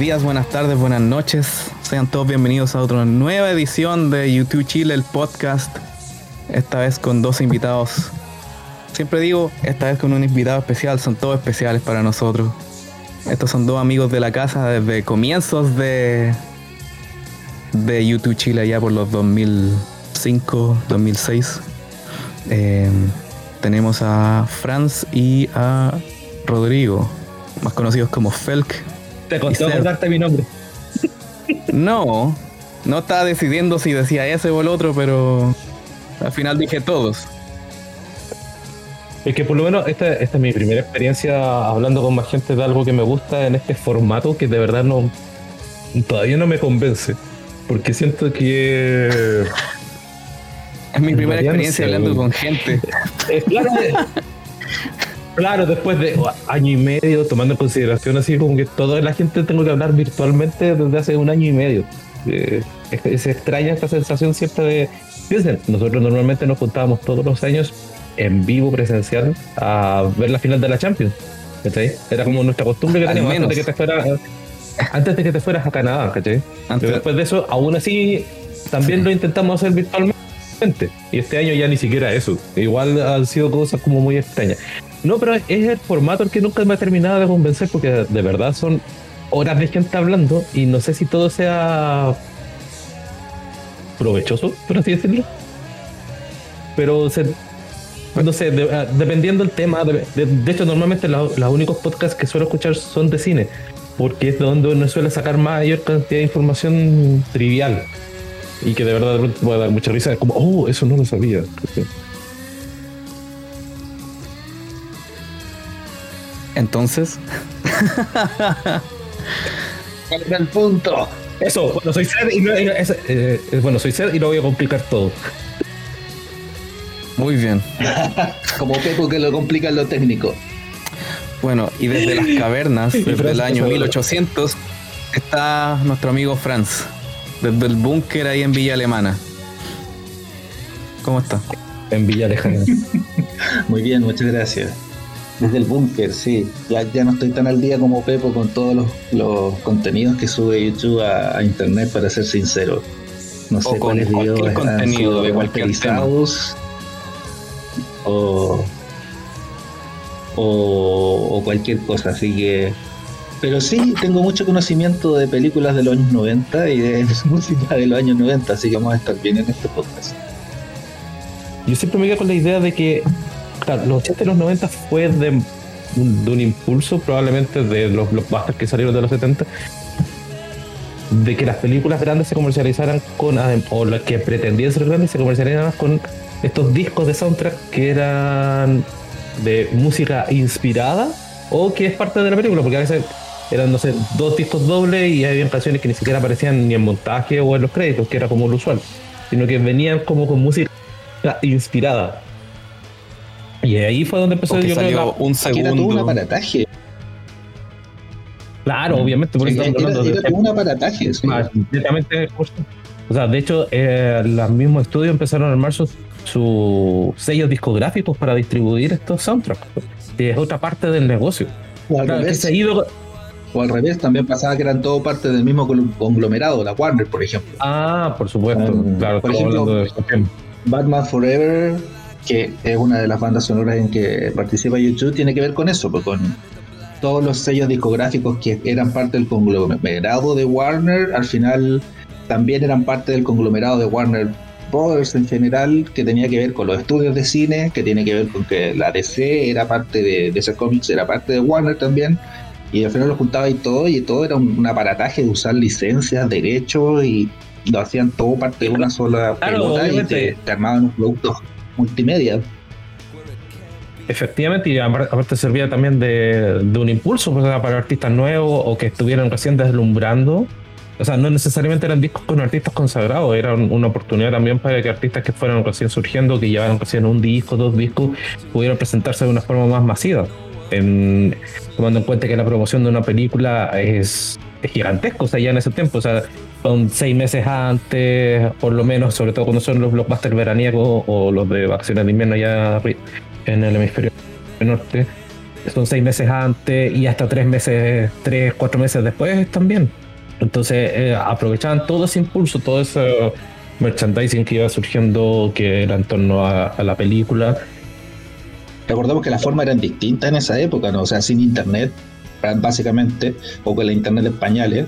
Días, buenas tardes, buenas noches. Sean todos bienvenidos a otra nueva edición de YouTube Chile, el podcast. Esta vez con dos invitados. Siempre digo, esta vez con un invitado especial, son todos especiales para nosotros. Estos son dos amigos de la casa desde comienzos de, de YouTube Chile, allá por los 2005, 2006. Eh, tenemos a Franz y a Rodrigo, más conocidos como Felk. Te costó acordarte mi nombre. No, no estaba decidiendo si decía ese o el otro, pero al final dije todos. Es que por lo menos esta, esta es mi primera experiencia hablando con más gente de algo que me gusta en este formato que de verdad no todavía no me convence. Porque siento que es mi primera experiencia hablando con gente. claro, claro, después de año y medio, tomando en consideración así como que toda la gente tengo que hablar virtualmente desde hace un año y medio. Eh, es, extraña esta sensación siempre de... Fíjense, nosotros normalmente nos juntábamos todos los años en vivo, presencial, a ver la final de la Champions. Era como nuestra costumbre que teníamos antes de que te fueras, antes de que te fueras a Canadá, ¿cachai? Pero después de eso, aún así, también lo intentamos hacer virtualmente y este año ya ni siquiera eso. Igual han sido cosas como muy extrañas. No, pero es el formato el que nunca me ha terminado de convencer porque de verdad son horas de gente hablando y no sé si todo sea provechoso, por así decirlo. Pero no sé, ah, dependiendo del tema, de, hecho normalmente los únicos podcasts que suelo escuchar son de cine, porque es donde uno suele sacar mayor cantidad de información trivial y que de verdad puede dar mucha risa, como, oh, eso no lo sabía. Entonces. ¿Cuál es el punto? Eso, bueno, soy sed y, eh, bueno, soy sed y lo voy a complicar todo. Muy bien. Como Pepo que lo complica lo técnico. Bueno, y desde las cavernas, desde el año 1800, está nuestro amigo Franz desde el búnker ahí en Villa Alemana. ¿Cómo está? En Villa Lejana. Muy bien, muchas gracias. Desde el búnker, sí. Ya, ya no estoy tan al día como Pepo con todos los, contenidos que sube YouTube a, internet, para ser sincero. No sé cuáles videos contenido de cualquier tema. O, o, o cualquier cosa, así que pero sí, tengo mucho conocimiento de películas de los años 90 y de música de los años 90, así que vamos a estar bien en este podcast. Yo siempre me quedo con la idea de que claro, los 80 y los 90 fue de un, impulso, probablemente de los blockbusters que salieron de los 70, de que las películas grandes se comercializaran con, o las que pretendían ser grandes se comercializaran con estos discos de soundtrack que eran de música inspirada o que es parte de la película, porque a veces eran, no sé, dos discos dobles y había canciones que ni siquiera aparecían ni en montaje o en los créditos, que era como lo usual, sino que venían como con música inspirada. Y ahí fue donde empezó yo salió un segundo. un aparataje. Claro, obviamente, por eso era, era, un aparataje. o sea, de hecho, eh, los mismos estudios empezaron a armar sus, sellos discográficos para distribuir estos soundtracks. Es otra parte del negocio. Ido o al revés, también pasaba que eran todo parte del mismo conglomerado, la Warner, por ejemplo. Ah, por supuesto. Um, claro, por ejemplo, Batman Forever, que es una de las bandas sonoras en que participa YouTube, tiene que ver con eso, pues, con todos los sellos discográficos que eran parte del conglomerado de Warner, al final también eran parte del conglomerado de Warner Brothers en general, que tenía que ver con los estudios de cine, que tiene que ver con que la DC era parte de DC Comics, era parte de Warner también, y al final lo juntaba y todo, y todo era un, aparataje de usar licencias, derechos, y lo hacían todo parte de una sola pelota y te, armaban un producto multimedia. Efectivamente, y aparte servía también de, un impulso pues, para artistas nuevos o que estuvieran recién deslumbrando. O sea, no necesariamente eran discos con artistas consagrados, era una oportunidad también para que artistas que fueran recién surgiendo, que llevaran recién un disco, dos discos, pudieran presentarse de una forma más masiva tomando en cuenta que la promoción de una película es, gigantesco, o sea, ya en ese tiempo, o sea, son seis meses antes, por lo menos, sobre todo cuando son los blockbusters veraniegos o los de vacaciones de invierno ya en el hemisferio norte. son seis meses antes y hasta tres meses, tres, cuatro meses después también. Entonces eh, aprovechaban todo ese impulso, todo ese merchandising que iba surgiendo, que era en torno a, la película. Recordemos que las formas eran distintas en esa época, ¿no? O sea, sin internet, básicamente, o con la internet en pañales.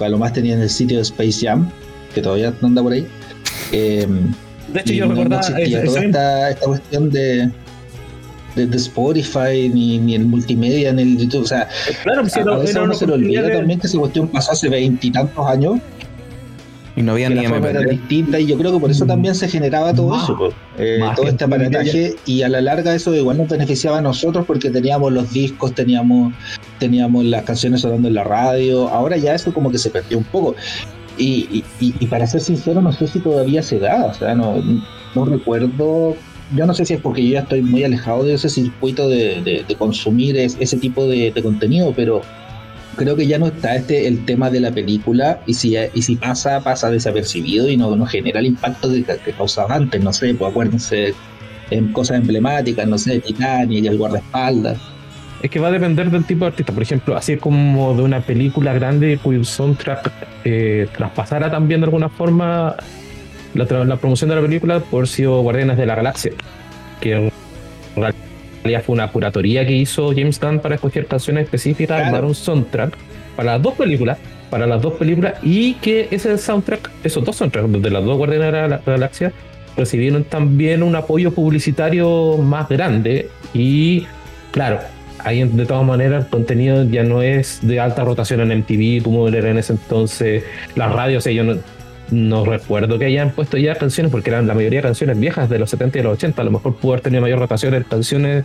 Lo más tenían el sitio de Space Jam, que todavía anda por ahí. Eh, de hecho, yo recordaba toda esta, cuestión de, de, Spotify, ni, ni el multimedia, ni el YouTube. O sea, claro, si no, uno se lo olvida también que esa cuestión pasó hace veintitantos años. Y no había ni la forma era distinta y yo creo que por eso también se generaba todo eso, eh, todo este aparataje y a la larga eso igual nos beneficiaba a nosotros porque teníamos los discos, teníamos teníamos las canciones sonando en la radio, ahora ya eso como que se perdió un poco. Y, y, para ser sincero, no sé si todavía se da, o sea, no, no recuerdo. Yo no sé si es porque yo ya estoy muy alejado de ese circuito de, consumir ese tipo de, contenido, pero creo que ya no está este el tema de la película y si, y si pasa, pasa desapercibido y no, no genera el impacto que, causaba antes, no sé, pues acuérdense en cosas emblemáticas, no sé, Titania y el guardaespaldas. Es que va a depender del tipo de artista, por ejemplo, así como de una película grande cuyo soundtrack eh, traspasara también de alguna forma la, promoción de la película por sido Guardianes de la Galaxia, que en realidad fue una curatoría que hizo James Gunn para escoger canciones específicas, para un soundtrack para las dos películas, para las dos películas, y que ese soundtrack, esos dos soundtracks de las dos Guardianes de la, Galaxia, recibieron también un apoyo publicitario más grande y claro, ahí de todas maneras el contenido ya no es de alta rotación en MTV como era en ese entonces, las radios ellos no, no recuerdo que hayan puesto ya canciones, porque eran la mayoría de canciones viejas de los 70 y los 80. A lo mejor pudo haber tenido mayor rotación en canciones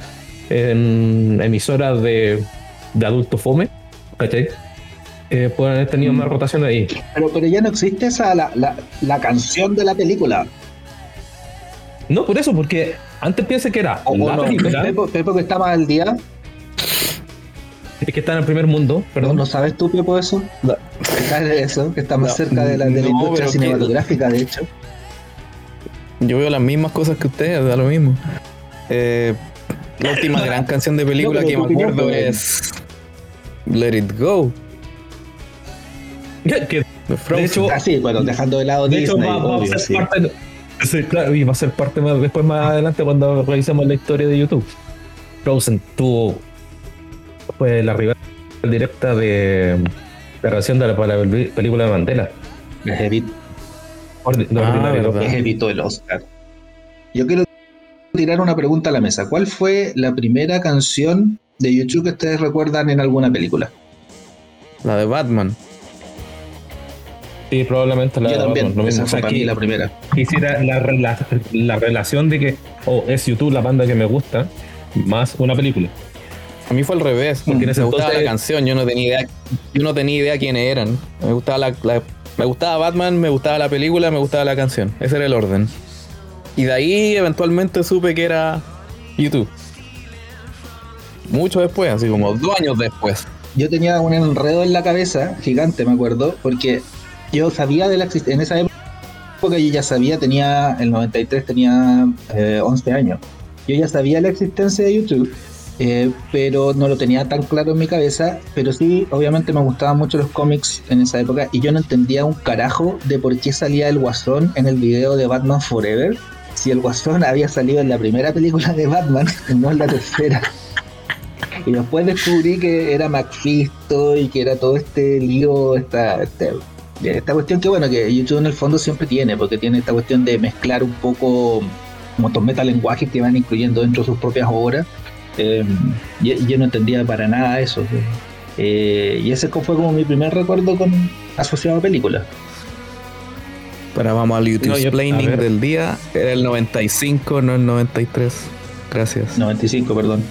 en emisoras de, de adulto fome, ¿cachai? Eh, pueden haber tenido más mm. rotación ahí. Pero, pero ya no existe esa la, la, canción de la película. No, por eso, porque antes piense que era la película. Pepo, que estaba al día. Es que está en el primer mundo, perdón. ¿No, sabes tú, Pepo, eso? de eso, que está más cerca de la, de la industria cinematográfica, de hecho. Yo veo las mismas cosas que ustedes, da lo mismo. Eh, la última gran canción de película que me acuerdo es Let It Go. de hecho, así, ah, bueno, dejando de lado de Disney, hecho, va, a ser parte, sí, claro, y va a ser parte más, después más adelante cuando revisemos la historia de YouTube. Frozen tuvo pues la rival directa de la relación de la, película de Mandela. Es evitó, ah, el Oscar. Yo quiero tirar una pregunta a la mesa. ¿Cuál fue la primera canción de YouTube que ustedes recuerdan en alguna película? La de Batman. Sí, probablemente la de Batman. Lo mismo. la primera. Quisiera la, la, relación de que, oh, es YouTube la banda que me gusta, más una película. A mí fue al revés, porque me gustaba la canción, yo no tenía idea, yo no tenía idea quiénes eran. Me gustaba la, me gustaba Batman, me gustaba la película, me gustaba la canción. Ese era el orden. Y de ahí eventualmente supe que era YouTube. Mucho después, así como dos años después. Yo tenía un enredo en la cabeza, gigante me acuerdo, porque yo sabía de la existencia, en esa época yo ya sabía, tenía, el 93 tenía 11 eh, años. Yo ya sabía la existencia de YouTube eh, pero no lo tenía tan claro en mi cabeza, pero sí, obviamente me gustaban mucho los cómics en esa época y yo no entendía un carajo de por qué salía el Guasón en el video de Batman Forever, si el Guasón había salido en la primera película de Batman no en la tercera. Y después descubrí que era Macfisto y que era todo este lío, esta, este, esta cuestión que bueno, que YouTube en el fondo siempre tiene, porque tiene esta cuestión de mezclar un poco como estos metalenguajes que van incluyendo dentro de sus propias obras eh, yo, no entendía para nada eso. Eh, y ese fue como mi primer recuerdo con asociado a películas. Pero vamos al YouTube explaining del día. Era el 95, no el 93. Gracias. 95, perdón.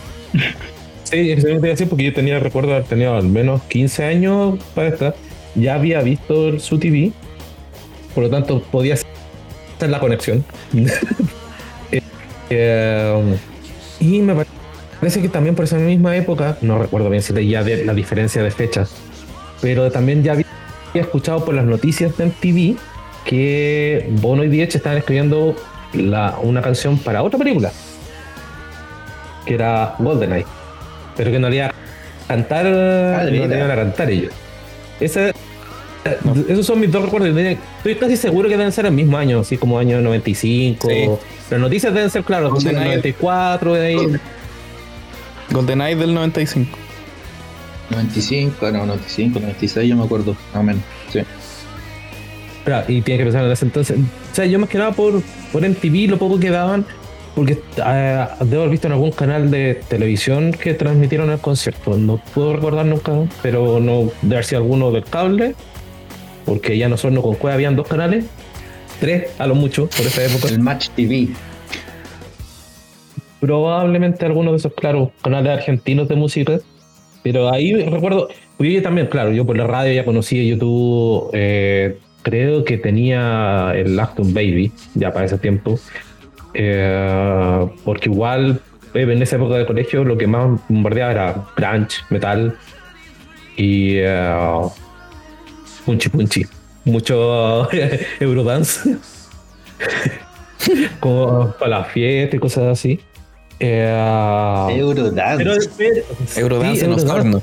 Sí, eso te decir porque yo tenía, recuerdo haber tenido al menos 15 años para esta. Ya había visto su TV, por lo tanto podía hacer la conexión. Eh, y me parece Parece que también por esa misma época, no recuerdo bien si ya de la diferencia de fechas, pero también ya había escuchado por las noticias de MTV que Bono y Diech estaban escribiendo una canción para otra película, que era GoldenEye. pero que no le iba a cantar, no veras. iban a cantar ellos. Ese- Esos son mis dos recuerdos. Estoy casi seguro que deben ser el mismo año, así como año 95. Sí. Las noticias deben ser, claro, Golden del Eye. 94. de ahí. GoldenEye del 95. 95, no, 95, 96, yo me acuerdo, más o menos. Sí. Claro, y tiene que pensar en ese entonces. O sea, yo más que nada por, por MTV, lo poco que daban, porque eh, debo haber visto en algún canal de televisión que transmitieron el concierto. No puedo recordar nunca, pero no de haber sido alguno del cable, porque ya nosotros con Cueva habían dos canales, tres a lo mucho por esa época. El Match TV. Probablemente alguno de esos, claro, canales argentinos de música. Pero ahí recuerdo, yo también, claro, yo por la radio ya conocía YouTube, eh, creo que tenía el Acton Baby, ya para ese tiempo. Eh, porque igual eh, en esa época de colegio lo que más bombardeaba era grunge, metal y eh, punchi punchi. Mucho Eurodance. Como para las fiestas y cosas así. Eh, Eurodance. pero, pero- Eurodance sí, en Eurodance. Osorno.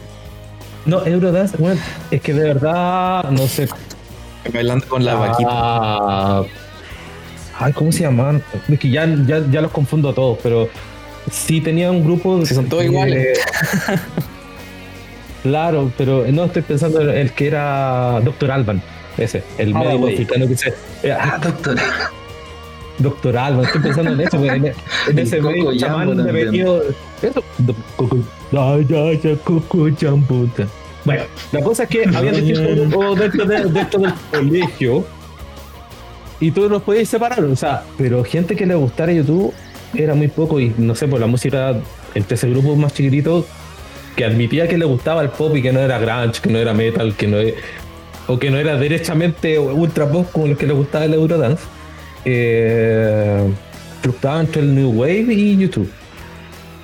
No, Eurodance, bueno, es que de verdad, no sé. Bailando con la vaquita. Ah, Ay, ¿cómo se llaman? Es que ya, ya, ya los confundo a todos, pero sí tenía un grupo. Si son todos que- iguales. claro, pero no estoy pensando en el que era Doctor Alban, ese, el Ah, médico africano que se. eh, Ah, doctor. Doctor Alban, estoy pensando en eso, en, en ese Jambo chamán venido. Eso. Bueno, la cosa es que habían distintos grupos dentro, de- dentro del colegio y tú los podías separar, o sea, pero gente que le gustara YouTube era muy poco y no sé, por la música entre ese grupo más chiquitito que admitía que le gustaba el pop y que no era grunge, que no era metal, que no e- o que no era derechamente ultra pop como los que le gustaba el Eurodance, eh, fluctuaba entre el New Wave y YouTube.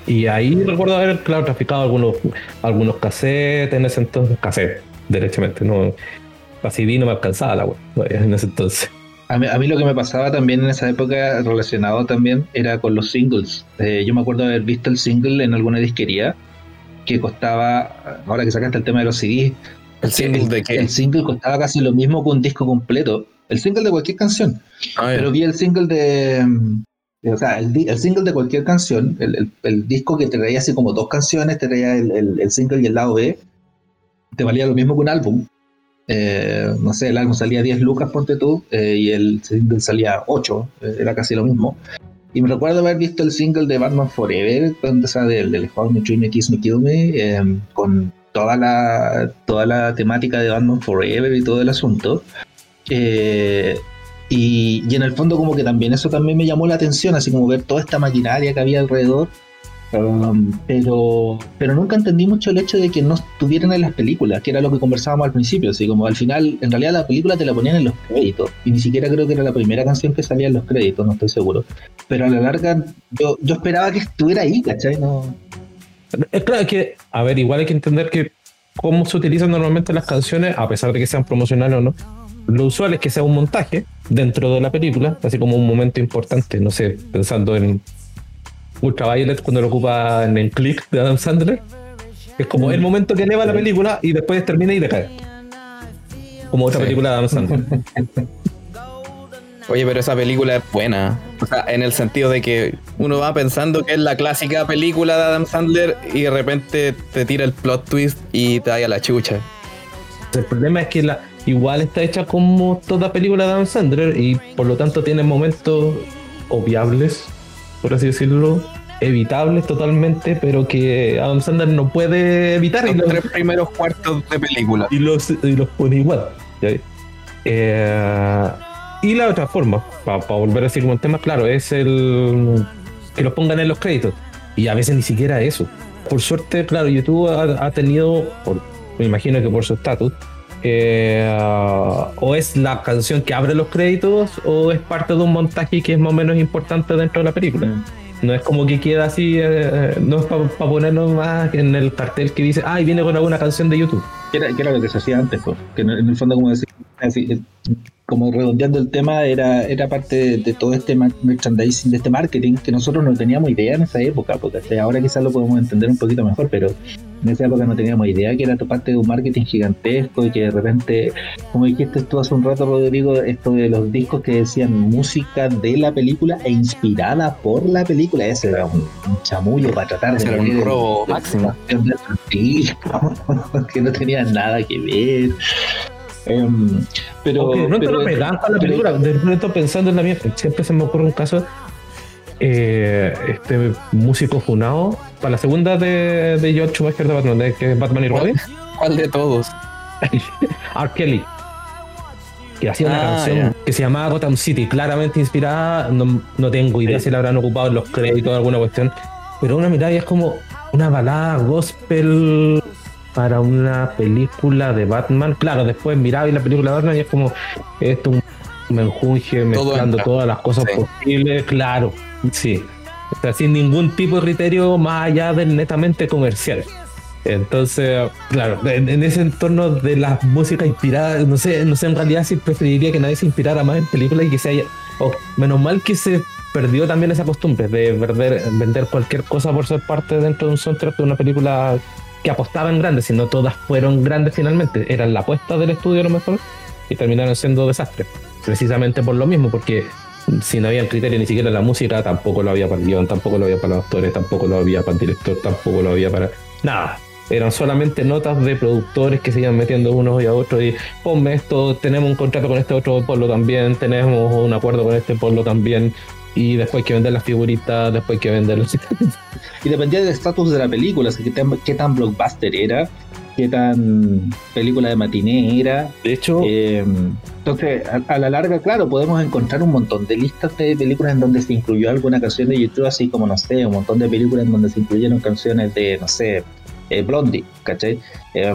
Y ahí recuerdo haber, claro, traficado algunos, algunos cassettes en ese entonces, cassettes, derechamente, no. La CD no me alcanzaba la web en ese entonces. A mí, a mí lo que me pasaba también en esa época relacionado también era con los singles. Eh, yo me acuerdo haber visto el single en alguna disquería que costaba, ahora que sacaste el tema de los CDs, ¿El single de qué? el single costaba casi lo mismo que un disco completo. El single de cualquier canción. Ah. Pero vi el single de. mm, O sea, el, el single de cualquier canción, el, el- el disco que te traía así como dos canciones, te traía el, el- el single y el lado B, te valía lo mismo que un álbum. Eh, no sé, el álbum salía 10 lucas, ponte tú, eh, y el single salía 8, eh, era casi lo mismo. Y me recuerdo haber visto el single de Batman Forever, donde, o sea, del, del Hold Me, Treat Me, Kiss Me, Kill Me, eh, con toda la, toda la temática de Batman Forever y todo el asunto. Eh, y, y en el fondo como que también eso también me llamó la atención, así como ver toda esta maquinaria que había alrededor. Um, pero, pero nunca entendí mucho el hecho de que no estuvieran en las películas, que era lo que conversábamos al principio, así como al final, en realidad la película te la ponían en los créditos, y ni siquiera creo que era la primera canción que salía en los créditos, no estoy seguro. Pero a la larga yo, yo esperaba que estuviera ahí, ¿cachai? No, Es claro que, a ver, igual hay que entender que cómo se utilizan normalmente las canciones, a pesar de que sean promocionales o no, lo usual es que sea un montaje dentro de la película, así como un momento importante, no sé, pensando en Ultraviolet cuando lo ocupa en el click de Adam Sandler, es como el momento que eleva la película y después termina y decae. Como otra Sí. película de Adam Sandler. Oye, pero esa película es buena. O sea, en el sentido de que uno va pensando que es la clásica película de Adam Sandler y de repente te tira el plot twist y te da a la chucha. El problema es que la, igual está hecha como toda película de Adam Sandler y por lo tanto tiene momentos obviables, por así decirlo, evitables totalmente, pero que Adam Sandler no puede evitar y Los los, tres primeros cuartos de película. y los, y los pone igual. Eh, y la otra forma, para volver a decir el tema, claro, es el que los pongan en los créditos. Y a veces ni siquiera eso. Por suerte, claro, YouTube ha, ha tenido, por- me imagino que por su estatus, eh, o es la canción que abre los créditos o es parte de un montaje que es más o menos importante dentro de la película. No es como que queda así, eh, no es para ponerlo más en el cartel que dice, ay, viene con alguna canción de YouTube. que era, que era lo que se hacía antes, pues, que en, el fondo como decía, Así, eh, como redondeando el tema, era, era parte de, todo este merchandising, de este marketing que nosotros no teníamos idea en esa época, porque ahora quizás lo podemos entender un poquito mejor, pero en esa época no teníamos idea que era parte de un marketing gigantesco y que de repente, como dijiste tú hace un rato, Rodrigo, esto de los discos que decían música de la película e inspirada por la película, ese era un, chamullo para tratar de... Era un robo máximo. que no tenía nada que ver. Em, pero, no pero, la película. De pronto pensando en la mía, siempre se me ocurre un caso. Eh, este músico funado para la segunda de, de George Schumacher de Batman, de que Batman y Robin. ¿Cuál de todos? R. Kelly. Que hacía una ah, canción que se llamaba Gotham City, claramente inspirada. No, no tengo idea si la habrán ocupado en los créditos o alguna cuestión. Pero una mirada y es como una balada gospel para una película de Batman. Claro, después miraba y la película de Batman y es como esto un menjunje mezclando todas las cosas posibles. Claro, sí. O sea, sin ningún tipo de criterio más allá del netamente comercial. Entonces, claro, en, ese entorno de las músicas inspiradas, no sé, no sé en realidad si preferiría que nadie se inspirara más en películas y que se haya, o menos mal que se perdió también esa costumbre de vender, vender cualquier cosa por ser parte dentro de un soundtrack de una película que apostaban grandes, si no todas fueron grandes finalmente, eran la apuesta del estudio a lo mejor y terminaron siendo desastres. Precisamente por lo mismo, porque si no había el criterio ni siquiera la música, tampoco lo había para el guion, tampoco lo había para los actores, tampoco lo había para el director, tampoco lo había para nada. Eran solamente notas de productores que se iban metiendo unos y a otros y ponme esto, tenemos un contrato con este otro pueblo también, tenemos un acuerdo con este pueblo también, y después hay que vender las figuritas, después que vender los... y dependía del estatus de la película, qué tan, qué tan blockbuster era, qué tan película de matiné era. De hecho, eh, entonces a, la larga, claro, podemos encontrar un montón de listas de películas en donde se incluyó alguna canción de YouTube, así como, no sé, un montón de películas en donde se incluyeron canciones de, no sé, eh, Blondie, ¿cachai? Eh,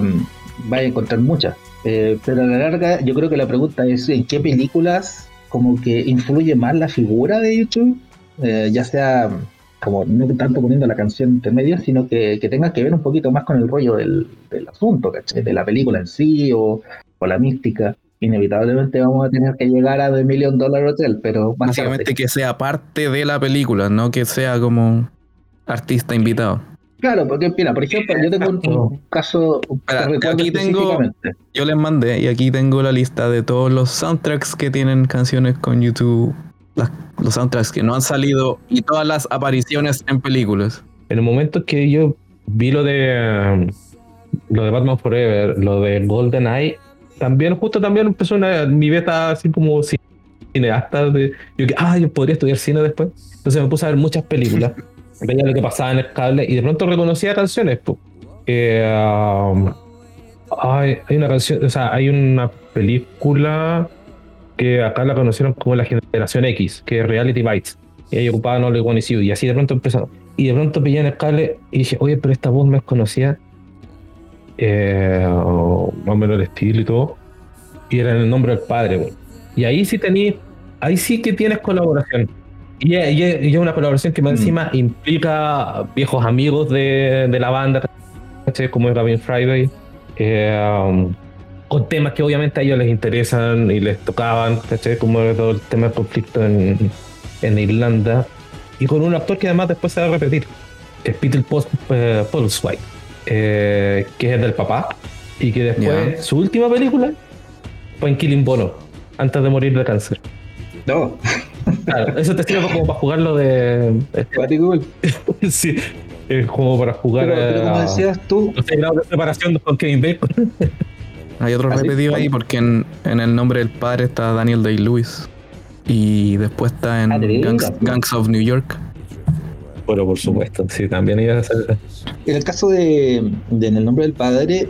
vaya a encontrar muchas. pero a la larga, yo creo que la pregunta es: ¿en qué películas como que influye más la figura de YouTube, eh, ya sea como no tanto poniendo la canción intermedia, sino que, tenga que ver un poquito más con el rollo del, asunto, ¿cachai? De la película en sí o, la mística. Inevitablemente vamos a tener que llegar a The Million Dollar Hotel, pero Básicamente que sea parte de la película, no que sea como artista invitado. Claro, porque mira, por ejemplo, yo tengo un, caso. aquí tengo. Yo les mandé y aquí tengo la lista de todos los soundtracks que tienen canciones con YouTube. Los soundtracks que no han salido y todas las apariciones en películas. En el momento que yo vi lo de. Lo de Batman Forever, lo de Golden Eye, también, justo también empezó una, mi beta así como cineasta. De, yo que, ah, yo podría estudiar cine después. Entonces me puse a ver muchas películas. veía lo que pasaba en el cable y de pronto reconocía canciones. Um, hay, una canción, o sea, hay una película que acá la conocieron como la generación X, que es Reality Bites. Y ahí ocupaban Only One Is You. Y así de pronto empezaron. Y de pronto pillé en el cable y dije, oye, pero esta voz me es conocida. Eh, más o menos el estilo y todo. Y era en el nombre del padre, Y ahí sí tení, ahí sí que tienes colaboración. Y es una colaboración que más mm. encima implica viejos amigos de, de la banda, como es Gavin Friday, eh, um, con temas que obviamente a ellos les interesan y les tocaban, como todo el tema del conflicto en, en Irlanda, y con un actor que además después se va a repetir, que es Peter Post, eh, eh, que es del papá, y que después su última película fue en Killing Bono, antes de morir de cáncer. No. Claro, eso te sirve como para jugarlo de. Este, sí, es como para jugar. Pero, como decías tú. Los grados de preparación con Kevin Bacon. Hay otro repetido ahí porque en, en, el nombre del padre está Daniel Day-Lewis. Y después está en ah, Gangs, of New York. Bueno, por supuesto, sí, también iba a ser. En el caso de, de En el nombre del padre,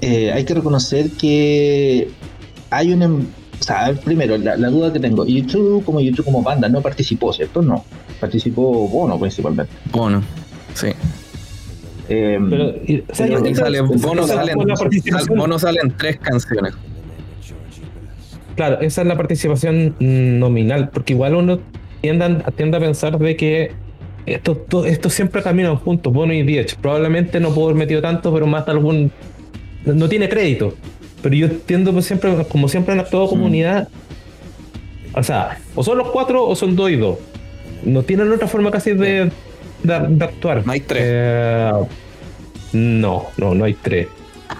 eh, hay que reconocer que hay un em- o sea, primero, la, duda que tengo, YouTube como YouTube como banda no participó, ¿cierto? No, participó Bono principalmente. Bono, sí. Eh, pero, sale, Bono, salen, Bono salen tres canciones. Claro, esa es la participación nominal, porque igual uno tiende, tiende a pensar de que estos esto siempre caminan juntos, Bono y Diech. Probablemente no puedo haber metido tanto, pero más de algún. No tiene crédito. pero yo entiendo pues siempre, como siempre han actuado comunidad, o sea, o son los cuatro o son dos y dos. No tienen otra forma casi de, de, actuar. No hay tres. Eh, no, no, no hay tres.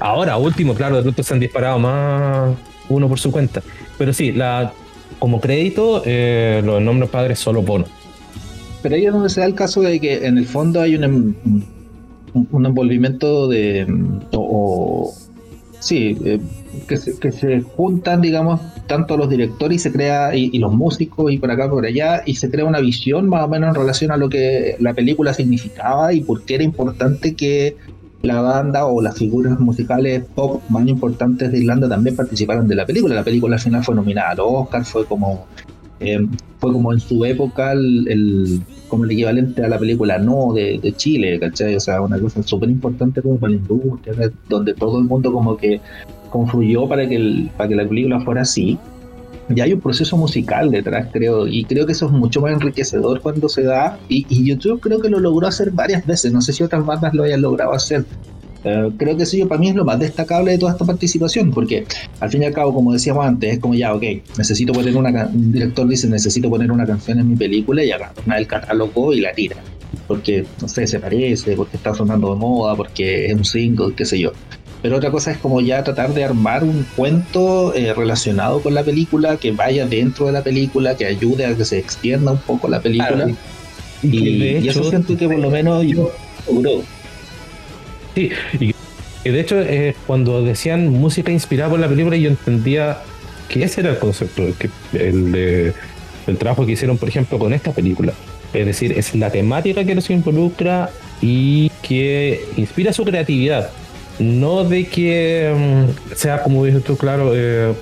Ahora, último, claro, de pronto se han disparado más uno por su cuenta. Pero sí, la, como crédito, eh, los nombres padres solo Bono. Pero ahí es donde se da el caso de que en el fondo hay un, em, un, envolvimiento de. o, sí, eh, que, se, que se juntan, digamos, tanto los directores y se crea, y, los músicos y por acá, por allá, y se crea una visión más o menos en relación a lo que la película significaba y por qué era importante que la banda o las figuras musicales pop más importantes de Irlanda también participaron de la película. La película al final fue nominada al Oscar, fue como eh, fue como en su época el, como el equivalente a la película No de, Chile, ¿cachai? O sea, una cosa súper importante como para la industria, donde todo el mundo como que confluyó para que, el, para que la película fuera así. Y hay un proceso musical detrás, creo, y creo que eso es mucho más enriquecedor cuando se da, y, y YouTube creo que lo logró hacer varias veces, no sé si otras bandas lo hayan logrado hacer, eh, creo que eso para mí es lo más destacable de toda esta participación, porque al fin y al cabo, como decíamos antes, es como ya, ok, necesito poner una un director dice, necesito poner una canción en mi película y agarra del catálogo y la tira. Porque, no sé, se parece, porque está sonando de moda, porque es un single, qué sé yo. Pero otra cosa es como ya tratar de armar un cuento eh, relacionado con la película, que vaya dentro de la película, que ayude a que se extienda un poco la película. Y, eso siento que por lo menos yo. Sí, y, de hecho eh, cuando decían música inspirada por la película yo entendía que ese era el concepto, que el, el trabajo que hicieron por ejemplo con esta película. Es decir, es la temática que nos involucra y que inspira su creatividad. No de que mm, sea, como dices tú, claro, eh,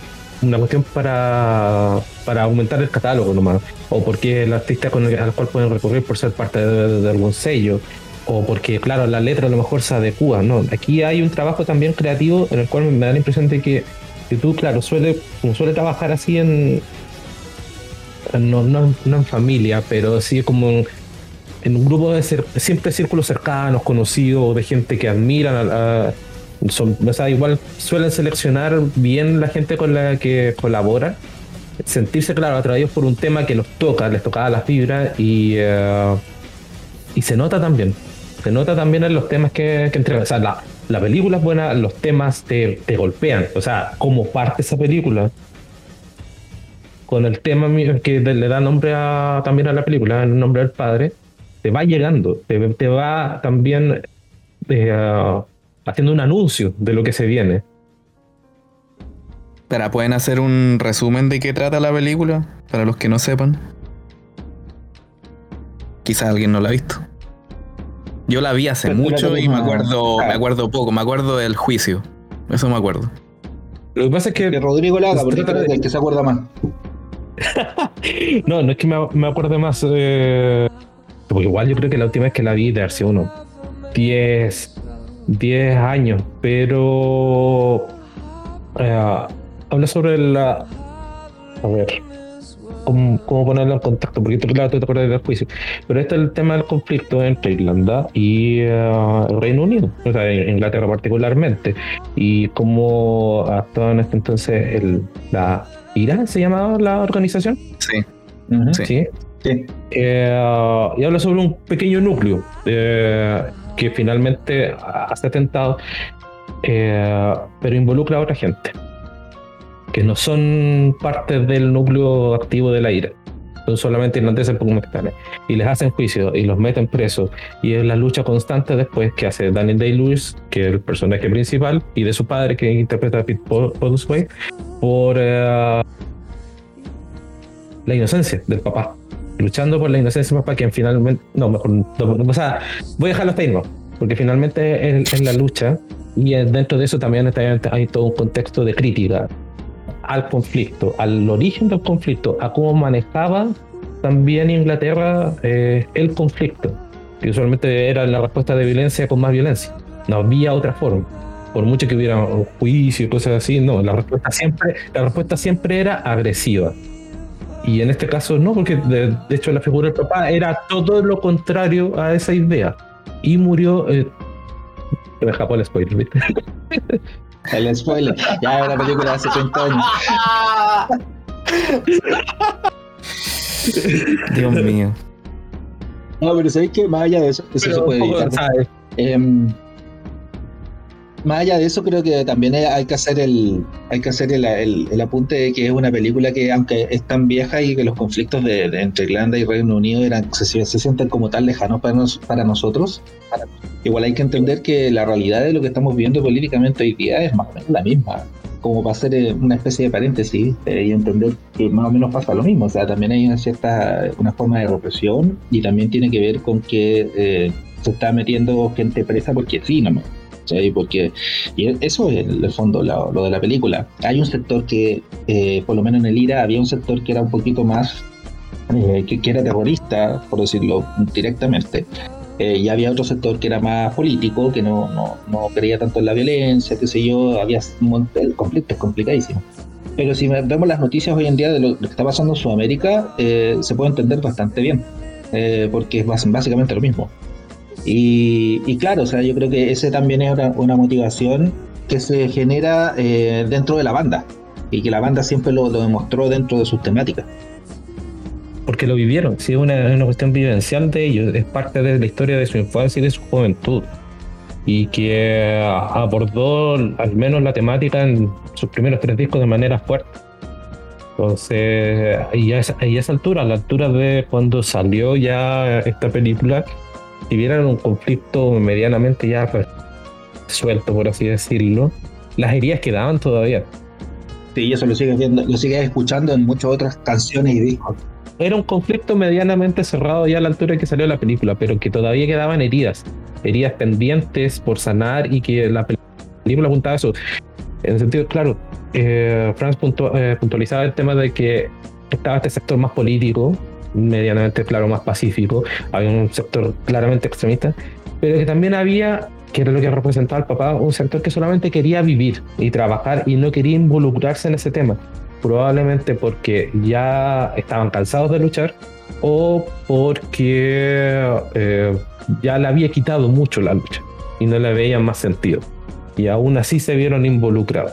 una cuestión para, para aumentar el catálogo nomás, o porque el artista con el, al cual pueden recurrir por ser parte de algún sello, o porque, claro, la letra a lo mejor se adecua, no. Aquí hay un trabajo también creativo en el cual me da la impresión de que, tú, claro, suele, como suele trabajar así en. No, no, en familia, pero sí como en, un grupo de ser, siempre círculos cercanos, conocidos, de gente que admiran son, o sea, igual suelen seleccionar bien la gente con la que colabora, sentirse, claro, atraídos por un tema que los toca, les tocaba las fibras y, eh, y se nota también se nota también en los temas que, que entrega. O sea, la, película es buena, los temas te, golpean. O sea, como parte esa película, con el tema que le da nombre a, también a la película, el nombre del padre, te va llegando, te, va también eh, haciendo un anuncio de lo que se viene. Pero, ¿pueden hacer un resumen de qué trata la película? Para los que no sepan. Quizás alguien no la ha visto. Yo la vi hace mucho y me acuerdo, me acuerdo poco, me acuerdo del juicio. Eso me acuerdo. Lo que pasa es que. Que Rodrigo la haga, porque es el que se acuerda más. no, no es que me, me acuerde más. Eh, porque igual yo creo que la última vez que la vi de hace uno 10, 10 años, pero. Eh, habla sobre la. A ver cómo, ponerlo en contacto, porque tú, claro, te acuerdas del juicio. Pero este es el tema del conflicto entre Irlanda y uh, el Reino Unido, o sea, Inglaterra particularmente, y cómo actuaba en este entonces el, la Irán, ¿se llamaba la organización? Sí. sí. sí. Eh, y habla sobre un pequeño núcleo eh, que finalmente hace atentado, pero involucra a otra gente que no son parte del núcleo activo de la IRA. Son solamente irlandeses pakistaníes. Y les hacen juicio y los meten presos. Y es la lucha constante después que hace Daniel Day-Lewis, que es el personaje principal, y de su padre, que interpreta a Pete Postlethwaite, por uh, la inocencia del papá. Luchando por la inocencia del papá, que finalmente. No, mejor. No, o sea, voy a dejarlo hasta ahí, Porque finalmente es, es la lucha. Y dentro de eso también hay todo un contexto de crítica al conflicto, al origen del conflicto, a cómo manejaba también Inglaterra eh, el conflicto, que usualmente era la respuesta de violencia con más violencia. No había otra forma. Por mucho que hubiera un juicio y cosas así, no, la respuesta siempre, la respuesta siempre era agresiva. Y en este caso no, porque de, hecho la figura del papá era todo lo contrario a esa idea. Y murió eh, me escapó el spoiler. El spoiler. Ya la película hace 30 años. Dios mío. No, pero ¿sabéis que más allá de eso, eso se puede evitar? Em, más allá de eso, creo que también hay que hacer el, hay que hacer el, el, apunte de que es una película que, aunque es tan vieja y que los conflictos de, entre Irlanda y Reino Unido eran, se, se sienten como tan lejanos para, para nosotros, igual hay que entender que la realidad de lo que estamos viendo políticamente hoy día es más o menos la misma como para hacer eh, una especie de paréntesis eh, y entender que más o menos pasa lo mismo. O sea, también hay una cierta una forma de represión y también tiene que ver con que eh, se está metiendo gente presa porque sí, no porque y eso es el, fondo lo, de la película. Hay un sector que eh, por lo menos en el IRA había un sector que era un poquito más eh, que, era terrorista por decirlo directamente. Eh, y había otro sector que era más político que no, no, no creía tanto en la violencia qué sé yo había el conflicto es complicadísimo pero si vemos las noticias hoy en día de lo, que está pasando en Sudamérica se puede entender bastante bien porque es básicamente lo mismo y, claro, o sea, yo creo que ese también es una, motivación que se genera eh, dentro de la banda y que la banda siempre lo, demostró dentro de sus temáticas. Porque lo vivieron, sí, es una, una, cuestión vivencial de ellos, es parte de la historia de su infancia y de su juventud. Y que abordó al menos la temática en sus primeros tres discos de manera fuerte. Entonces, y a a esa altura, a la altura de cuando salió ya esta película, si vieran un conflicto medianamente ya suelto, por así decirlo, las heridas quedaban todavía. Sí, eso lo sigues viendo, lo escuchando en muchas otras canciones y discos. Era un conflicto medianamente cerrado ya a la altura en que salió la película, pero que todavía quedaban heridas, heridas pendientes por sanar y que la película apuntaba a eso. En el sentido, claro, eh, Franz eh, puntualizaba el tema de que estaba este sector más político, medianamente claro, más pacífico, había un sector claramente extremista, pero que también había, que era lo que representaba el papá, un sector que solamente quería vivir y trabajar y no quería involucrarse en ese tema, probablemente porque ya estaban cansados de luchar o porque eh, ya le había quitado mucho la lucha y no le veían más sentido. Y aún así se vieron involucrados.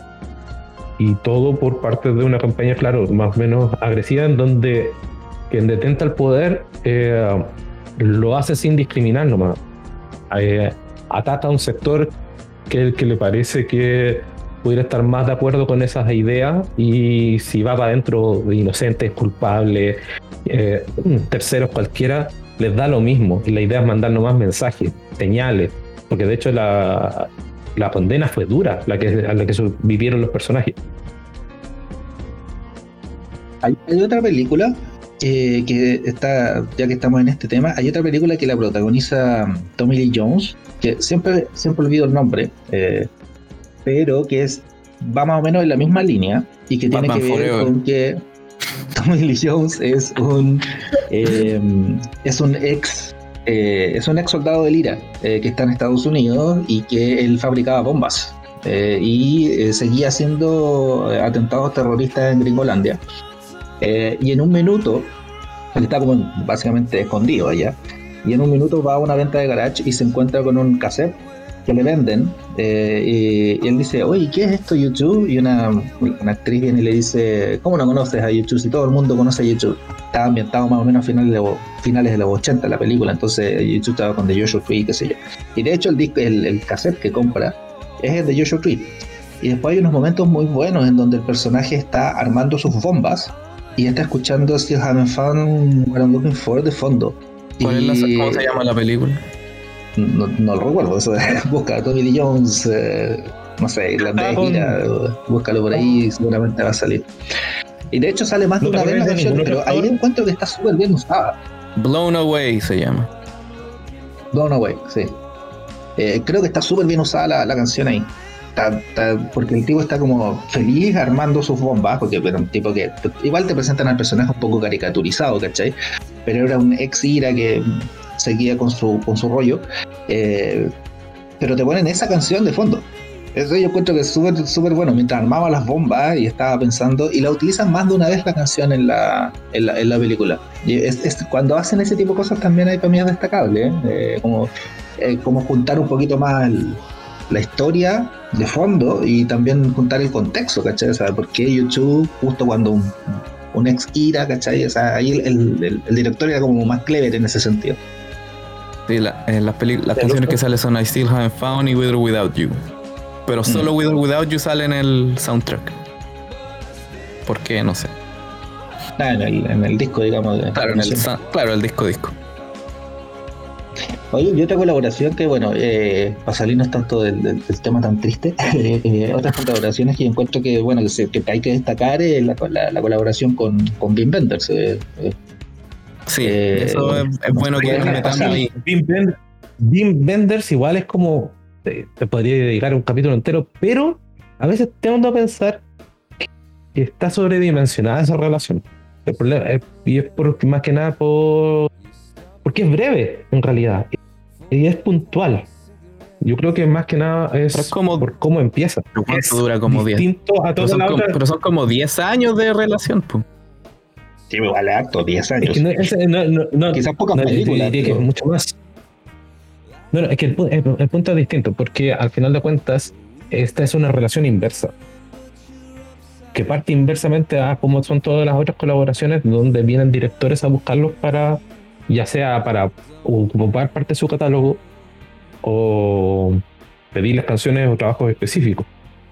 Y todo por parte de una campaña, claro, más o menos agresiva, en donde quien detenta el poder eh, lo hace sin discriminar nomás. Eh, ataca a un sector que el que le parece que pudiera estar más de acuerdo con esas ideas y si va para adentro de inocentes, culpables, eh, terceros cualquiera, les da lo mismo. Y la idea es mandar nomás mensajes, señales, porque de hecho la, la condena fue dura, la que, a la que vivieron los personajes. Hay, hay otra película eh, que está, ya que estamos en este tema, hay otra película que la protagoniza Tommy Lee Jones, que siempre, siempre olvido el nombre, eh, pero que es va más o menos en la misma línea y que tiene que ver con que Tommy Lee Jones es un eh, es un ex es un ex soldado del IRA que está en Estados Unidos y que él fabricaba bombas y seguía haciendo atentados terroristas en Gringolandia eh, y en un minuto, él está como básicamente escondido allá, y en un minuto va a una venta de garage y se encuentra con un cassette que le venden eh, y, él dice, oye, ¿qué es esto YouTube? Y una, una, actriz viene y le dice, ¿cómo no conoces a YouTube? Si todo el mundo conoce a YouTube. Estaba ambientado más o menos a finales de, finales de los 80 la película, entonces YouTube estaba con The Joshua Tree, qué sé yo. Y de hecho el, disco, el, el cassette que compra es el de Joshua Tree. Y después hay unos momentos muy buenos en donde el personaje está armando sus bombas y está escuchando Still Haven't Found What I'm Looking For de fondo. ¿Cómo se llama la película? No, no lo recuerdo, eso busca Tommy Lee Jones, eh, no sé, irlandés, mira, búscalo por ahí, seguramente va a salir. Y de hecho sale más de una vez la canción, pero ahí encuentro que está súper bien usada. Blown Away se llama. Blown Away, sí. Eh, creo que está súper bien usada la, la canción ahí porque el tipo está como feliz armando sus bombas, porque era un tipo que igual te presentan al personaje un poco caricaturizado, ¿cachai? Pero era un ex ira que seguía con su, con su rollo. Eh, pero te ponen esa canción de fondo. Eso yo encuentro que es súper súper bueno. Mientras armaba las bombas y estaba pensando, y la utilizan más de una vez la canción en la, en la, en la película. Cuando hacen ese tipo de cosas también hay para mí es destacable, ¿eh? Eh, como, como juntar un poquito más el, la historia de fondo y también contar el contexto, ¿cachai? O sea, por qué YouTube, justo cuando un, un ex ira, ¿cachai? O sea, ahí el, el- el director era como más clever en ese sentido. Sí, la- eh, las, peli- las canciones que salen son I Still Haven't Found y With or Without You. Pero solo With or Without You sale en el soundtrack. ¿Por qué? No sé. Ah, en el, en el disco, digamos. de- Claro, en el, sa- claro, el disco disco. Oye, y otra colaboración que, bueno, eh, para salirnos tanto del, del- del tema tan triste, eh, otras colaboraciones que encuentro que, bueno, que, se- que hay que destacar es la, la- la colaboración con, con Wim Wenders. eh, eh, Sí, Eh, eso es, es bueno que metamos ahí. Wim Wenders igual es como. Te, te podría dedicar un capítulo entero, pero a veces tengo a pensar que está sobredimensionada esa relación. El problema y es por, más que nada por. Porque es breve, en realidad. Y es puntual. Yo creo que más que nada es, es como- por cómo empieza. Pero ¿cuánto Es dura? Como 10. distinto a Pero pero son como 10 años de relación. pues. Sí, igual es acto, 10 Es años. que no, ese- no, no, no- Quizás pocas películas. diría que pero- es mucho más. No, no, es que el- el punto es distinto, porque al final de cuentas, esta es una relación inversa. Que parte inversamente a como son todas las otras colaboraciones, donde vienen directores a buscarlos para, ya sea para ocupar parte de su catálogo o pedirles canciones o trabajos específicos.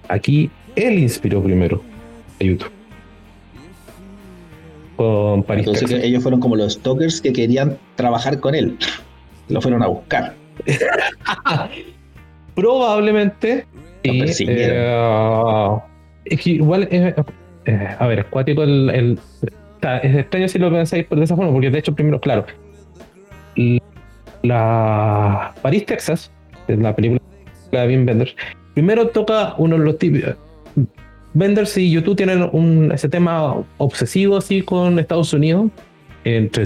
Aquí él inspiró primero a YouTube. Con Paris Entonces ellos fueron como los stalkers que querían trabajar con él. Lo fueron a buscar. Probablemente. Y, persiguieron. eh, es que igual eh, a ver, es cuático el. el- está- es extraño si lo pensáis por de esa forma, porque de hecho, primero, claro. La París, Texas, es la película de Wim Wenders, primero toca uno de los típicos. Wenders y YouTube tienen un, ese tema obsesivo así con Estados Unidos, entre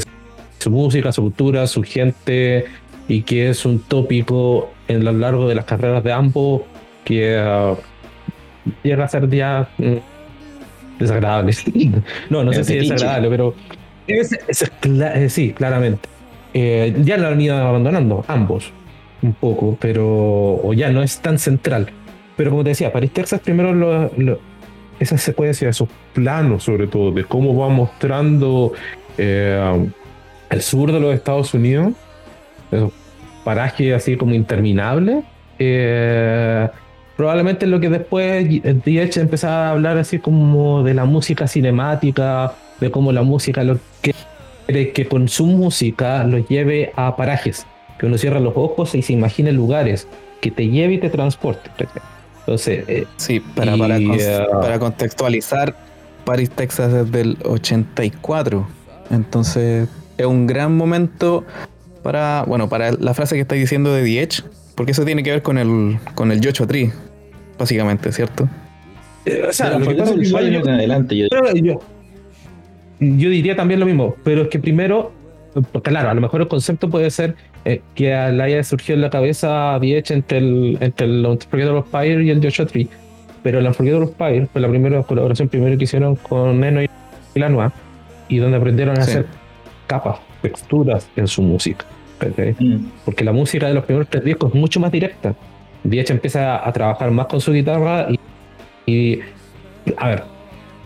su música, su cultura, su gente, y que es un tópico en lo largo de las carreras de ambos que ah, llega a ser ya mm, desagradable. no, no sé si fetiche. desagradable, pero es, es eh, sí, claramente. Eh, ya lo han ido abandonando ambos un poco, pero o ya no es tan central. Pero como te decía, Paris, Texas, primero lo- lo- esa secuencia, esos planos sobre todo, de cómo va mostrando eh, el sur de los Estados Unidos, esos parajes así como interminables, eh, probablemente lo que después DH empezaba a hablar así como de la música cinemática, de cómo la música lo que quiere que con su música lo lleve a parajes, que uno cierra los ojos y se imagine lugares, que te lleve y te transporte. Entonces, eh, Sí, para, Y, para, eh, para contextualizar, Paris, Texas es del 84. Entonces es un gran momento para, bueno, para la frase que estáis diciendo de The Edge, porque eso tiene que ver con el, con el Joshua Tree, básicamente, ¿cierto? eh, o sea, Pero lo que pasa es que yo- en adelante. Yo, Pero yo, yo diría también lo mismo, pero es que primero, claro, a lo mejor el concepto puede ser eh, que le haya surgido en la cabeza Diech entre el, entre el Unforgettable Fire y el Joshua Tree, pero el Unforgettable Fire fue la primera colaboración primero que hicieron con Neno y Lanois, y donde aprendieron a Sí. hacer capas, texturas en su música. ¿cachai? Mm. porque la música de los primeros tres discos es mucho más directa. Diech empieza a trabajar más con su guitarra y, y, a ver,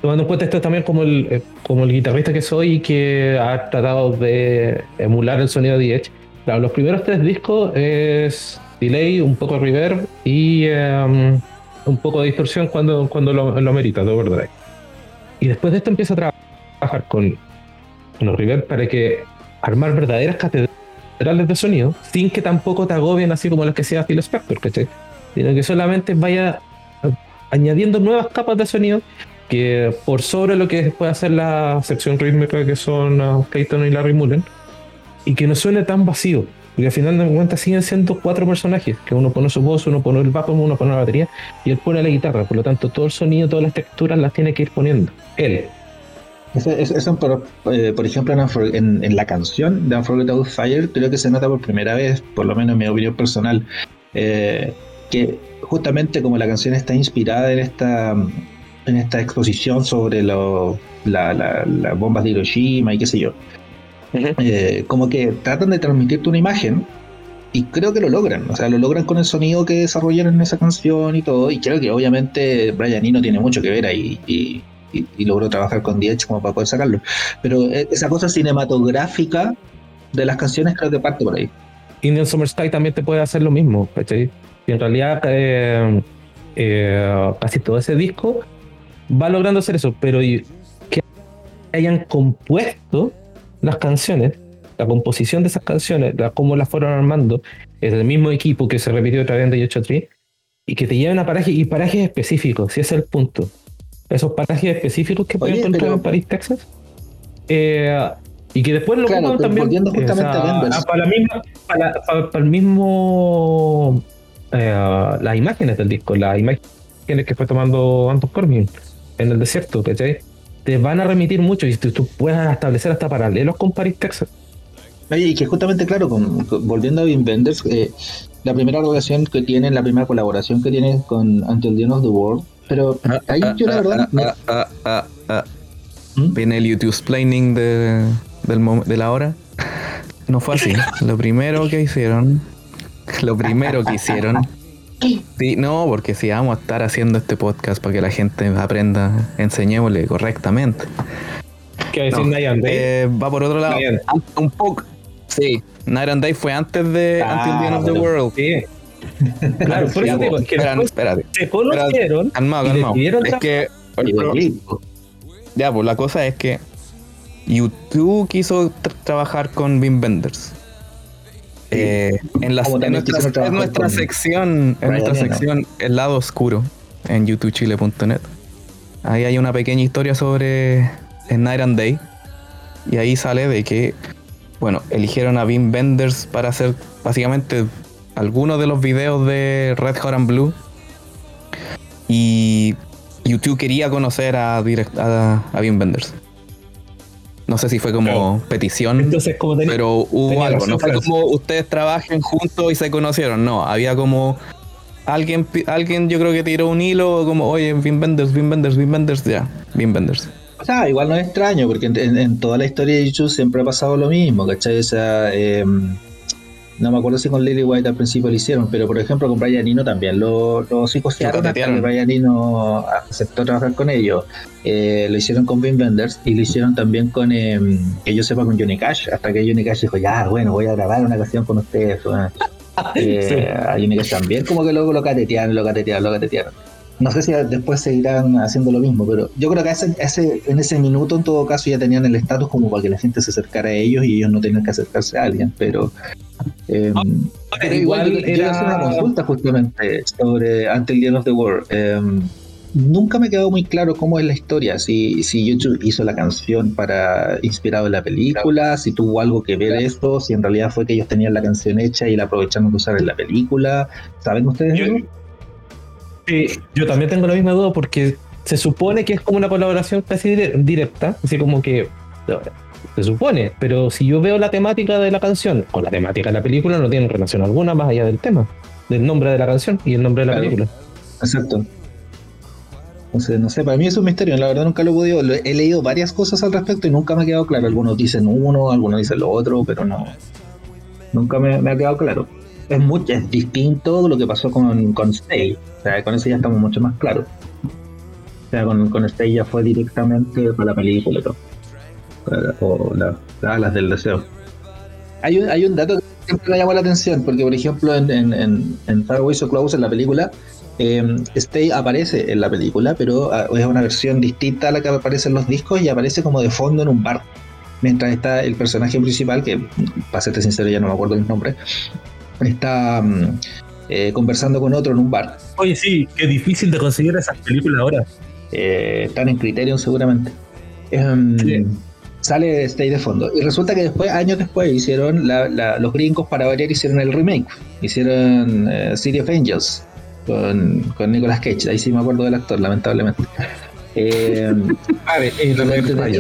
tomando en cuenta esto también como el, eh, como el guitarrista que soy y que ha tratado de emular el sonido de Diech. Claro, los primeros tres discos es delay, un poco reverb y em, un poco de distorsión cuando, cuando lo, lo merita, de overdrive. Y después de esto empieza a trabajar con, con los reverb para que armar verdaderas catedrales de sonido sin que tampoco te agobien así como las que hacía Phil Spector, ¿cachai? Sino que solamente vaya añadiendo nuevas capas de sonido que por sobre lo que puede hacer la sección rítmica que son uh, y Larry Mullen y que no suene tan vacío. Porque al final de cuentas siguen siendo cuatro personajes, que uno pone su voz, uno pone el bajo, uno pone la batería y él pone la guitarra. Por lo tanto, todo el sonido, todas las texturas las tiene que ir poniendo. Él. Eso, eso- eso por, por ejemplo, en la canción de Unforgettable Fire, creo que se nota por primera vez, por lo menos en mi opinión personal, eh, que justamente como la canción está inspirada en esta, en esta exposición sobre lo- la- la- las bombas de Hiroshima y qué sé yo, eh, como que tratan de transmitirte una imagen y creo que lo logran, o sea, lo logran con el sonido que desarrollaron en esa canción y todo, y creo que obviamente Brian Eno tiene mucho que ver ahí y, y, logró trabajar con Diech como para poder sacarlo. Pero eh, esa cosa cinematográfica de las canciones creo que parte por ahí. Indian Summer Sky también te puede hacer lo mismo, ¿cachai? Y en realidad eh, eh, casi todo ese disco va logrando hacer eso, pero que hayan compuesto las canciones, la composición de esas canciones, la, cómo las fueron armando, es el mismo equipo que se repitió otra vez en The 8 Tree, y que te lleven a parajes y parajes específicos, si ese es el punto. Esos parajes específicos que pueden encontrar en París, Texas. Eh, y que después lo claro, también justamente para, la misma, para, para, el mismo eh, las imágenes del disco, las imágenes que fue tomando Anton Corbin en el desierto, ¿cachai? Te van a remitir mucho y tú, puedes establecer hasta paralelos con Paris, Texas. y que justamente, claro, con, volviendo a Wim Wenders, eh, la primera relación que tiene, la primera colaboración que tiene con Until the End of the World, pero ah, ahí ah, yo la verdad... Ah, ¿Mm? Viene el YouTube explaining de, de la hora. No fue así. Lo primero que hicieron, lo primero que hicieron. Sí, no, porque si vamos a estar haciendo este podcast para que la gente aprenda, enseñémosle correctamente. ¿Qué decir Night Day? Eh, va por otro lado. Un poco. Sí, Night and Day fue antes de ah, Until the End of the World. Sí. Claro, por eso digo, que espérate, se conocieron calmado, calmado. es que ya, pues la cosa es que YouTube quiso trabajar con Wim Wenders. Eh, en, nuestra, nuestra sección, en nuestra sección El lado oscuro en youtubechile.net. Ahí hay una pequeña historia sobre Night and Day. Y ahí sale de que, bueno, eligieron a Wim Wenders para hacer básicamente algunos de los videos de Red Hot and Blue. Y YouTube quería conocer a, a, a Wim Wenders. No sé si fue como petición, pero hubo algo. No fue como ustedes trabajen juntos y se conocieron. No, había como alguien, alguien yo creo que tiró un hilo como, oye, Vin Vendors, Vin Vendors, Vin Vendors, ya, Vin Vendors. O sea, igual no es extraño, porque en, toda la historia de YouTube siempre ha pasado lo mismo, ¿cachai? O sea, eh, no me acuerdo si con Lily White al principio lo hicieron, pero por ejemplo con Brian Eno también lo, lo psicosearon hasta que Brian Eno aceptó trabajar con ellos. Eh, lo hicieron con Vin Vendors y lo hicieron también con, eh, que yo sepa, con Johnny Cash, hasta que Johnny Cash dijo, ya, bueno, voy a grabar una canción con ustedes. Eh, A Johnny Cash también como que luego lo catetearon, lo catetearon, lo catetearon. No sé si después seguirán haciendo lo mismo, pero yo creo que ese, en ese minuto en todo caso ya tenían el estatus como para que la gente se acercara a ellos y ellos no tenían que acercarse a alguien, pero, eh, pero igual era una consulta justamente sobre Until the End of the World. Em, nunca me quedó muy claro cómo es la historia, si, si YouTube hizo la canción para inspirado en la película, si tuvo algo que ver esto, si en realidad fue que ellos tenían la canción hecha y la aprovecharon de usar en la película. ¿Saben ustedes? Sí, yo también tengo la misma duda porque se supone que es como una colaboración casi directa, así como que se supone, pero si yo veo la temática de la canción con la temática de la película no tienen relación alguna más allá del tema, del nombre de la canción y el nombre de la película. Exacto. Entonces, no sé, para mí es un misterio, la verdad nunca lo he podido, he leído varias cosas al respecto y nunca me ha quedado claro, algunos dicen uno, algunos dicen lo otro, pero no, nunca me, me ha quedado claro es, mucho, es distinto de lo que pasó con, con Stay. O sea, con eso ya estamos mucho más claros. O sea, con, con Stay ya fue directamente para la película. O la, las del deseo. Hay un, hay un dato que siempre me llamó la atención, porque por ejemplo en, en, en, en Far Away So Close, en la película, eh, Stay aparece en la película, pero ah, es una versión distinta a la que aparece en los discos y aparece como de fondo en un bar. Mientras está el personaje principal, que para serte sincero ya no me acuerdo el nombre, está mm, eh, conversando con otro en un bar. Oye, sí, qué difícil de conseguir esas películas ahora. Eh, están en Criterion seguramente. Em, sale Stay de fondo. Y resulta que después, años después, hicieron los gringos para variar, hicieron el remake. Hicieron eh, City of Angels con, con Nicolas Cage. Ahí sí me acuerdo del actor, lamentablemente. Em, a ver, lo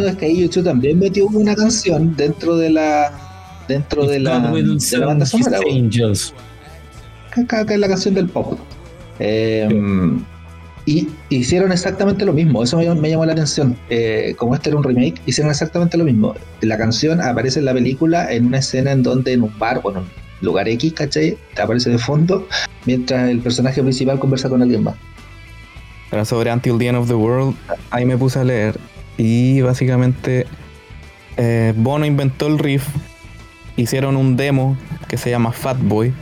es que YouTube también metió una canción dentro de la dentro de la, de la, banda sonora. Angels. Acá, es la canción del pop. Eh, y hicieron exactamente lo mismo, eso me, llamó la atención. Eh, como este era un remake, hicieron exactamente lo mismo. La canción aparece en la película en una escena en donde en un bar, bueno, lugar X, ¿cachai? Te aparece de fondo mientras el personaje principal conversa con alguien más. Era sobre Until the End of the World, ahí me puse a leer. Y básicamente eh, Bono inventó el riff. Hicieron un demo que se llama Fat Boy.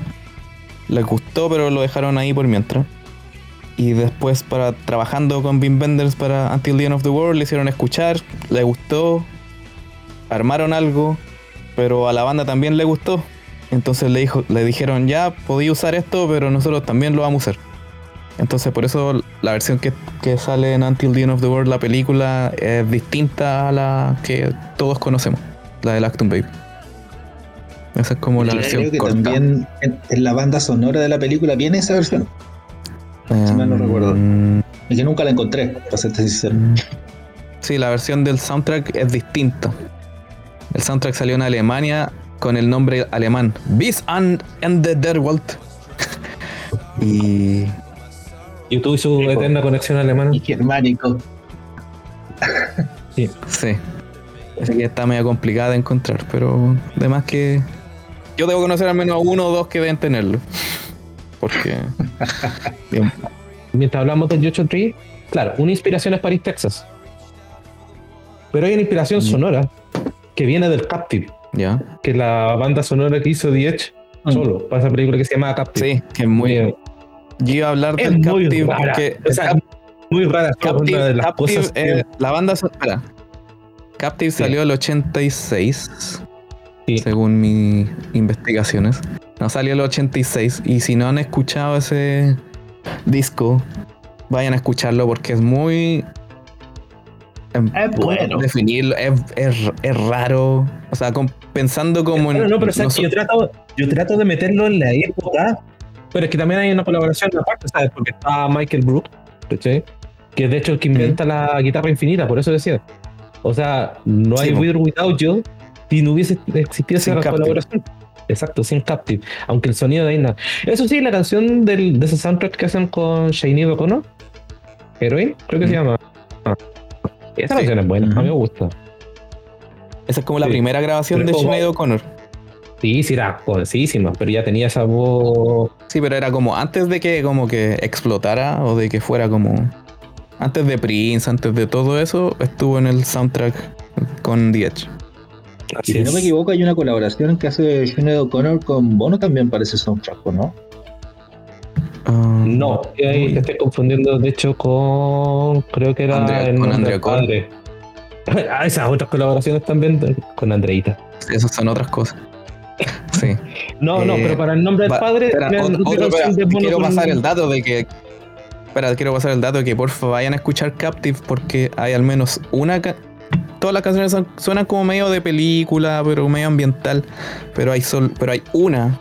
Les gustó, pero lo dejaron ahí por mientras. Y después, para trabajando con Vin Benders para Until the End of the World, le hicieron escuchar, le gustó, armaron algo, pero a la banda también le gustó. Entonces le, dijo, le dijeron, ya, podía usar esto, pero nosotros también lo vamos a usar. Entonces por eso la versión que, que sale en Until the End of the World, la película, es distinta a la que todos conocemos, la de Acton Baby. Esa es como la Creo versión que corta. también en, en la banda sonora de la película viene esa versión. Eh, mal no recuerdo. mm, Y que nunca la encontré, para serte sincero. Sí, la versión del soundtrack es distinta. El soundtrack salió en Alemania con el nombre alemán Bis an Ende der Welt. y YouTube y su eterna conexión alemana. Y germánico. Sí. sí, así que está medio complicada de encontrar, pero además que yo debo conocer al menos uno o dos que deben tenerlo. Porque bien, Mientras hablamos del Yocho Tree, claro, una inspiración es Paris, Texas. Pero hay una inspiración Mm. sonora que viene del Captive, ya. que es la banda sonora que hizo The Edge Mm. solo, para esa película que se llama Captive. Sí, que es muy. Muy, Yo iba a hablar es del muy Captive rara. porque O sea, muy rara. Captive, una de las Captive, cosas que- eh, la banda son- espera. Captive Sí. salió el 86, Sí. según mis investigaciones. No salió el 86 y si no han escuchado ese disco, vayan a escucharlo porque es muy Es bueno. definirlo, es, es- es raro, o sea, pensando como en No, no, pero o sea, noso- yo, trato, yo trato de meterlo en la época, pero es que también hay una colaboración aparte, ¿sabes? Porque está Michael Brook, ¿cachai? Que es de hecho el que inventa la guitarra infinita, por eso decía. O sea, no Sí, hay po. With or Without You si no hubiese existido Sin esa Captive. colaboración. Exacto, sin Captive. Aunque el sonido de ahí nada. Eso sí, la canción del, de ese soundtrack que hacen con Shiny O'Connor, Heroin, creo que se Mm. llama. Ah. Esa Sí. canción es buena, a mí me gusta. esa es como la sí. primera grabación Pero de Sinead O'Connor. Sí, sí, era jovencísima, pero ya tenía esa voz Sí, pero era como antes de que como que explotara o de que fuera como antes de Prince, antes de todo eso, estuvo en el soundtrack con The Edge. Y si no me equivoco, hay una colaboración que hace Sinead O'Connor con Bono también parece soundtrack, ¿o ¿no? Ah, No, y ahí te estoy confundiendo, de hecho, con. Creo que era Andrea- el con Andrea padre. Ah, esas otras colaboraciones también con Andreita. esas son otras cosas. Sí. No, no, Eh, pero para el nombre del Va- padre. espera, otro- otro, de quiero pasar el dato de que. Espera, quiero pasar el dato de que porfa vayan a escuchar Captive porque hay al menos una. Todas las canciones son- suenan como medio de película, pero medio ambiental. Pero hay sol, pero hay una.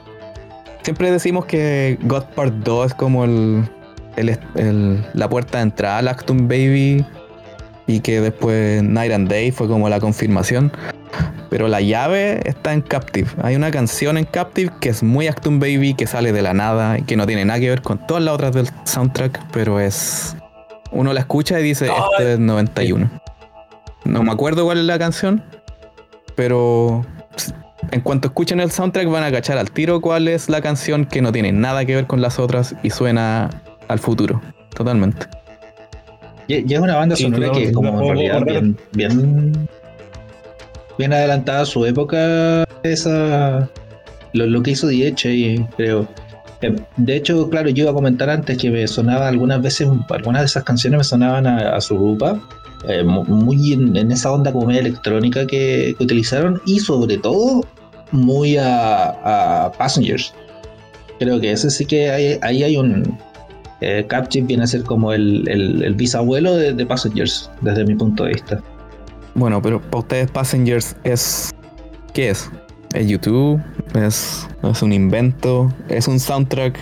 Siempre decimos que God Part 2 es como el, el- el- la puerta de entrada al Acton Baby. Y que después Night and Day fue como la confirmación. Pero la llave está en Captive. Hay una canción en Captive que es muy Acton Baby, que sale de la nada y que no tiene nada que ver con todas las otras del soundtrack, pero es. Uno la escucha y dice, este es 91. No me acuerdo cuál es la canción, pero en cuanto escuchen el soundtrack van a cachar al tiro cuál es la canción que no tiene nada que ver con las otras y suena al futuro. Totalmente. Y, y es una banda sonora que como en realidad bien, bien, bien adelantada a su época esa lo, lo que hizo Diech ahí, creo. Eh, De hecho, claro, yo iba a comentar antes que me sonaba algunas veces, algunas de esas canciones me sonaban a, a Surupa, eh, mu- muy en, esa onda como media electrónica que, utilizaron y sobre todo muy a, Passengers. Creo que ese sí que hay, ahí hay un, eh, viene a ser como el, el- el bisabuelo de, de Passengers, desde mi punto de vista. Bueno, pero para ustedes Passengers es... ¿Qué es? ¿Es YouTube? ¿Es, es un invento? ¿Es un soundtrack?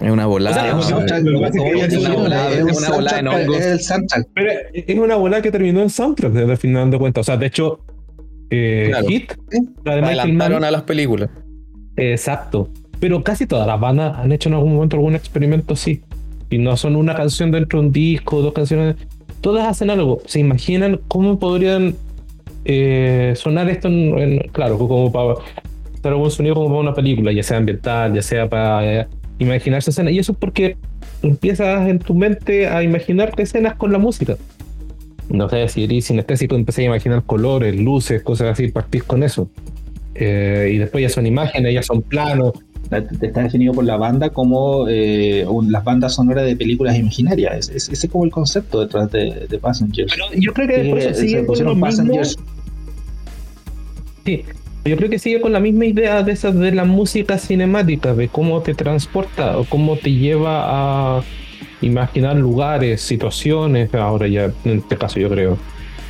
¿Es una volada? O sea, Es una volada, es es un una volada en soundtrack, hongos. es. Pero una bola que terminó en soundtrack desde el final de cuentas. O sea, de hecho, eh, Claro. Hit, la de Michael adelantaron a las películas. Exacto. Pero casi todas las bandas han hecho en algún momento algún experimento así. Y no son una canción dentro de un disco, dos canciones. Todas hacen algo. ¿Se imaginan cómo podrían eh, sonar esto? En, en- claro, como para usar algún sonido como para una película, ya sea ambiental, ya sea para eh, imaginarse escenas. Y eso es porque empiezas en tu mente a imaginarte escenas con la música. No sé, si eres sinestésico, empecé a imaginar colores, luces, cosas así, partís con eso. Eh, y después ya son imágenes, ya son planos. Está definido por la banda como eh, las bandas sonoras de películas imaginarias. Es- es- ese es como el concepto detrás de, de Passengers. Pero yo creo que después sigue se pusieron. Passengers. Sí, yo creo que sigue con la misma idea de esas de la música cinemática, de cómo te transporta o cómo te lleva a imaginar lugares, situaciones, ahora ya en este caso yo creo.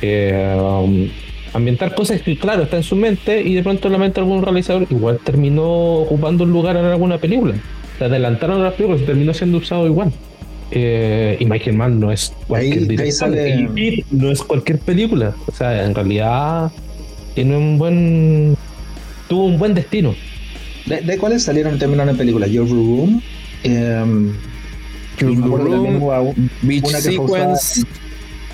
Eh, um, ambientar cosas que claro está en su mente y de pronto la mente de algún realizador igual terminó ocupando un lugar en alguna película. Se adelantaron las películas y terminó siendo usado igual. Eh, y Michael Mann no es cualquier Ahí- ahí sale- y- y no es cualquier película. O sea, en realidad tiene un buen tuvo un buen destino. ¿De, de cuáles salieron y terminaron en películas? Your Room. em, Your y Room, Beach una Sequence. en-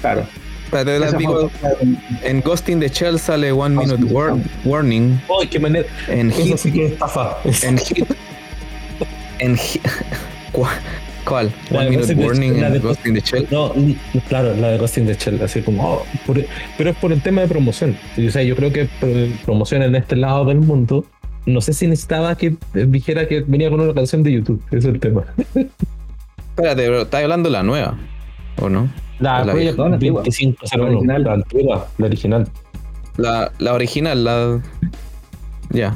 Claro. Las Esa digo, en- en Ghost in the Shell sale One Ghost Minute war-. Warning. ¡Ay, qué manera! En Eso Hit. sí que es estafa. En Hit. En Hit. ¿Cuál? La One de the- Warning la de Ghost in the Shell. No, claro, la de Ghost in the Shell, así como, oh, por- pero es por el tema de promoción. O sea, yo creo que promoción en este lado del mundo, no sé si necesitaba que dijera que venía con una canción de YouTube, ese es el tema. Espérate, pero estás hablando de la nueva, ¿o no? La, La vieja, la antigua. 2501, La original. la antigua, la original. La, la original, la. Ya.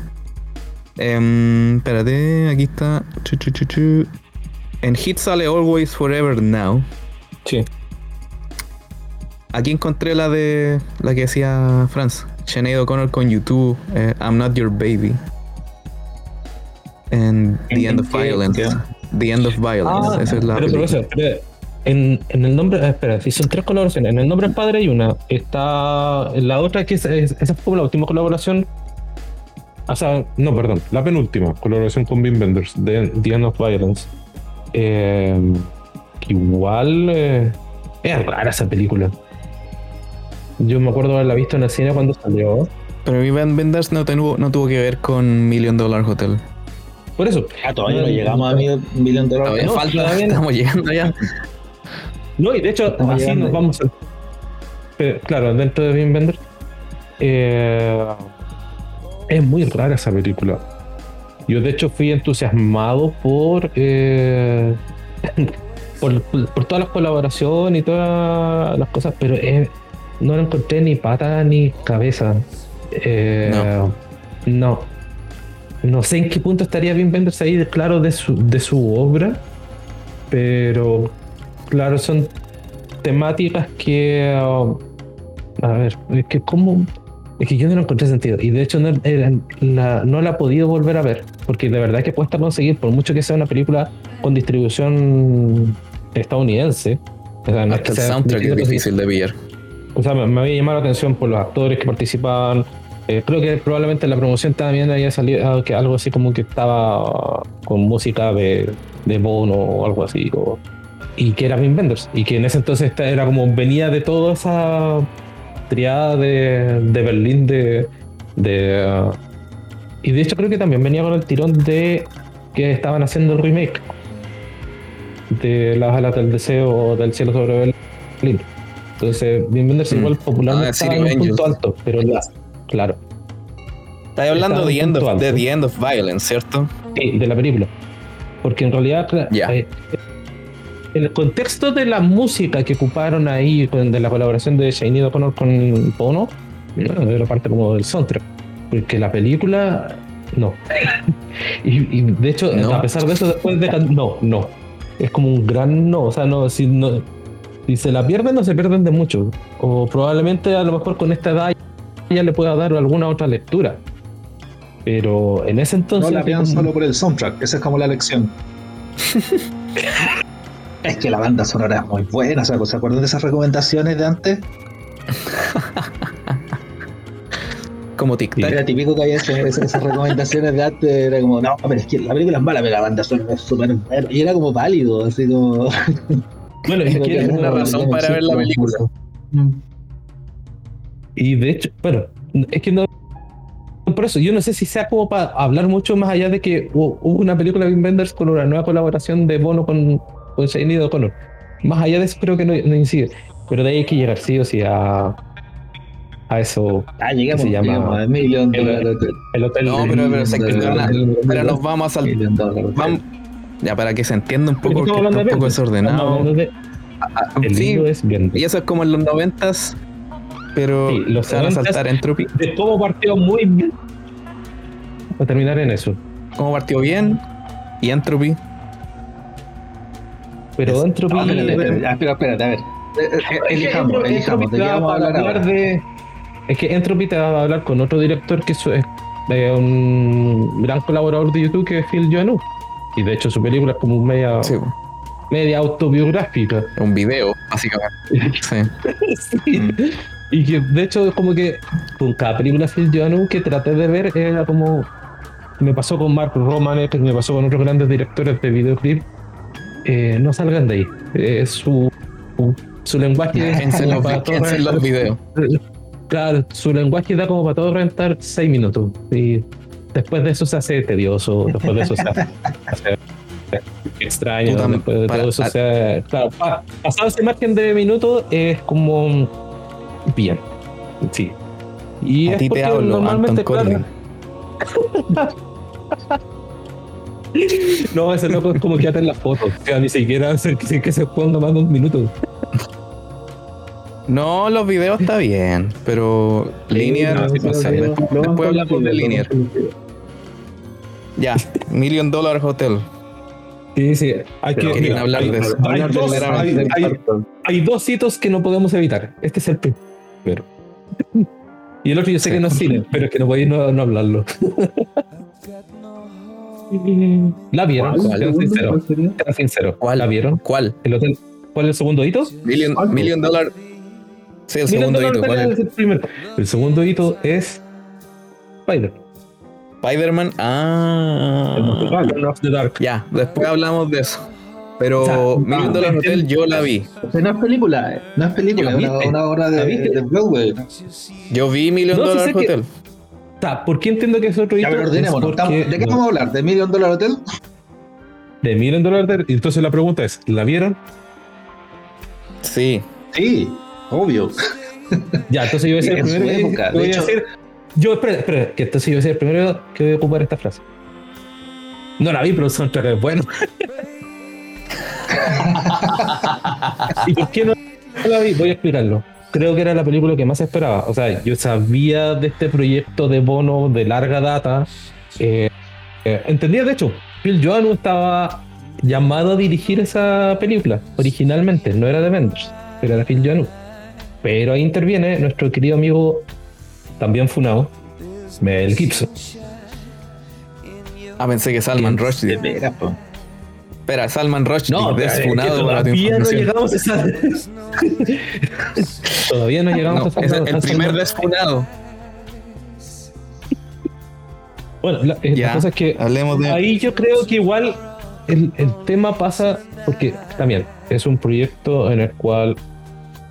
Em, espérate, aquí está. Chu, chu, chu, chu. En Hit sale Always Forever Now. Sí. Aquí encontré la de. La que decía Franz. Sinead O'Connor con YouTube. eh, I'm Not Your Baby. And The ¿En- End en of Violence. The End of Violence. Esa es la. Ah, pero, pero película. eso, pero en, en el nombre, ah, espera, si son tres colaboraciones, en el nombre del padre hay una, está la otra que es, es- esa fue la última colaboración, o sea, no, perdón, la penúltima colaboración con Wim Wenders de The End of Violence. Eh, que igual eh, es rara esa película. Yo me acuerdo haberla visto en el cine cuando salió. Pero Vivian Benders no, tuvo- no tuvo que ver con Million Dollar Hotel. Por eso. Ah, todavía no llegamos a mil millón de Todavía dólares. no, falta, todavía no. estamos llegando ya. No, y de hecho, Estamos así llegando nos vamos. a- Pero, claro, dentro de Bien Vender. eh, es muy rara esa película. Yo, de hecho, fui entusiasmado por. eh, por, por todas las colaboraciones y todas las cosas, pero eh, no le encontré ni pata ni cabeza. Eh, no. no. sé en qué punto estaría bien Benders ahí, claro, de su, de su obra, pero claro, son temáticas que. a ver, es que como. Es que yo no lo encontré sentido. Y de hecho no, era- la, no la he podido volver a ver. Porque de verdad que cuesta conseguir, por mucho que sea una película con distribución estadounidense. O sea, no es Hasta que el soundtrack es difícil de pillar. o sea, me, me había llamado la atención por los actores que participaban. Eh, creo que probablemente en la promoción también había salido ah, que algo así como que estaba con música de, de mono o algo así. o- y que era Wim Wenders. Y que en ese entonces era como venía de toda esa triada de, de Berlín de. de ah, y de hecho creo que también venía con el tirón de que estaban haciendo el remake de las alas del deseo o del cielo sobre Berlín. Entonces, Wim Wenders Mm. igual popularmente Ah, estaba en un Angels. punto alto, pero ya, claro, Estás hablando de, end of, de. The End of Violence, ¿cierto? sí, de la película. Porque en realidad, eh, el contexto de la música que ocuparon ahí, de la colaboración de Shane O'Connor con Bono, no, era parte como del soundtrack. Porque la película, no. y, y de hecho, No. a pesar de eso, después de. No, no. Es como un gran no. O sea, no, si, no, si se la pierden, no se pierden de mucho. O probablemente a lo mejor con esta edad ya le pueda dar alguna otra lectura. Pero en ese entonces. No la vean solo por el soundtrack, esa es como la lección. es que la banda sonora es muy buena, o sea, ¿se acuerdan de esas recomendaciones de antes? Como Tic Tac. Era típico que había esas recomendaciones de antes, era como, no, pero es que la película es mala, pero la banda sonora es súper buena. Y era como válido, así como... Bueno, es que Es una razón para ver la película. Y de hecho, bueno, es que no por eso, yo no sé si sea como para hablar mucho más allá de que hu- hubo una película de Wim Wenders con una nueva colaboración de Bono con, con Sinead O'Connor. Más allá de eso creo que no, no incide. Pero de ahí hay que llegar sí o sí a, a eso. Ah, llegamos, Se llama- llegamos a Million el- Dollar Hotel. El hotel No, de- pero, pero, de- ahora nos vamos a saltar. Vamos, ya para que se entienda un poco, Porque está un poco de desordenado. De- el Sí, libro es Wenders. y eso es como en los noventas, pero Sí, los se van a 90s. saltar Entropy. de cómo partió muy bien. Para terminar en eso. Cómo partió bien y Entropy. Pero Es- dentro Ah, espérate, espérate, ah, espera, espérate, a ver. Elijamos, elijamos, ¿de qué vamos a hablar ahora? de. Es que Entropy te va a hablar con otro director que es eh, un gran colaborador de YouTube que es Phil Joannou. Y de hecho su película es como media, Sí, media autobiográfica. un video, básicamente. Sí. Sí. Mm. Y que de hecho como que con cada película de Phil Joannou que traté de ver era como me pasó con Mark Romanek, me pasó con otros grandes directores de videoclip. eh, no salgan de ahí. Eh, su, su lenguaje es para los videos. Claro, su lenguaje da como para todo rentar seis minutos. Y después de eso se hace tedioso, después de eso se hace, hace extraño, Puta, después de para- todo eso se hace- Claro, pa- pasado ese margen de minutos es como bien. Sí. Y A ti te hablo, Anton Corbin. No, ese loco es como que en las fotos. O sea, ni siquiera que se ponga más de un minuto. No, los videos está bien, pero Linear, no, no sé, después, después hablamos de Linear. Ya, Million Dollar Hotel. Sí, sí. Hay Pero que mira, hablar hay, de eso. hay Hablar dos, hay- hay- hay dos hitos que no podemos evitar. Este es el primero. Y el otro yo sé Sí. que no es cine, pero es que no voy a no, no hablarlo. ¿La vieron? ¿Cuál? Sean sinceros. ¿Cuál. ¿La vieron? ¿Cuál? ¿El hotel? ¿Cuál es el segundo hito? Million, million Dollar. Sí, el segundo hito. ¿Cuál es? el primero. El segundo hito es Spider. Spider-Man. Ah. El musical. Dawn of the Dark. Ya, después hablamos de eso. Pero O sea, Million Dollar. Hotel yo la vi. O sea, no es película, eh, no es película, ¿La es una, viste? una obra ¿La de, viste? de Broadway. Yo vi Million No, Dollar que- Hotel. O sea, ¿por qué entiendo que es otro hito? Ya, pero porque- Estamos- ¿De qué vamos a hablar? ¿De Million Dollar Hotel? de Million Dollar Hotel. Y entonces la pregunta es, ¿la vieron? Sí. Sí, obvio. Ya, entonces yo voy a ser el primero que- época, de voy a decir. Yo, espera, espera, que entonces yo voy a ser el primero que voy a ocupar esta frase. No la vi, pero el soundtrack es bueno. ¿Y por qué no la vi? Voy a explicarlo. Creo que era la película que más esperaba. O sea, yo sabía de este proyecto de bono de larga data. Eh, eh, entendía, de hecho, Phil Joannou estaba llamado a dirigir esa película originalmente, no era de Avengers, pero era Phil Joannou. Pero ahí interviene nuestro querido amigo, también funado, Mel Gibson. Ah, pensé que Salman De Rushdie. veras, po. Espera, Salman Rushdie, pero es que desfunado para tu todavía no información. llegamos a esa. todavía no llegamos No, a esa. es el, primer desfunado. Bueno, la, eh, la Ya, cosa es que hablemos de. ahí yo creo que igual el, el tema pasa porque también es un proyecto en el cual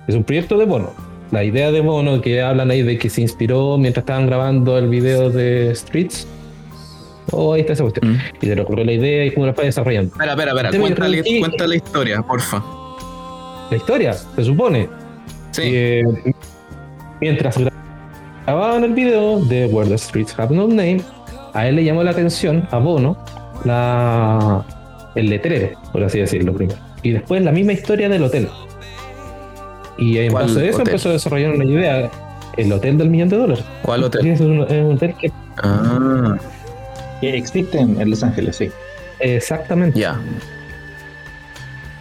es un proyecto de Bono. La idea de Bono que hablan ahí de que se inspiró mientras estaban grabando el video de Streets. Oh, ahí está esa cuestión. Mm. Y se le ocurrió la idea y cómo la fue desarrollando. Espera, espera, espera. Cuéntale, cuenta la historia, porfa. La historia, se supone. Sí. mientras grababan el video de Where the Streets Have No Name, a él le llamó la atención, a Bono, la, el letrero, por así decirlo primero. Y después la misma historia del hotel. Y en ¿Cuál base a eso hotel? empezó a desarrollar una idea. El hotel del millón de dólares. ¿Cuál hotel? Es un, es un hotel que Ah, Que existe en, en Los Ángeles, sí. exactamente. ya.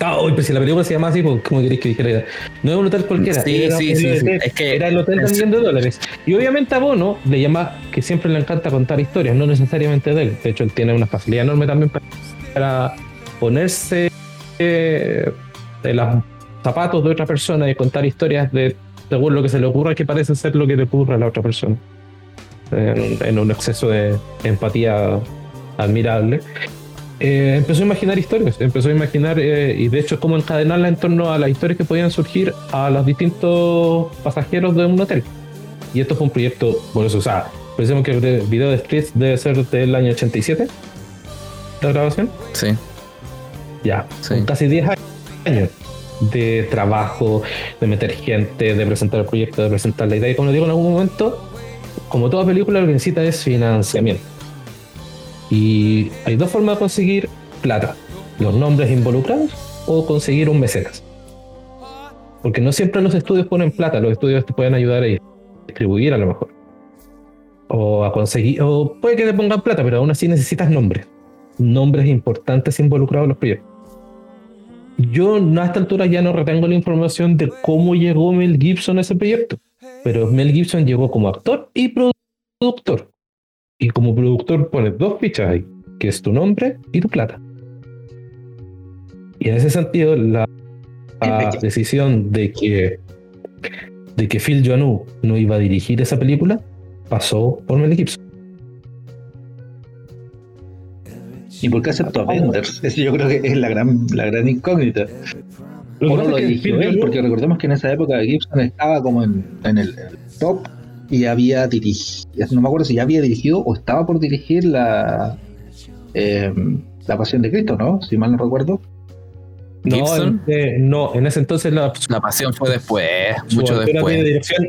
Ah, uy, pues si la película se llama así, pues, ¿cómo queréis que dijera? No es un hotel cualquiera. Sí, era, sí, sí, el sí. hotel- Es que era el hotel del es- millón de dólares. Y obviamente a Bono le llama que siempre le encanta contar historias, no necesariamente de él. De hecho, él tiene una facilidad enorme también para, para ponerse eh, en los zapatos de otra persona y contar historias de según lo que se le ocurra que parece ser lo que le ocurre a la otra persona. En, en un exceso de empatía admirable. Eh, empezó a imaginar historias, empezó a imaginar, eh, y de hecho, cómo encadenarla en torno a las historias que podían surgir a los distintos pasajeros de un hotel. Y esto fue un proyecto, por eso, o sea, Pensemos que el video de Streets debe ser del año 87, la grabación. Sí. Ya, Sí. casi 10 años de trabajo, de meter gente, de presentar el proyecto, de presentar la idea. Y como digo en algún momento, como toda película, lo que necesita es financiamiento. Y hay dos formas de conseguir plata: los nombres involucrados o conseguir un mecenas. Porque no siempre los estudios ponen plata, los estudios te pueden ayudar a distribuir a lo mejor. O a conseguir, o puede que te pongan plata, pero aún así necesitas nombres. Nombres importantes involucrados en los proyectos. Yo a esta altura ya no retengo la información de cómo llegó Mel Gibson a ese proyecto, pero Mel Gibson llegó como actor y productor. Y como productor pones dos fichas ahí, que es tu nombre y tu plata. Y en ese sentido, la, la decisión de que, de que Phil Joannou no iba a dirigir esa película pasó por Mel Gibson. ¿Y por qué aceptó Avengers? Eso yo creo que es la gran, la gran incógnita. Lo ¿O no lo dirigió Phil él? Porque recordemos que en esa época Gibson estaba como en, en el, el top y había dirigido, no me acuerdo si ya había dirigido o estaba por dirigir la, eh, la Pasión de Cristo, ¿no? Si mal no recuerdo. No, Gibson. en, eh, no, en ese entonces la, La pasión fue después, mucho aventura de después. dirección.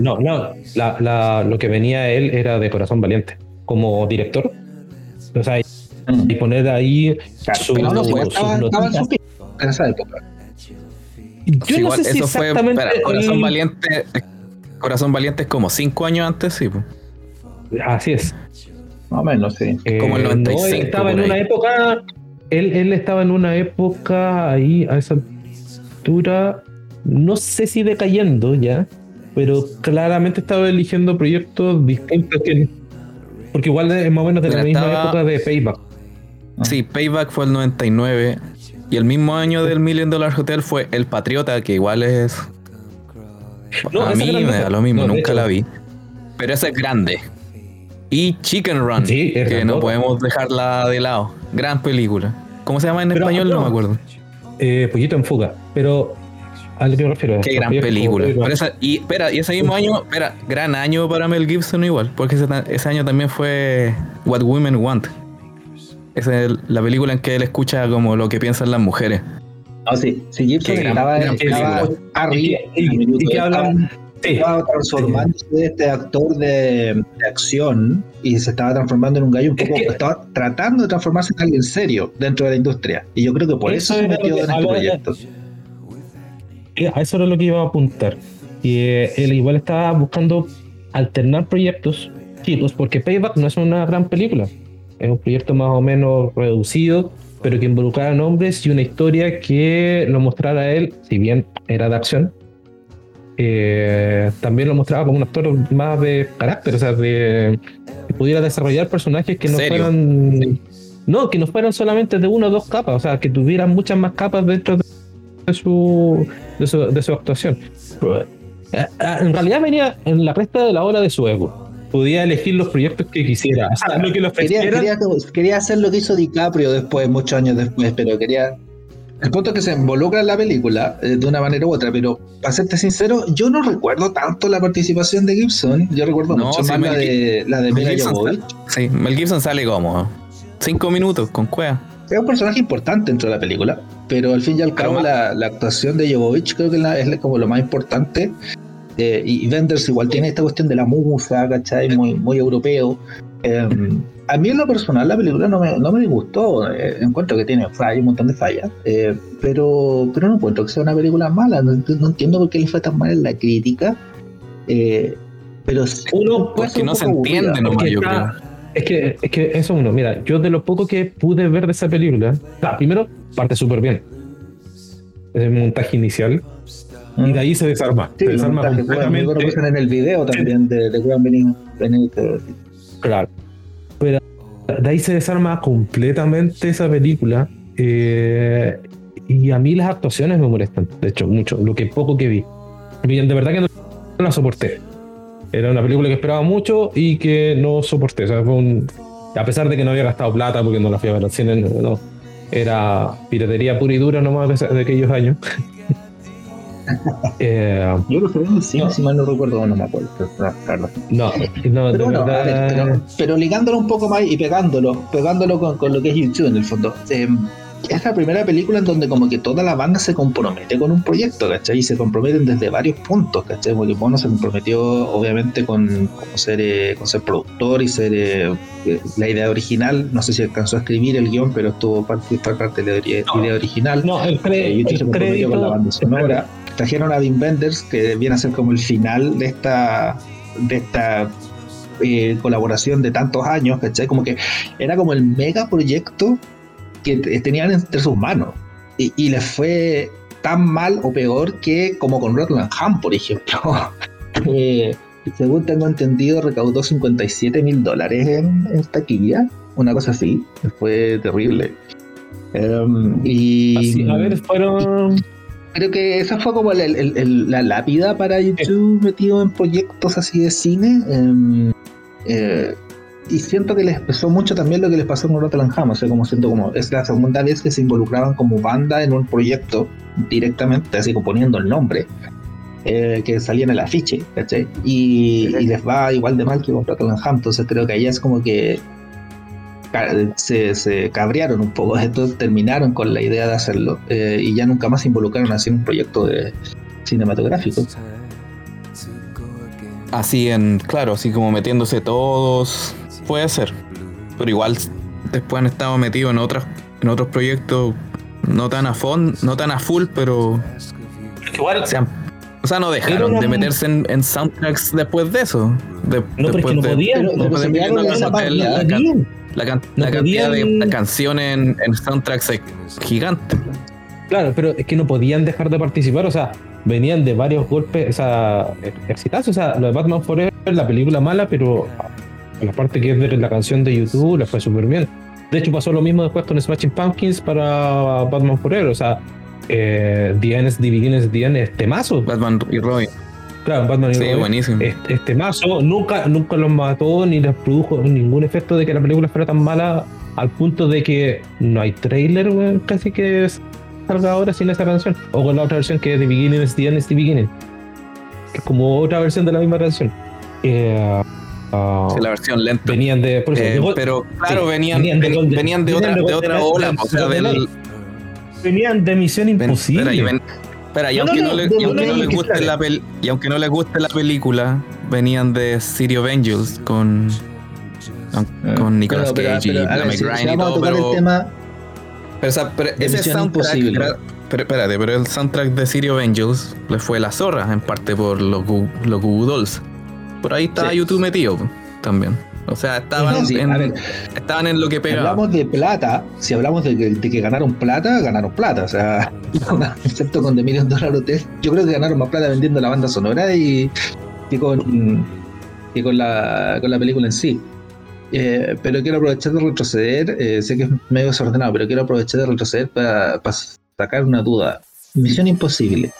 No, no, la, la- lo que venía él era de Corazón Valiente, como director. O sea, y poner ahí su, Pero no, sus pues, estaba, estaba en su notitas. pico en esa época. Yo Sí, no igual, sé si eso fue. exactamente. espera, Corazón el- Valiente. Corazón Valiente es como cinco años antes, sí. po. Así es. Más o menos, sí. Como el Eh, 95 no, él estaba en ahí. una época. Él, él estaba en una época ahí, a esa altura. No sé si decayendo ya, pero claramente estaba eligiendo proyectos distintos que. Porque igual es más o menos de la misma estaba- época de Payback. Sí, Payback fue el 99. Y el mismo año del Million Dollar Hotel fue El Patriota, que igual es. No, a mí me da lo mismo, No, nunca la vi. Pero esa es grande. Y Chicken Run, Sí, que no podemos dejarla de lado. Gran película. ¿Cómo se llama en Pero, español? No, me acuerdo. Eh, Pollito en fuga. Pero a lo que me refiero. Qué gran película. Pero esa- y espera, y ese mismo año, espera, gran año para Mel Gibson igual, porque ese año también fue What Women Want. Esa es el- la película en que él escucha como lo que piensan las mujeres. No, sí, sí, Gibson gran- estaba, gran estaba película. arriba. Y, y- y que hablan. Sí, estaba transformándose de este actor de, de acción y se estaba transformando en un gallo un Es poco, que- estaba tratando de transformarse en alguien serio dentro de la industria. Y yo creo que por eso, Eso se metió en este proyecto. A eso era lo que iba a apuntar. Y eh, él igual estaba buscando alternar proyectos chicos, porque Payback no es una gran película. Es un proyecto más o menos reducido, pero que involucraba nombres y una historia que lo mostrara a él, si bien era de acción, eh, también lo mostraba como un actor más de carácter, o sea, de que pudiera desarrollar personajes que no Serio. fueran. No, que no fueran solamente de una o dos capas, o sea, que tuvieran muchas más capas dentro de su, de su, de su actuación. Eh, eh, En realidad venía en la cresta de la ola de su ego. Podía elegir los proyectos que quisiera. O sea, lo que Quería, quería, quería hacer lo que hizo DiCaprio después, muchos años después, pero quería. El punto es que se involucra en la película eh, de una manera u otra, pero para serte sincero, yo no recuerdo tanto la participación de Gibson. Yo recuerdo No, mucho sí, más la Mel de, la de Mel Gibson. Sí, Mel Gibson sale como cinco minutos con cueva. Es un personaje importante dentro de la película, pero al fin y al cabo la, la actuación de Jovovich creo que la- es como lo más importante. Eh, y Wenders igual tiene esta cuestión de la musa, ¿cachai? Muy, muy europeo. Eh, a mí en lo personal la película no me, no me disgustó. Eh, encuentro que tiene fallas, un montón de fallas. eh, pero, pero no encuentro que sea una película mala. No, no entiendo por qué le fue tan mal en la crítica. Eh, pero sí, Uno, Porque un no se aburrida. entiende nomás, yo está- creo. Es que, es que eso uno, mira, yo de lo poco que pude ver de esa película, primero parte súper bien. El montaje inicial, y de ahí se desarma. Sí, se desarma completamente. que usan en el video también de, de Benito. Claro. Pero de ahí se desarma completamente esa película. eh, y a mí las actuaciones me molestan, de hecho, mucho, lo que poco que vi. Bien, de verdad que no, la soporté. Era una película que esperaba mucho y que no soporté. O sea, fue un- a pesar de que no había gastado plata porque no la fui a ver al cine, no, era piratería pura y dura nomás de aquellos años. Eh, Yo lo vi en el cine, si mal no recuerdo, no me acuerdo. pero, claro. no, no, Pero, bueno, ver, pero, pero ligándolo un poco más y pegándolo, pegándolo con, con lo que es YouTube en el fondo. eh, es la primera película en donde como que toda la banda se compromete con un proyecto, ¿cachai? Y se comprometen desde varios puntos, ¿cachai? Porque Bono se comprometió obviamente con, con ser, eh, con ser productor y ser eh, eh, la idea original. No sé si alcanzó a escribir el guion, pero estuvo parte, parte de la idea, No. original. No, el, Eh, el comprometió con la banda crédito. sonora. Trajeron a Dean Benders, que viene a ser como el final de esta, de esta eh, colaboración de tantos años, ¿cachai? Como que era como el mega proyecto que tenían entre sus manos. Y, les fue tan mal o peor que como con Rottenham, por ejemplo. Eh, según tengo entendido, recaudó 57 mil dólares en, en taquilla, una cosa así. Fue terrible. Em, y a ver, fueron. Creo que esa fue como el- el- el- la lápida para YouTube metido en proyectos así de cine. em, eh, y siento que les pasó mucho también lo que les pasó con Rotterdam Ham, o sea, como siento como es la segunda vez que se involucraban como banda en un proyecto directamente, así como poniendo el nombre, eh, que salía en el afiche, ¿cachai? Y, y les va igual de mal que con Rotterdam Ham, entonces creo que allá es como que se, se cabrearon un poco, entonces terminaron con la idea de hacerlo eh, y ya nunca más se involucraron así en un proyecto de cinematográfico. Así en, claro, así como metiéndose todos, puede ser. Pero igual después han estado metidos en otras, en otros proyectos no tan a fondo, no tan a full, pero Igual, se han- o sea, no dejaron de meterse en, en soundtracks después de eso. De- no, pero es después que no podían. no se quedaron en esa parte. La, can- No la cantidad de canciones en, en soundtracks es gigante. Claro, pero es que no podían dejar de participar, o sea, venían de varios golpes, o sea, exitazos, o sea, lo de Batman Forever, la película mala, pero la parte que es de la canción de YouTube le fue súper bien. De hecho, pasó lo mismo después con Smashing Pumpkins para Batman Forever, o sea, eh, The End is the Beginning is the End es temazo. Batman y Robin. Claro, Batman Sí, buenísimo. es, es temazo, nunca, nunca los mató ni les produjo ningún efecto de que la película fuera tan mala al punto de que no hay trailer, weón, casi que salga ahora sin esa canción. O con la otra versión que es The Beginning is the End is the Beginning. Que es como otra versión de la misma canción. Eh, ah, Sí, la versión lenta. venían de. Por eso, Eh, pero claro, sí, venían, venían de venían otra, de otra ola, o sea, de- del, venían de Misión Imposible. ven- espera, y aunque no, no, le- y aunque no, les guste la pel- y aunque no les guste la película, venían de City of Angels con con Nicolas Ah, Pero- pero- Cage pero, y ver, si- si Grind y a todo, tocar pero, el tema pero, o sea, pero ese soundtrack Imposible. era- pero espérate, pero el soundtrack de City of Angels le fue la zorra, en parte por los los Goo Goo Dolls. Por ahí Sí. YouTube metido también. O sea, estaban, en, a ver. estaban en lo que Si pegaba. hablamos de plata, si hablamos de que, de que ganaron plata, ganaron plata. O sea, excepto con The Million Dollar Hotel, yo creo que ganaron más plata vendiendo la banda sonora y que con, que con, la, con la película en sí. Eh, pero quiero aprovechar de retroceder, eh, sé que es medio desordenado, pero quiero aprovechar de retroceder para, para sacar una duda. Misión Imposible.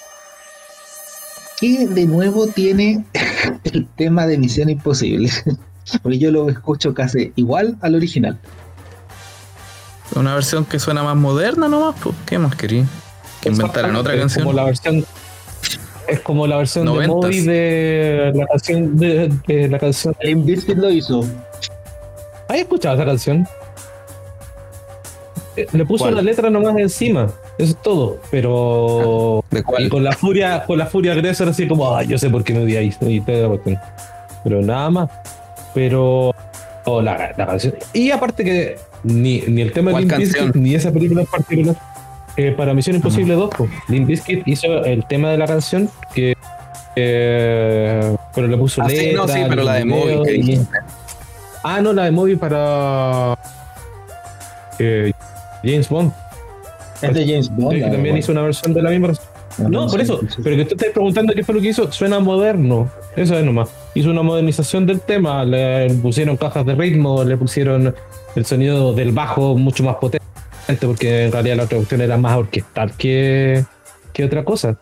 ¿Qué de nuevo tiene el tema de Misión Imposible? Porque yo lo escucho casi igual al original. Una versión que suena más moderna nomás, pues. ¿Qué más querí? Que inventaran otra Es canción. Como la versión, es como la versión de Noventas. Moby de la canción de, de la canción. Limp Bizkit lo hizo. ¿Has escuchado esa canción? Eh, Le puso ¿Cuál? la letra nomás encima, eso es todo. Pero ¿De y cuál? con la furia, con la furia agresor así como, ah, yo sé por qué me odiáis y. Pero nada más. Pero oh, la, la canción. Y aparte que ni, ni el tema de ¿Cuál Limp? Bizkit, ni esa película en particular. eh, para Misión Imposible 2, pues, Limp Bizkit hizo el tema de la canción que eh, pero le puso Ah, sí, letra, no, sí, pero la de video que dijiste. Ah, no, la de móvil para eh, James Bond. Es de James Bond. que también hizo una versión de la misma. No, por eso. Pero que tú estás preguntando qué fue lo que hizo, suena moderno. Eso es nomás. Hizo una modernización del tema. Le pusieron cajas de ritmo, le pusieron el sonido del bajo mucho más potente, porque en realidad la otra cuestión era más orquestal que, que otra cosa.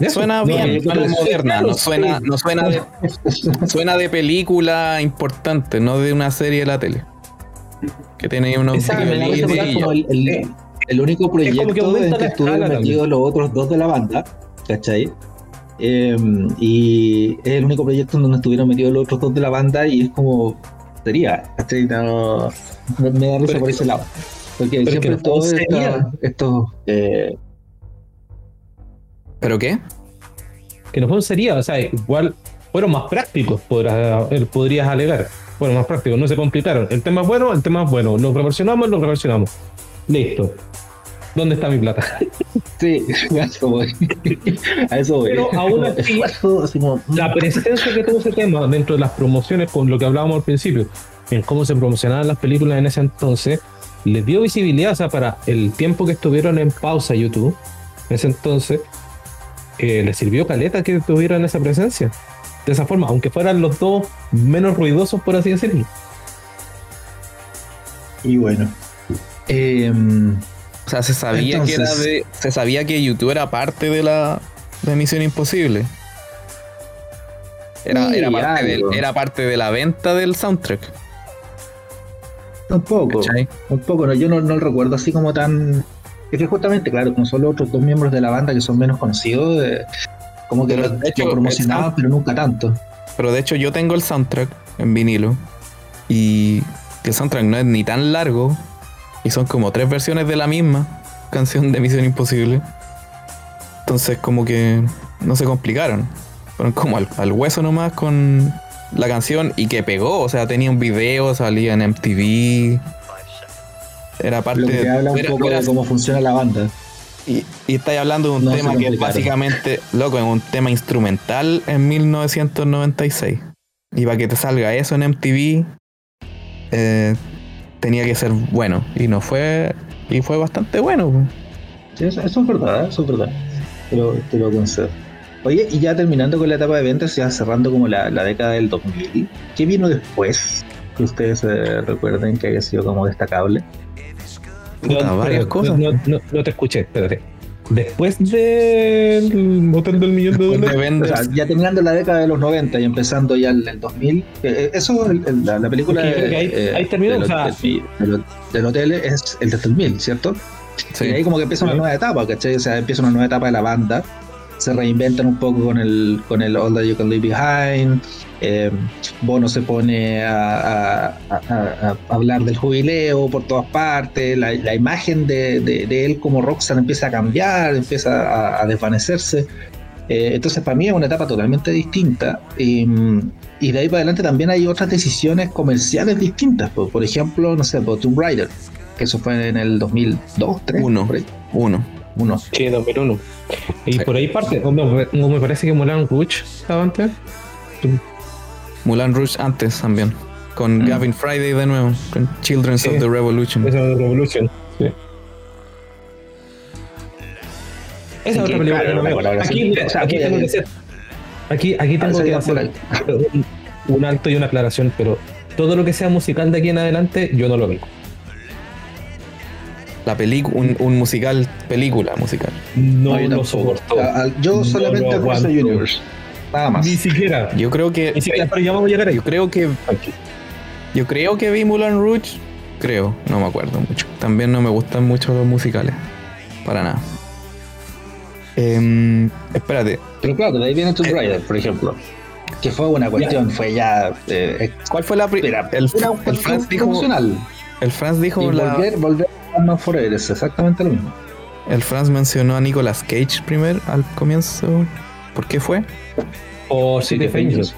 Eso. Suena No, bien, suena moderna, no suena, no suena de, suena de película importante, no de una serie de la tele. Que tiene unos Exacto, como el, el- el único proyecto que en que escala metidos los otros dos de la banda, ¿cachai? Eh, y es el único proyecto en donde estuvieron metidos los otros dos de la banda y es como sería, ¿cachai? No, me, me da risa por es ese lado. Porque pero siempre todos sería. estos, eh, ¿Pero qué? Que no fue un sería, o sea, igual fueron más prácticos, podrás, eh, podrías alegar. Fueron más prácticos, no se complicaron. El tema es bueno, el tema es bueno. Lo reversionamos, lo reversionamos. Listo. ¿Dónde está mi plata? sí, a eso voy. a eso voy. Pero aún así- como, La presencia que tuvo ese tema dentro de las promociones, con lo que hablábamos al principio, en cómo se promocionaban las películas en ese entonces, les dio visibilidad, o sea, para el tiempo que estuvieron en pausa YouTube, en ese entonces, eh, les sirvió caleta que tuvieran esa presencia. De esa forma, aunque fueran los dos menos ruidosos, por así decirlo. Y bueno. Em, O sea, se sabía que era de. Se sabía que YouTube era parte de la de Misión Imposible. Era, era, parte era de la venta del soundtrack. tampoco. ¿cachai? Tampoco, no, yo no, no lo recuerdo así como tan. Es que justamente, claro, como son los otros dos miembros de la banda que son menos conocidos, eh, como que Pero, lo, de hecho, lo promocionaban, sound- pero nunca tanto. Pero de hecho yo tengo el soundtrack en vinilo. Y que el soundtrack no es ni tan largo. Y son como tres versiones de la misma canción de Misión Imposible. Entonces como que no se complicaron. Fueron como al, al hueso nomás con la canción y que pegó. O sea, tenía un video, salía en MTV. Era parte Lo que de... habla un era- poco era- de cómo funciona la banda. y, y estáis hablando de un No tema que es básicamente, loco, es un tema instrumental en 1996. Y para que te salga eso en MTV, eh, tenía que ser bueno. Y no fue. Y fue bastante bueno. pues. Sí, eso, eso es verdad, eso es verdad. Te lo, te lo concedo. Oye, y ya terminando con la etapa de ventas, ya cerrando como la, la década del 2000, ¿qué vino después? Que ustedes eh, recuerden que haya sido como destacable. Puta, No, varias pero- cosas. No, no- no te escuché, espérate. Después del Hotel del Millón de Dólares. O Vendors, sea, ya terminando la década de los 90 y empezando ya el, el 2000, eh, eso, el- el- la, la película que ahí- eh, ahí terminó, del, o sea- del- del- del hotel es el del 2000, ¿cierto? sí. Y ahí como que empieza una nueva etapa, ¿cachai? O sea, empieza una nueva etapa de la banda. Se reinventan un poco con el, con el All That You Can Leave Behind. Eh, Bono se pone a, a- a- a- hablar del jubileo por todas partes. La, la imagen de, de- de él como rockstar empieza a cambiar, empieza a, a desvanecerse. Eh, entonces, para mí es una etapa totalmente distinta. Y, y de ahí para adelante también hay otras decisiones comerciales distintas. Por, por ejemplo, no sé, por Tomb Raider, que eso fue en el 2002, 2003. Uno. por ahí. Uno. Uno. Sí, 2001. Y Sí. por ahí parte, o me, o me parece que Mulan Rouge estaba antes. Mulan Rouge antes también. Con Mm. Gavin Friday de nuevo. Con Children Sí. of the Revolution. Esa de Revolution. Sí. Esa es otra película claro, que no Aquí, O sea, aquí tengo que hacer. Aquí, aquí tengo Ah, que hacer un, alto y una aclaración, pero todo lo que sea musical de aquí en adelante, yo no lo veo. La película, un, un musical, película musical. No, yo lo soporto. Yo No solamente aguanto. Universe. Nada más. Ni siquiera. Yo creo que. Ni siquiera, pero ya vamos a llegar ahí. Yo creo que. Yo creo que vi Mulan Rouge. Creo, no me acuerdo mucho. También no me gustan mucho los musicales. Para nada. Em, espérate, Pero claro, de ahí viene Tomb Raider, por ejemplo. Que fue una cuestión, fue ya. Eh, ¿cuál fue la pri- era, el, el Franz dijo, promocional. el Franz dijo Y la- volver, volver a Forever es exactamente lo mismo. el Franz mencionó a Nicolas Cage primero al comienzo. ¿Por qué fue? O City of Angels.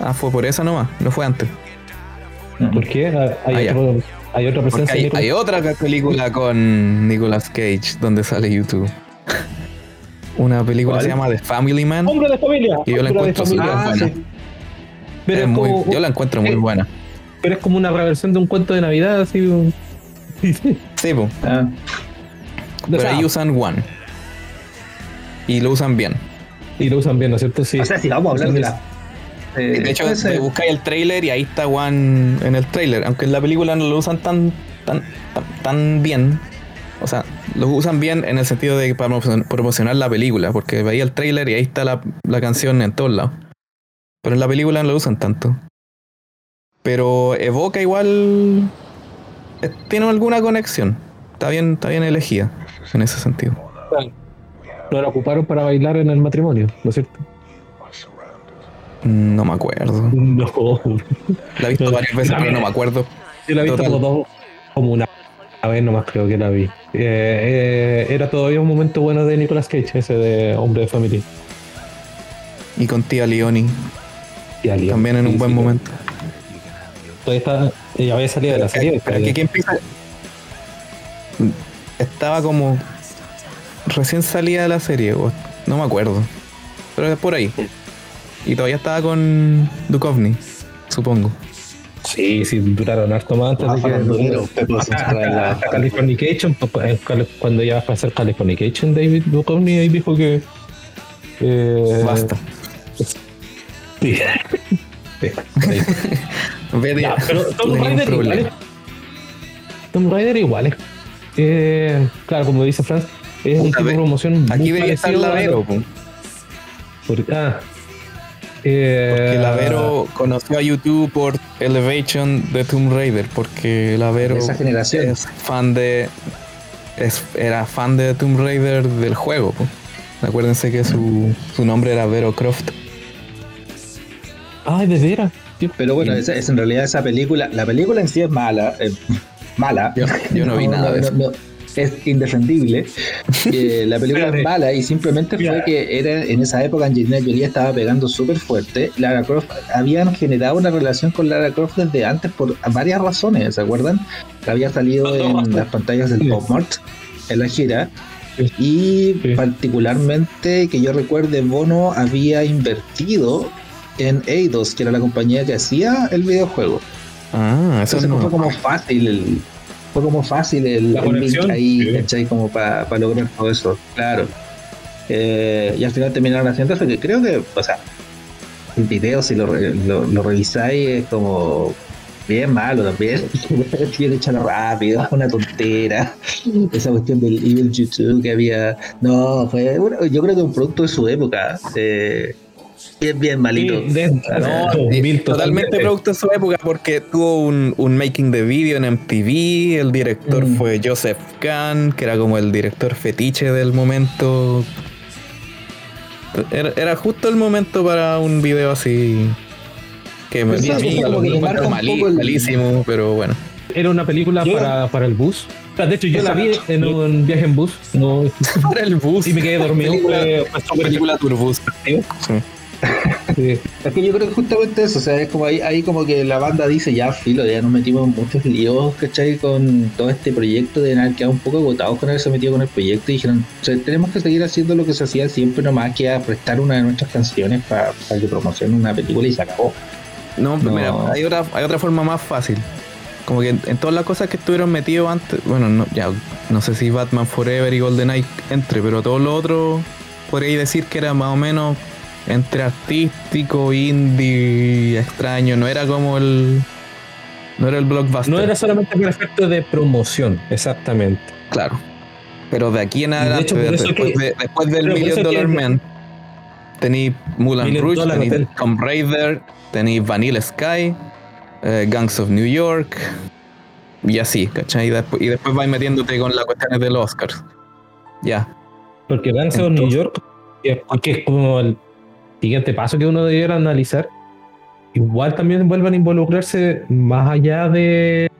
Ah, fue por esa nomás, no fue antes. ¿Por qué? Ah, Hay, Ah, otro- hay otra presencia hay, hay otra película con Nicolas Cage donde sale YouTube. Una película se llama The Family Man. Hombre de familia. Y yo la encuentro súper Ah, buena. sí. Pero Es es, muy- yo la encuentro muy eh, buena. pero es como una reversión de un cuento de Navidad, así. Sí, po. Ah, pero ahí usan One. Y lo usan bien. Y lo usan bien, ¿no es cierto? Sí. O sea, si vamos a hablar de la. eh, De hecho, ese- buscáis el trailer y ahí está One en el trailer. Aunque en la película no lo usan tan, tan, tan, tan bien. O sea, lo usan bien en el sentido de para promocion- promocionar la película. Porque veía el trailer y ahí está la, la canción en todos lados. Pero en la película no lo usan tanto. Pero evoca igual. eh, Tiene alguna conexión. está bien, está bien elegida en ese sentido. No la ocuparon para bailar en el matrimonio, ¿no es cierto? No me acuerdo. No. La he visto No, varias veces, pero no me acuerdo. Yo la he visto Total. como dos, como una vez nomás creo que la vi. Eh, eh, era todavía un momento bueno de Nicolas Cage, ese de hombre de familia. Y con tía Leoni, Y Ali. también en un Sí, buen sí. momento. Todavía está, había salido de la serie. Aquí empieza. Estaba como. Recién salía de la serie, o- no me acuerdo. Pero es por ahí. Y todavía estaba con Duchovny, supongo. Sí, sí, duraron harto más antes de que. Sostra de la- hasta Californication, pues, pues, cuando ya fue a hacer Californication, David Duchovny ahí dijo que. eh, Basta. Sí. Ya, pero Tom Raider igual. Tom Raider igual eh, claro, como dice Franz, es un tipo de promoción. muy Aquí debería estar Lavero, po, por- ah, eh, porque Lavero conoció a YouTube por Elevation de Tomb Raider, porque Lavero De esa generación. es fan de. es- era fan de Tomb Raider del juego. po. Acuérdense que su, su nombre era Vero Croft. Ay, de veras. Pero bueno, es en realidad esa película, la película en sí es mala, eh, mala. Yo- yo no vi nada de eso. Es indefendible. Eh, la película es mala y simplemente fue que era en esa época Angelina Jolie estaba pegando súper fuerte. Lara Croft habían generado una relación con Lara Croft desde antes por varias razones, ¿se acuerdan? Había salido en las pantallas del. Pop Mart en la gira. Y particularmente que yo recuerde, Bono había invertido en Eidos, que era la compañía que hacía el videojuego. Ah, eso Entonces no. fue como fácil el, fue como fácil el, el link ahí, sí. ¿cachai? Como para lograr todo eso, claro. Eh, y al final terminaron haciendo eso, que creo que, o sea, el video, si lo, lo, lo revisáis, es como bien malo también. Bien echado rápido, una tontera. Esa cuestión del Evil YouTube que había. No, fue. bueno, yo creo que un producto de su época. Eh, bien, bien malito. Sí, de- No, Bill, totalmente producto de su época porque tuvo un, un making de video en MTV, el director Mm. fue Joseph Kahn, que era como el director fetiche del momento. Era, era justo el momento para un video así que me sí, a mí es a como lo malísimo, pero bueno. Era una película para, para el bus. De hecho, yo la vi en un viaje en bus. No, Para el bus. y me quedé dormido. Película- Fue- fue película Turbus. Sí. Sí. Es que yo creo que justamente eso, o sea, es como ahí, ahí como que la banda dice, ya filo, ya nos metimos en muchos líos, ¿cachai? Con todo este proyecto de haber quedado un poco agotados con haberse metido con el proyecto y dijeron, o sea, tenemos que seguir haciendo lo que se hacía siempre nomás que a prestar una de nuestras canciones para, para que promocione una película y se acabó. No, No. mira, hay otra, hay otra forma más fácil. Como que en, en todas las cosas que estuvieron metidos antes, bueno, no, ya no sé si Batman Forever y GoldenEye entre, pero todo lo otro podría decir que era más o menos entre artístico, indie, extraño, no era como el no era el blockbuster. No era solamente por efecto de promoción, exactamente. claro. Pero de aquí en de adelante, hecho, por eso después, que- de- después del Million Dollar Man, tení Mulan Rouge, Hotel. Tomb Raider, tení Vanilla Sky, eh, Gangs of New York, y así, ¿cachai? Y después, y después vais metiéndote con las cuestiones del Oscar. Ya. Porque Gangs of New York, que que es como el siguiente paso que uno debiera analizar, igual también vuelvan a involucrarse más allá de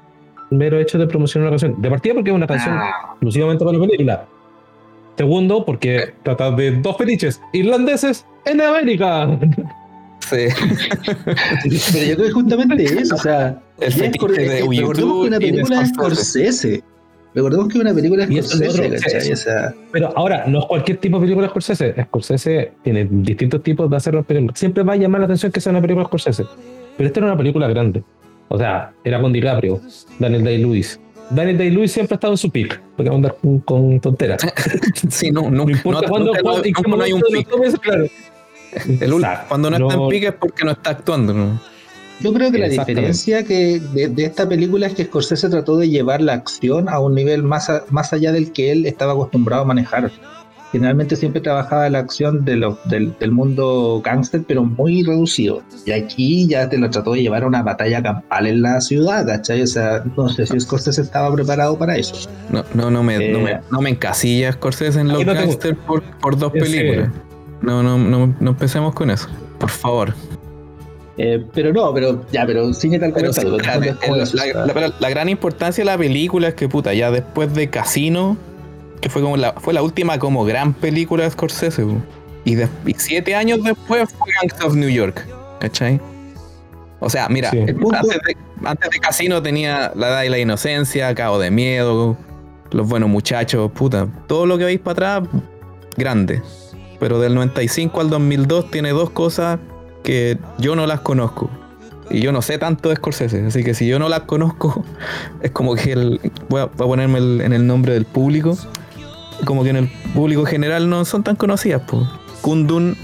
el mero hecho de promocionar una canción. De partida porque es una canción Ah, exclusivamente para la película. Segundo, porque trata de dos fetiches irlandeses en América. Sí. pero yo creo que justamente eso, o sea, El fetiche de YouTube una de película Scorsese. Recordemos que una película Scorsese, otro, ¿cachai? sí. O sea, Pero ahora, no es cualquier tipo de película Scorsese. Scorsese tiene distintos tipos de hacer las películas. Siempre va a llamar la atención que sea una película Scorsese. Pero esta era una película grande. O sea, era con DiCaprio, Daniel Day-Lewis. Daniel Day-Lewis siempre ha estado en su pick. Porque va a andar con, con tonteras. Sí, no, no, No importa no- cuándo, nunca- cuándo- qué nunca no hay un momento de los pic. tomes, claro. El Exacto. cuando no, está No- en pique es porque no está actuando. ¿no? Yo creo que la diferencia que de, de esta película es que Scorsese trató de llevar la acción a un nivel más, a- más allá del que él estaba acostumbrado a manejar. generalmente siempre trabajaba la acción de lo, del, del, mundo gángster, pero muy reducido. Y aquí ya te lo trató de llevar a una batalla campal en la ciudad, ¿cachai? O sea, no sé si Scorsese estaba preparado para eso. No, no, no me, no, me, eh, no me encasilla Scorsese en los gángsters por, por, dos películas. No, no, no, no empecemos con eso, por favor. Eh, pero no, pero ya, pero cine tal pero la, gran importancia de la película es que puta, ya después de Casino, que fue como la, fue la última como gran película de Scorsese, y, siete años después fue Gangs of New York, ¿cachai? O sea, mira, antes, de, Casino tenía La Edad y la Inocencia, Cabo de Miedo, Los Buenos Muchachos, puta, todo lo que veis para atrás, grande. Pero del 95 al 2002 tiene dos cosas que yo no las conozco. Y yo no sé tanto de Scorsese, así que si yo no las conozco, es como que el, voy, a, ponerme en el nombre del público, como que en el público general no son tan conocidas. Pues. Kundun,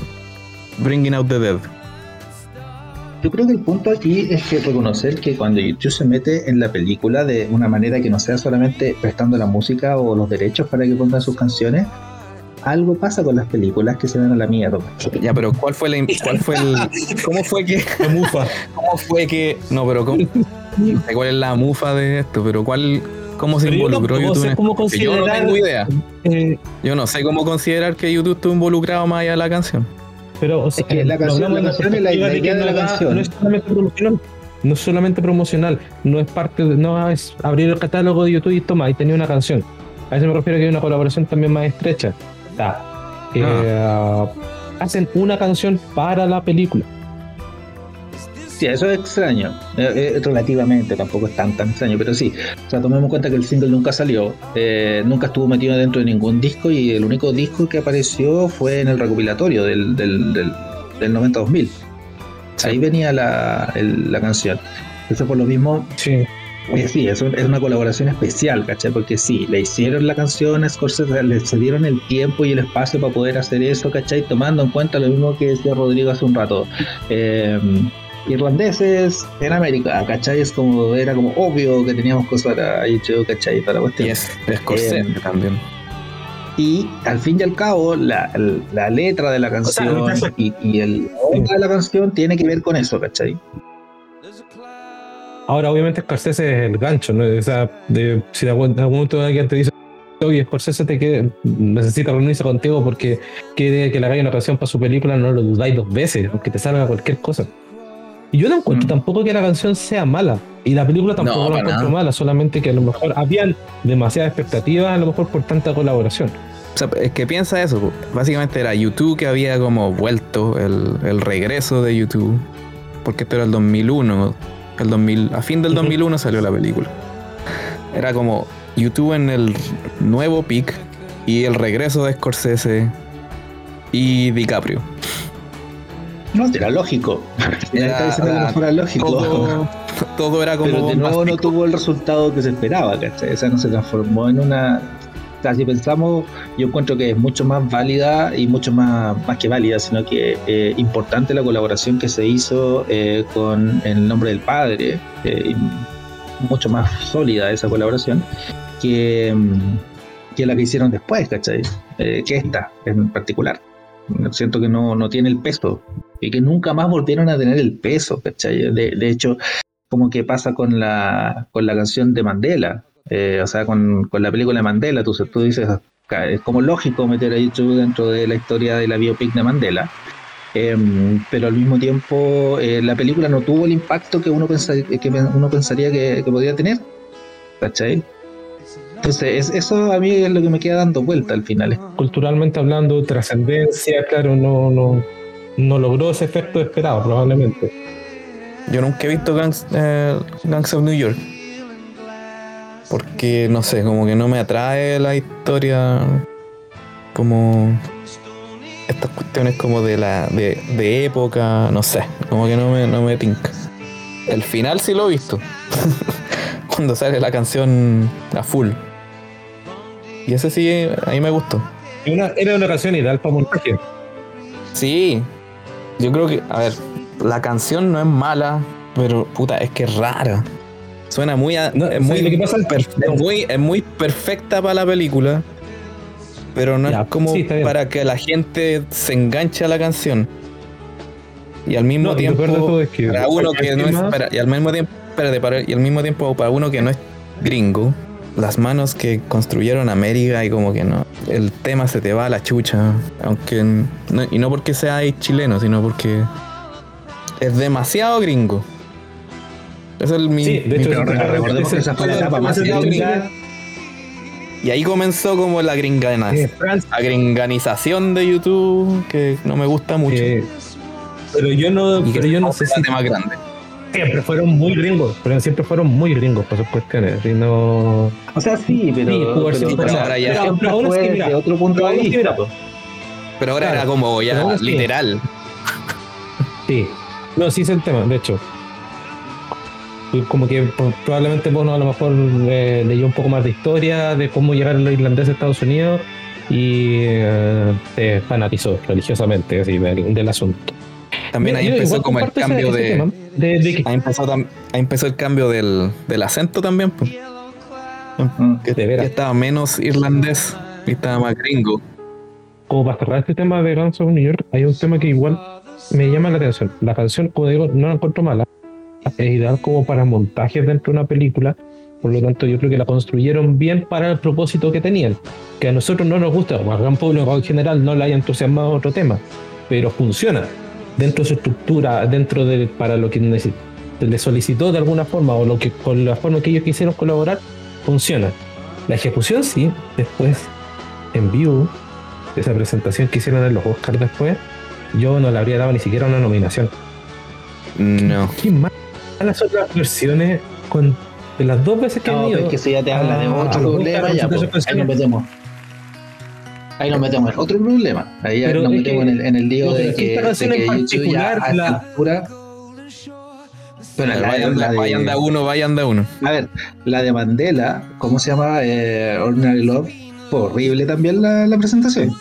Bringing Out the Dead. Yo creo que el punto aquí es que reconocer que cuando YouTube se mete en la película de una manera que no sea solamente prestando la música o los derechos para que pongan sus canciones, algo pasa con las películas que se dan a la mierda. Ya, pero ¿cuál fue la cuál fue el cómo fue que mufa? ¿Cómo fue que no, pero cómo, cuál es la mufa de esto, pero cuál cómo se involucró YouTube? yo no tengo idea. Eh, yo no sé cómo considerar que YouTube estuvo involucrado más allá de la canción. Pero o sea, es que la canción, la canción es la, idea de la canción. No es solamente promocional. No es solamente promocional, no es parte de, no es abrir el catálogo de YouTube y toma, y tenía una canción. A eso me refiero que hay una colaboración también más estrecha. Ah. hacen una canción para la película. Sí, eso es extraño, eh, eh, relativamente, tampoco es tan tan extraño, pero sí. O sea, tomemos en cuenta que el single nunca salió, eh, nunca estuvo metido dentro de ningún disco y el único disco que apareció fue en el recopilatorio del, del, del, del 90-2000. Ahí venía la, la canción. Eso por lo mismo. Sí. Eh, sí, es, es, una colaboración especial, ¿cachai? Porque sí, le hicieron la canción a Scorsese, le cedieron el tiempo y el espacio para poder hacer eso, ¿cachai? Tomando en cuenta lo mismo que decía Rodrigo hace un rato. Em, irlandeses en América, ¿cachai? Es como, era como obvio que teníamos cosas para hecho, ¿cachai? Para cuestión. Y es, Scorsese em, también. Y al fin y al cabo, la, la letra de la canción y, y el de la canción tiene que ver con eso, ¿cachai? Ahora, obviamente, Scorsese es el gancho, ¿no? O sea, de, si de algún, momento alguien te dice, oye, Scorsese te que necesita reunirse contigo porque quiere que le haga una canción para su película, no lo dudáis dos veces, aunque te salga cualquier cosa. Y yo no encuentro mm. tampoco que la canción sea mala. Y la película tampoco la encuentro mala, solamente que a lo mejor habían demasiadas expectativas, a lo mejor por tanta colaboración. O sea, es que piensa eso, básicamente era YouTube que había como vuelto el, el regreso de YouTube, porque esto era el 2001, 2000, a fin del 2001 salió la película. Era como YouTube en el nuevo pick y el regreso de Scorsese y DiCaprio. No, era lógico. Era, lógico. Todo, era como. Pero de nuevo no tuvo el resultado que se esperaba, ¿cachai? Esa no se transformó en una o sea, si pensamos, yo encuentro que es mucho más válida y mucho más, más que válida, sino que eh, importante la colaboración que se hizo eh, con El nombre del padre, eh, mucho más sólida esa colaboración que, mm, que la que hicieron después, ¿cachai? que esta en particular. Siento que no, no tiene el peso y que nunca más volvieron a tener el peso, ¿cachai? De, de hecho, como que pasa con la, con la canción de Mandela, eh, o sea, con, la película de Mandela, tú, tú dices, es como lógico meter a YouTube dentro de la historia de la biopic de Mandela. Em, pero al mismo tiempo eh, la película no tuvo el impacto que uno, pensaría que, uno pensaría que, podría tener. ¿Cachai? Entonces, eso a mí es lo que me queda dando vuelta al final. Culturalmente hablando, trascendencia, claro, no, no, no logró ese efecto esperado, probablemente. Yo nunca he visto Gangs, eh, Gangs of New York porque no sé, como que no me atrae la historia como estas cuestiones como de la de, época, no sé, como que no me, no me tinca. El final sí lo he visto. Cuando sale la canción a full. Y ese sí, ahí me gustó. era una canción ideal para montaje. Sí. Yo creo que, a ver, la canción no es mala, pero puta, es que es rara. Suena muy, es, muy, es, muy, perfecta para la película. pero no Ya, es como sí, para que la gente se enganche a la canción. Y al mismo No, tiempo, peor de todo es que para uno que no es, para- y al mismo tiempo, espérate, para- y al mismo tiempo para uno que no es gringo, las manos que construyeron América y como que no, el tema se te va a la chucha, aunque no- y no porque sea chileno, sino porque es demasiado gringo. Eso es mi, Sí, de mi- hecho, Pero Ese- recordemos que esa fue la ese- etapa más ese- gringa. y ahí comenzó como la gringana, Franz, la gringanización de YouTube que no me gusta mucho. eh, pero yo no, que pero yo no sé si más grande. siempre fueron muy gringos, pero siempre fueron muy gringos por sus cuestiones. Y no. O sea, sí, pero, Sí, pero, sido, pero pero ahora ya- siempre pero aún así, fue mira, de otro punto Pero de vista. mira, Pero ahora Claro, era como pero ya literal. Sí, no, sí es el tema, de hecho. Y Como que po- probablemente vos no, a lo mejor eh, leyó un poco más de historia de cómo llegaron los irlandeses a Estados Unidos y eh, se fanatizó religiosamente así, del, del asunto. También ahí Yo empezó como el ese- cambio ese de. tema, de, de que, Ahí empezó, ahí empezó el cambio del, del acento también. pues, que, De veras. que estaba menos irlandés y estaba más gringo. como para cerrar este tema de Guns of New York, hay un tema que igual me llama la atención. La canción, como digo, no la encuentro mala. Es ideal como para montajes dentro de una película. Por lo tanto, yo creo que la construyeron bien para el propósito que tenían. Que a nosotros no nos gusta, o al gran público en general no le haya entusiasmado otro tema. Pero funciona. Dentro de su estructura, dentro de para lo que le solicitó de alguna forma, o lo que con la forma que ellos quisieron colaborar, funciona. La ejecución sí, después en vivo, esa presentación que hicieron en los Oscars después, yo no le habría dado ni siquiera una nominación. No. ¿Qué malas otras versiones con de las dos veces que No, han ido? es que si ya te habla de Ah, otro los problema, ya, pues, ahí nos metemos. Ahí nos metemos en otro problema. Ahí ya Pero nos metemos que- en el, en el lío de que, esta de canción que en YouTube ya particular, a la- altura- Pero la, vayan, la de, vayan de a uno, vayan de a uno. a ver, la de Mandela, ¿cómo se llama? Eh, Ordinary Love. Fue horrible también la, la presentación.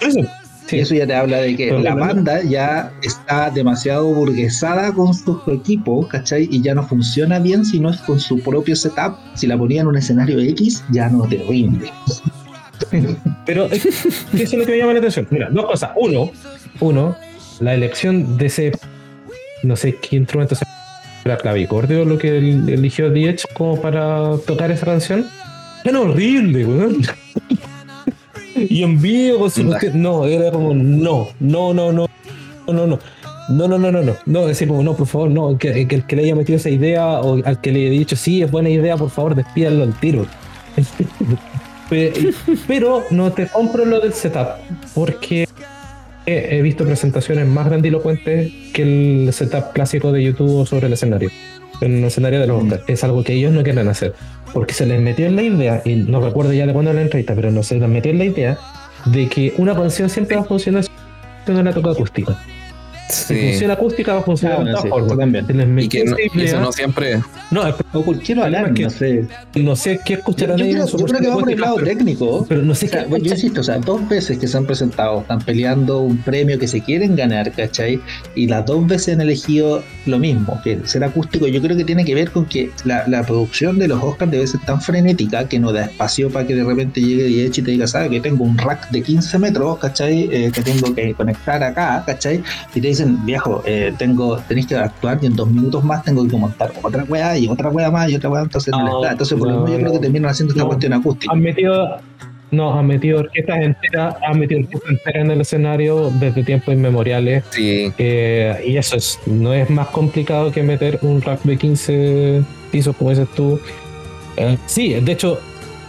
Eso. Sí. Y eso ya te habla de que Pero la hablando- banda ya está demasiado burguesada con su equipo, ¿cachai? Y ya no funciona bien si no es con su propio setup. Si la ponía en un escenario X, ya no te rinde. Pero eso es lo que me llama la atención. Mira, dos cosas. Uno, uno, la elección de ese, no sé qué instrumento era clavicordio o lo que el- eligió Diech como para tocar esa canción. Era horrible, weón. Y en vivo con su Nah. cuestión- No, era como, no, no, no, no, no, no, no. No, no, no, no, no. Decir como, no, por favor, no. Que, que el que le haya metido esa idea o al que le haya dicho, sí, es buena idea, por favor, despídalo al tiro. Pe- Pero no te compro lo del setup, porque he he visto presentaciones más grandilocuentes que el setup clásico de YouTube sobre el escenario. En el escenario de los Oscars. Es algo que ellos no quieren hacer. Porque se les metió en la idea, y no recuerdo ya de cuándo era la entrevista, pero no se les metió en la idea de que una canción siempre va a funcionar si no la toca acústica. Si funciona acústica, va a funcionar de todas formas. también. Y que no, y eso no siempre. No, es- O por qué lo Además hablan, que- no sé. no sé qué Yo, escucharán yo ellos creo, yo creo que va por el lado pero- técnico. Pero no sé O sea, qué yo insisto, o sea, dos veces que se han presentado, están peleando un premio que se quieren ganar, ¿cachai? Y las dos veces han elegido lo mismo, que ser acústico. Yo creo que tiene que ver con que la, la producción de los Oscars debe ser tan frenética que no da espacio para que de repente llegue Diech y te diga, ¿sabes? Que tengo un rack de 15 metros, ¿cachai? Eh, que tengo que conectar acá, ¿cachai? Y te dicen, viejo, eh, tengo, tenéis que actuar y en dos minutos más tengo que montar otra weá y otra weá más y otra weá, entonces no, No, da. Entonces, por lo no, menos yo creo que terminan haciendo esta cuestión acústica. han metido no han metido orquestas enteras han metido orquestas enteras en el escenario desde tiempos inmemoriales Sí. eh, y eso es no es más complicado que meter un rack de 15 pisos como dices tú Eh, sí de hecho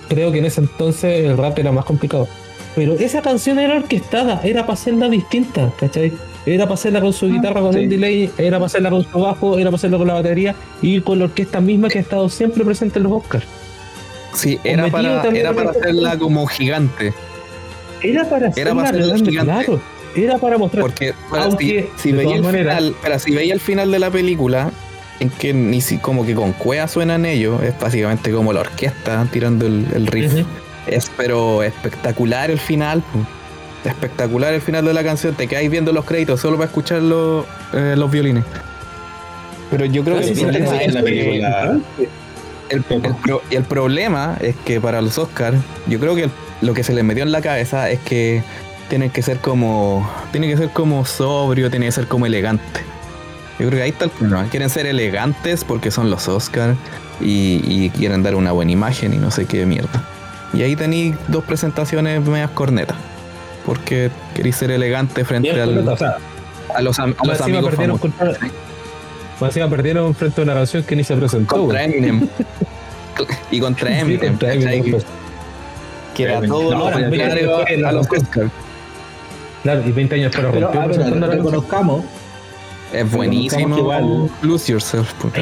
creo que en ese entonces el rap era más complicado pero esa canción era orquestada era para hacerla distinta ¿cachai? Era para hacerla con su guitarra con sí. un delay era para hacerla con su bajo era para hacerla con la batería y con la orquesta misma que ha estado siempre presente en los Oscars Sí, era para, era para hacerla como gigante. Era para hacer Era para gigante. claro. Era para mostrar. Porque para, Aunque, si, si veía el maneras- final, pero si veía el final de la película, en que ni si, como que con cueva suenan ellos, es básicamente como la orquesta tirando el, el riff. Es pero espectacular el final. pu. Espectacular el final de la canción. Te quedáis viendo los créditos solo para escuchar los, eh, los violines. Pero yo creo que el problema es la película. el, problema es que para los Oscars, yo creo que lo que se les metió en la cabeza es que tienen que ser como. Tiene que ser como sobrio, tiene que ser como elegante. Yo creo que ahí está el problema. Quieren ser elegantes porque son los Oscars y, y quieren dar una buena imagen y no sé qué mierda. Y ahí tenéis dos presentaciones medias cornetas. Porque queréis ser elegante frente Bien, al, o sea, a los, a amigos perdieron famosos. contra, encima perdieron frente a una canción que ni se presentó. Contra. Eminem. y contra Sí, Eminem. contra ¿cachai? Eminem, pues. Que era Eminem. todo No, lo después a la los rompió. Oscars. Claro, y 20 años después Pero rompió a ver, presentando la canción. reconozcamos, Es buenísimo. igual- Lose Yourself pues.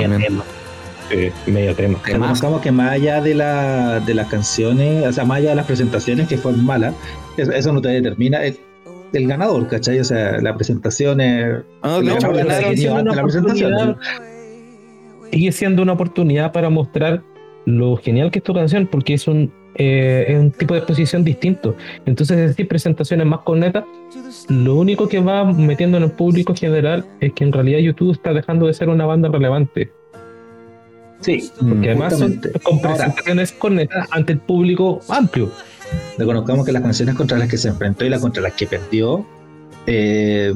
Sí, medio tema. Temazo. reconozcamos que más allá de, la, de las canciones, o sea, más allá de las presentaciones que fueron malas, eso, eso no te determina el, el ganador, ¿cachai? O sea, la presentación es... Ah, ganaron. siendo de la presentación. Sigue siendo una oportunidad para mostrar lo genial que es tu canción, porque es un, eh, es un tipo de exposición distinto. Entonces, es decir, presentaciones más cornetas, lo único que va metiendo en el público general es que en realidad YouTube está dejando de ser una banda relevante. Sí, Porque además son justamente. con Ahora, presentaciones cornetas ante el público amplio. reconozcamos que las canciones contra las que se enfrentó y las contra las que perdió, eh,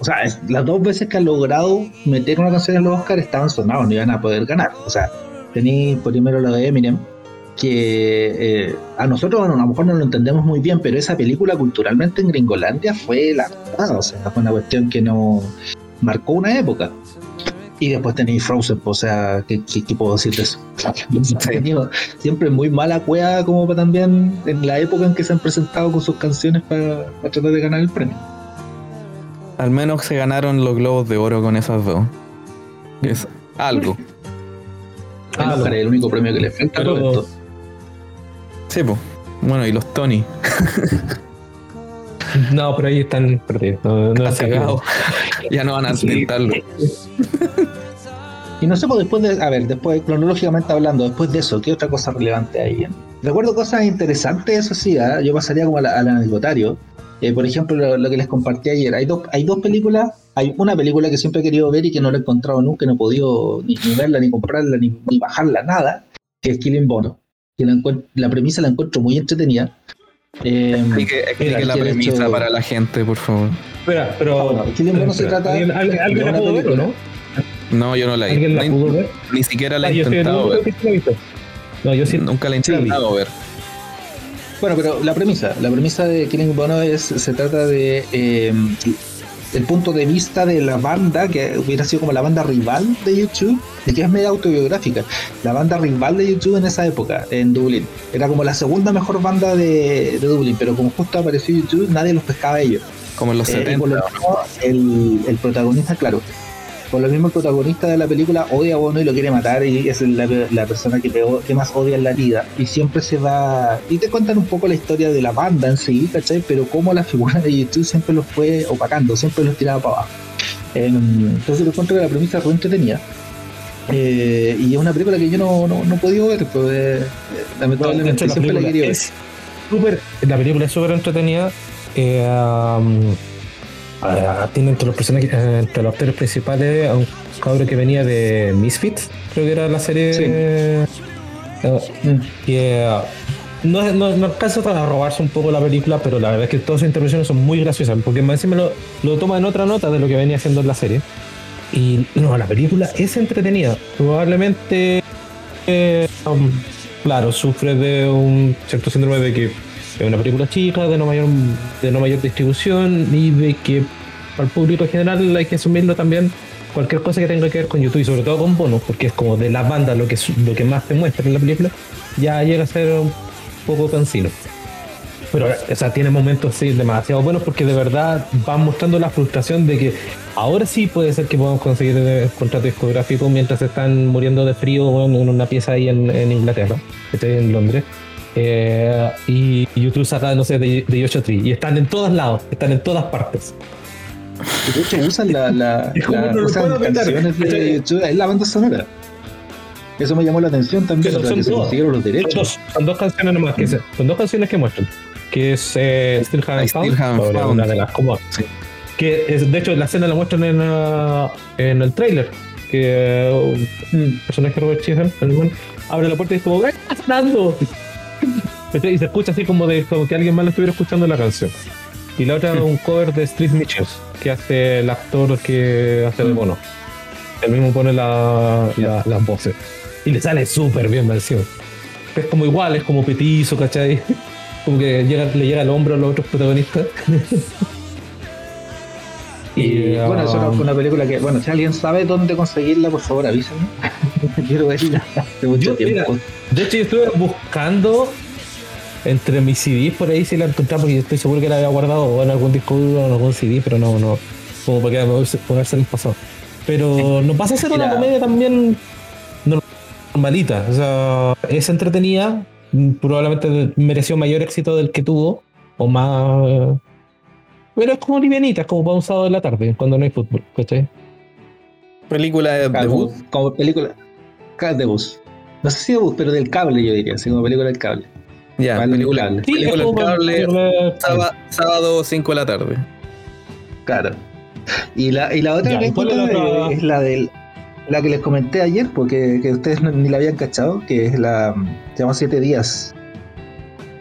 o sea, las dos veces que ha logrado meter una canción en los Oscars estaban sonados, no iban a poder ganar. O sea, tenéis primero lo de Eminem, que eh, a nosotros, bueno, a lo mejor no lo entendemos muy bien, pero esa película culturalmente en Gringolandia fue la o sea, fue una cuestión que no marcó una época. Y después tenéis Frozen, o sea, ¿qué, qué- qué puedo decir de eso? Siempre muy mala cueva como para también en la época en que se han presentado con sus canciones para, para tratar de ganar el premio. Al menos se ganaron los globos de oro con esas dos. Es algo. El Ah, el único premio que le falta Pero-. Sí, pues. Bueno, y los Tony. No, pero ahí están perdidos. No, no Está sé cagado. Ya no van a intentarlo. Y no sé, pues después de, a ver, después, cronológicamente hablando, después de eso, ¿qué otra cosa relevante hay? Recuerdo cosas interesantes, eso sí, ¿ah? yo pasaría como al, anecdotario. Eh, por ejemplo, lo, lo que les compartí ayer, hay dos, hay dos películas, hay una película que siempre he querido ver y que no la he encontrado nunca, no he podido ni, ni verla, ni comprarla, ni, ni bajarla, nada, que es Killing Bono. Que la, encuent- la premisa la encuentro muy entretenida. Eh, Explique, la premisa hecho- para la gente, por favor. Espera, pero. Ah, bueno, Killing Bono se trata ¿Alguien, alguien- alguien de la pudo ver o película. no? No, yo no la he ¿Alguien la pudo ver? Ni siquiera la Ah, he el intentado ver. No, yo sí. Nunca la he Sí intentado ver. Bueno, pero la premisa, la premisa de Killing Bono es, se trata de eh, el punto de vista de la banda, que hubiera sido como la banda rival de YouTube, y que es media autobiográfica. La banda rival de YouTube en esa época, en Dublín. Era como la segunda mejor banda de, de Dublín, pero como justo apareció YouTube, nadie los pescaba a ellos. Como en los Eh, y 70. por lo mismo, el, el protagonista, claro, por lo mismo el protagonista de la película odia a Bono y lo quiere matar y es la, la persona que, peor- que más odia en la vida. Y siempre se va... Y te cuentan un poco la historia de la banda en sí, ¿cachai? Pero cómo la figura de YouTube siempre los fue opacando, siempre los tiraba para abajo. Em, entonces lo encuentro que la premisa fue entretenida. Eh, y es una película que yo no, no, no he podido ver, pues, eh, lamentablemente, de hecho, la siempre la película quería ver. es la película es súper entretenida. eh, um, tiene entre los personajes, eh, entre los actores principales a un cabro que venía de Misfits, creo que era la serie. Sí. eh, Mm. que ah, no, no, no alcanza a robarse un poco la película, pero la verdad es que todas sus intervenciones son muy graciosas, porque más encima lo, lo toma en otra nota de lo que venía haciendo en la serie. Y no, la película es entretenida. Probablemente, eh, um, claro, sufre de un cierto síndrome de que es una película chica, de no mayor, de no mayor distribución y de que para el público en general hay que asumirlo también cualquier cosa que tenga que ver con YouTube y sobre todo con Bono, porque es como de las bandas lo que, lo que más te muestra en la película, ya llega a ser un poco cansino. Pero, o sea, tiene momentos sí, demasiado buenos porque de verdad van mostrando la frustración de que ahora sí puede ser que podamos conseguir el contrato discográfico mientras están muriendo de frío en una pieza ahí en, en Inglaterra, estoy en Londres. Eh, y YouTube saca, no sé, de, de Yoshi Tree. Y están en todos lados, están en todas partes. Y De hecho, usan la, la, la- no usan canciones de YouTube, es la banda sonora. Eso me llamó la atención también, son que se dos. consiguieron los Son derechos. dos, son dos canciones nomás que se- son dos canciones que muestran. Que es eh, Still Haven't Found, Found. una de las como Sí. que es, de hecho la escena la muestran en, ah, en el trailer que uh, un personaje Robert buen, abre la puerta y es como ¡Eh, está sonando! Y se escucha así como de como que alguien más lo estuviera escuchando la canción. Y la otra es un cover de Street Mitchells, que hace el actor que hace de mono. Él mismo pone la, la- las voces. Y le sale súper bien versión. Es como igual, es como petizo, ¿cachai? Como que llega, le llega al hombro a los otros protagonistas. Y ah, bueno, eso fue una película que, bueno, si alguien sabe dónde conseguirla, por favor avísenme. Quiero verla hace mucho Yo, mira, tiempo. De hecho, yo estuve buscando entre mis CDs por ahí si la encontraba porque estoy seguro que la había guardado o en algún disco duro o en algún CD, pero no, no. Como para que poderse el pasado. Pero nos pasa a ser una comedia también normalita. O sea, es entretenida. Probablemente mereció mayor éxito del que tuvo. O más. Pero es como livianita, es como para un sábado de la tarde, cuando no hay fútbol, ¿cachai? Película de debut. como película de bus. No sé si de bus, pero del cable yo diría, así como película del cable. Ya, Vale, película. Sí, película para cable, sábado, sábado 5 de la tarde. Claro. Y la, y la otra Ya, ¿y cuál es la anécdota otra? es la del la que les comenté ayer, porque que ustedes ni la habían cachado, que es la se llama Siete Días.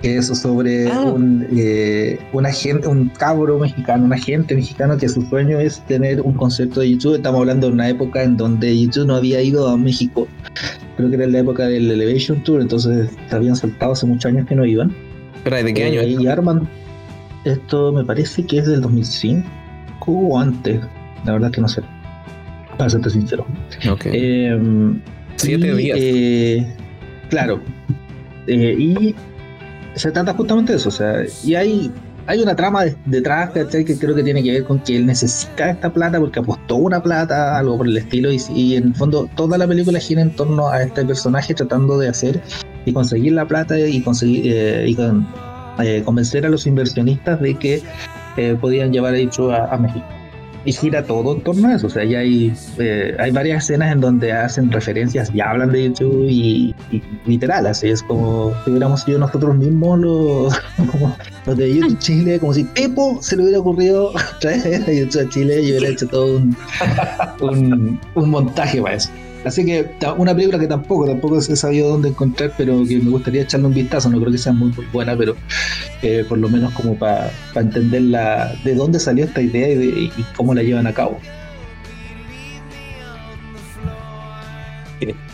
Que es sobre Ah. un, eh, un agente, un cabro mexicano, un agente mexicano que su sueño es tener un concepto de YouTube. Estamos hablando de una época en donde YouTube no había ido a México. Creo que era la época del Elevation Tour, entonces se habían saltado hace muchos años que no iban. Espera, ¿de qué año Eh, es? Y arman. Esto me parece que es del 2005 o antes. La verdad que no sé. Para serte sincero. Ok. Eh, Siete y, días. eh, claro. Eh, y se trata justamente de eso. O sea, y hay, hay una trama de- detrás ¿cachai? que creo que tiene que ver con que él necesita esta plata porque apostó una plata, algo por el estilo. Y, y en el fondo, toda la película gira en torno a este personaje tratando de hacer y conseguir la plata y conseguir eh, y eh, convencer a los inversionistas de que eh, podían llevar a, a México. Y gira todo en torno a eso. O sea, ya hay, eh, hay varias escenas en donde hacen referencias y hablan de YouTube y, y literal, así es como si hubiéramos sido nosotros mismos los, como los de YouTube Chile, como si Pepo se le hubiera ocurrido traer a YouTube a Chile y hubiera hecho todo un, un, un montaje para eso. Así que una película que tampoco, tampoco he sabido dónde encontrar, pero que me gustaría echarle un vistazo. No creo que sea muy, muy buena, pero eh, por lo menos como para entender la, de dónde salió esta idea y, de- y cómo la llevan a cabo.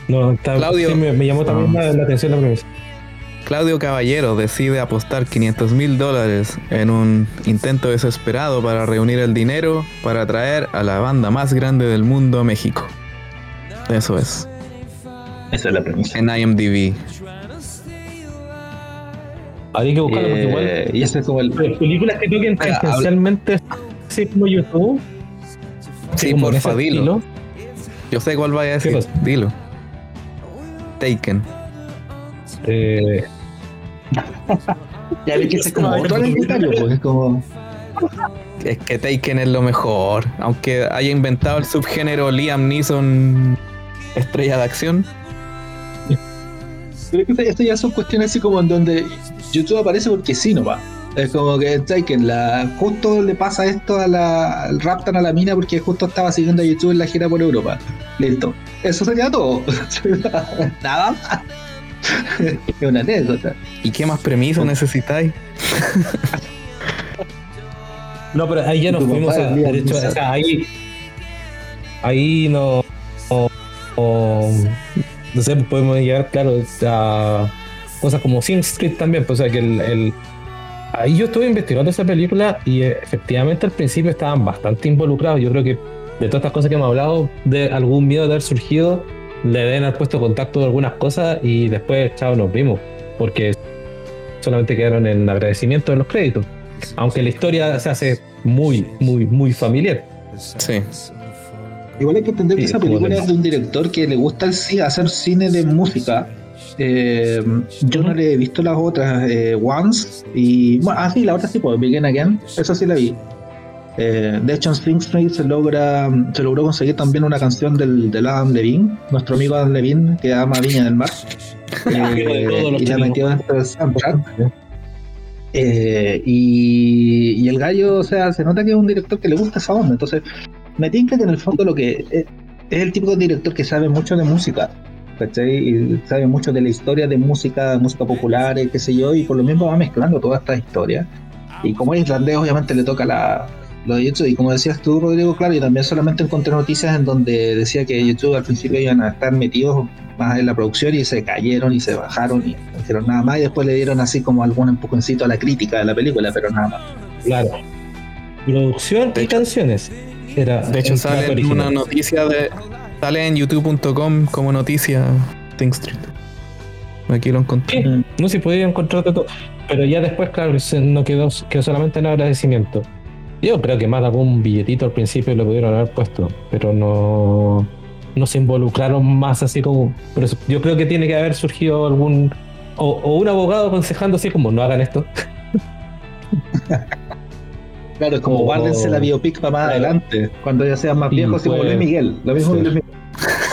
No, está- Claudio. sí, me, me llamó también la, la atención la premisa. Claudio Caballero decide apostar 500 mil dólares en un intento desesperado para reunir el dinero para traer a la banda más grande del mundo a México. Eso es, Esa es la premisa. en IMDb. Habría que buscarlo porque igual. Eh, y ese es como el. Películas que toquen así como YouTube. Sí, como porfa, dilo. estilo. Yo sé cuál vaya a decir, dilo. Taken. Eh, Ya ves que ese es como otro anecdotario, pues es como. Es que Taken es lo mejor. Aunque haya inventado el subgénero Liam Neeson estrella de acción. Pero es que esto ya son cuestiones así como en donde YouTube aparece porque sí nomás. Es como que Taken, la, justo le pasa esto a la. raptan a la mina porque justo estaba siguiendo a YouTube en la gira por Europa. Listo. Eso sería todo. Nada más. es una anécdota. ¿Y qué más premisa necesitáis? no, pero ahí ya nos fuimos a. es Liam de hecho, Neeson. o sea, ahí. Ahí no. O- no sé, podemos llegar, claro, a cosas como Sin Street también. Pues, o sea, que el- Ahí yo estuve investigando esa película y eh, efectivamente al principio estaban bastante involucrados. Yo creo que de todas estas cosas que hemos hablado, de algún miedo de haber surgido, le deben haber puesto contacto de algunas cosas y después, chao, nos vimos. Porque solamente quedaron en agradecimiento de los créditos. Aunque la historia se hace muy, muy, muy familiar. Sí. Igual hay que entender que esa película es de un director que le gusta el hacer cine de música. Eh, yo no le he visto las otras, eh, Once y. Bueno, ah, sí, la otra sí, pues, Begin Again. Esa sí la vi. Eh, de hecho, en Sing Street se logra se logró conseguir también una canción del, del Adam Levine, nuestro amigo Adam Levine, que ama Viña del Mar. Los y la metió dentro del soundtrack. Eh, y, y el gallo, o sea, se nota que es un director que le gusta esa onda. Entonces, me tinca que en el fondo lo que es, es el tipo de director que sabe mucho de música. ¿cachai? Y sabe mucho de la historia de música, música popular, eh, qué sé yo, y por lo mismo va mezclando toda esta historia. Y como es irlandés, obviamente le toca la, lo de YouTube. Y como decías tú, Rodrigo, claro, yo también solamente encontré noticias en donde decía que YouTube al principio iban a estar metidos más en la producción y se cayeron y se bajaron y no hicieron nada más. Y después le dieron así como algún empujoncito a la crítica de la película, pero nada más. Claro. Producción y canciones. Era De hecho, sale en una noticia de. Sale en youtube.com como noticia Think Street. Aquí lo encontré. Sí, no se podía encontrar de todo. Pero ya después, claro, se- no quedó, quedó solamente en agradecimiento. Yo creo que más de algún billetito al principio lo pudieron haber puesto, pero no, no se involucraron más así como. Pero eso- yo creo que tiene que haber surgido algún. O, o un abogado aconsejando así como no hagan esto. Claro, es como Oh. guárdense la biopic para más Claro. adelante, cuando ya sean más Y viejos, como pues- Luis Miguel. Lo mismo Sí. Luis Miguel.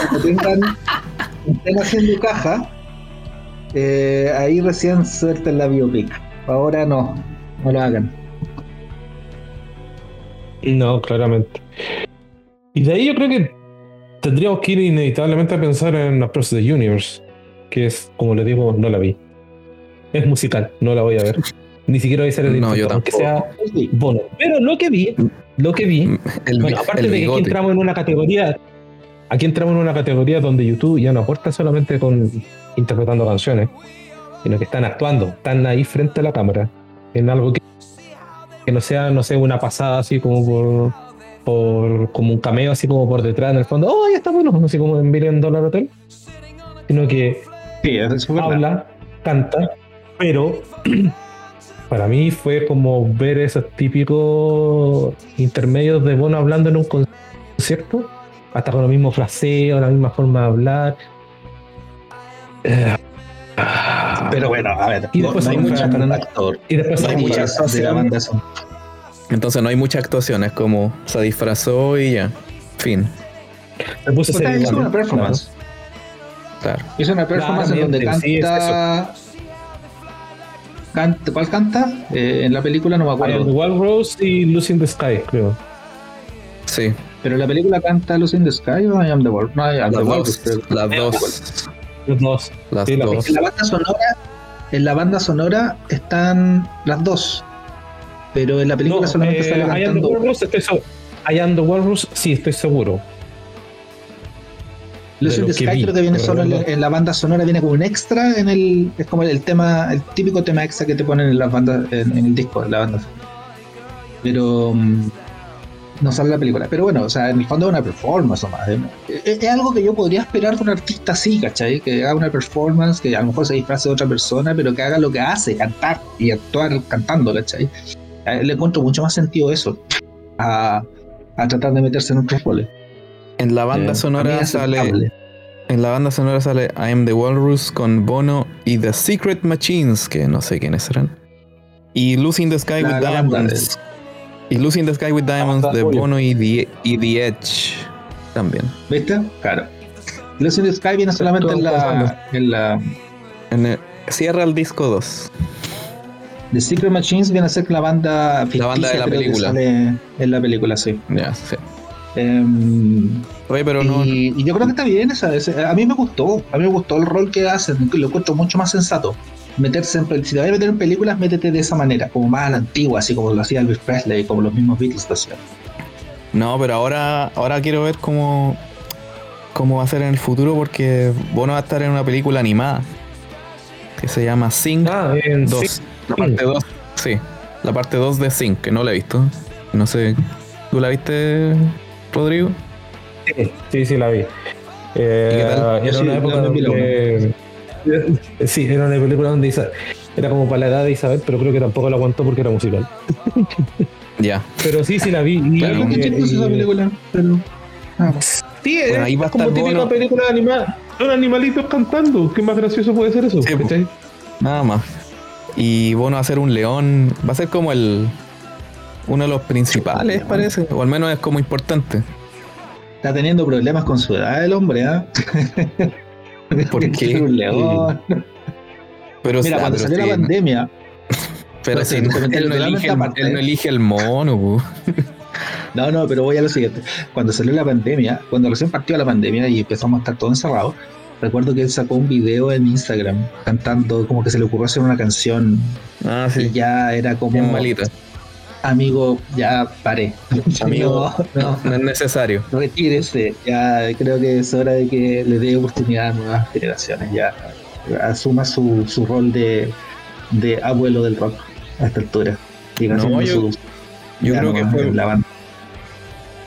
Cuando tengan, estén haciendo caja, eh, ahí recién suelten la biopic. Ahora no, no lo hagan. No, claramente. Y de ahí yo creo que tendríamos que ir inevitablemente a pensar en Across the Universe, que es, como les digo, no la vi. Es musical, no la voy a ver. Ni siquiera voy a hacer el No, yo tampoco. sea bono. Pero lo que vi, lo que vi, El, bueno, aparte el de que aquí entramos en una categoría, aquí entramos en una categoría donde YouTube ya no aporta solamente con interpretando canciones, sino que están actuando, están ahí frente a la cámara, en algo que, que no sea, no sé, una pasada así como por, por como un cameo así como por detrás en el fondo, oh, ya está bueno, así como en Million Dollar Hotel, sino que Sí, es verdad. habla, canta, pero para mí fue como ver esos típicos intermedios de Bono hablando en un concierto, hasta con los mismos fraseos, la misma forma de hablar. Eh, Pero bueno, a ver, Y después no hay hay mucha mucha- actor. y después No hay hay mucha mucha de la banda son. Entonces no hay mucha actuación, es como se disfrazó y ya. Fin. se puso igual, una performance. Claro. Hizo una performance en donde Claramente, sí, es canta. ¿Cuál canta? Eh, en la película no me claro. I am the acuerdo. Walrus y Losing the Sky, creo. Sí. Pero en la película canta Lucy in the Sky o I am the World. No, I am the Las World. dos. Las dos. Los dos. Las Sí, dos. En la banda sonora, en la banda sonora están las dos. Pero en la película No, solamente eh, sale I am the cantando. Walrus, estoy seguro. I am the Walrus, sí, estoy seguro. Lucy de Sky vi, creo que viene solo en, no. en la banda sonora, viene como un extra en el. Es como el tema, el típico tema extra que te ponen en las bandas, en, en el disco, en la banda sonora. Pero mm, no sale la película. Pero bueno, o sea, en el fondo es una performance nomás. ¿eh? Es, es algo que yo podría esperar de un artista así, ¿cachai? Que haga una performance, que a lo mejor se disfrace de otra persona, pero que haga lo que hace, cantar y actuar cantando, ¿cachai? Le encuentro mucho más sentido eso a, a tratar de meterse en otros roles. En la banda Eh, sonora sale. En la banda sonora sale I Am the Walrus con Bono y The Secret Machines, que no sé quiénes serán. Y Losing the Sky La- with la Diamonds. Y Losing the Sky with Diamonds de. Bono y The, y The Edge también. ¿Viste? Claro. Lucy in the Sky viene solamente en la, en la. En el- cierra el disco 2. The Secret Machines viene a ser la banda ficticia, banda de la película. en la película, sí. Ya, sí. Em, Oye, pero no. y, y yo creo que está bien esa, A mí me gustó. A mí me gustó el rol que hacen. Lo encuentro mucho más sensato. Meterse en. Si te vas a meter en películas, métete de esa manera. Como más a la antigua, así como lo hacía Elvis Presley, como los mismos Beatles lo hacían. No, pero ahora, ahora quiero ver cómo, cómo va a ser en el futuro porque Bono va a estar en una película animada que se llama Sing Ah, en 2. sí. La parte 2. Sí, la parte 2 de Sing, que no la he visto. No sé, ¿tú la viste, Rodrigo? Sí, sí, sí, la vi. Eh, ¿Y Era sí, una época donde. Sí, era una película donde Isa- era como para la edad de Isabel, pero creo que tampoco la aguantó porque era musical. Ya. Pero sí, sí la vi. Y, Claro, y- chistosa esa y- película, pero. más. Sí, Bueno, es ahí va a como típica Bono. película animada. Son animalitos cantando. ¿Qué más gracioso puede ser eso? Sí. Nada más. Y Bono va a ser un león. Va a ser como el. Uno de los principales, parece. O al menos es como importante. Está teniendo problemas con su edad el hombre, ¿ah? ¿Por qué? Un león. Pero, Mira, cuando salió sí, la pandemia, Pero No si sé, él, no elige, el- totalmente él no elige el mono. No, no, pero voy a lo siguiente. Cuando salió la pandemia, cuando recién partió la pandemia y empezamos a estar todos encerrados, recuerdo que él sacó un video en Instagram cantando, como que se le ocurrió hacer una canción Ah, y sí. ya era como, Bien malita. Amigo, ya paré. Amigo, no, no, No es necesario. retírese. Ya creo que es hora de que le dé oportunidad a nuevas generaciones. Ya asuma su, su rol de, de abuelo del rock a esta altura. No, yo- su- Yo creo que fue. la banda.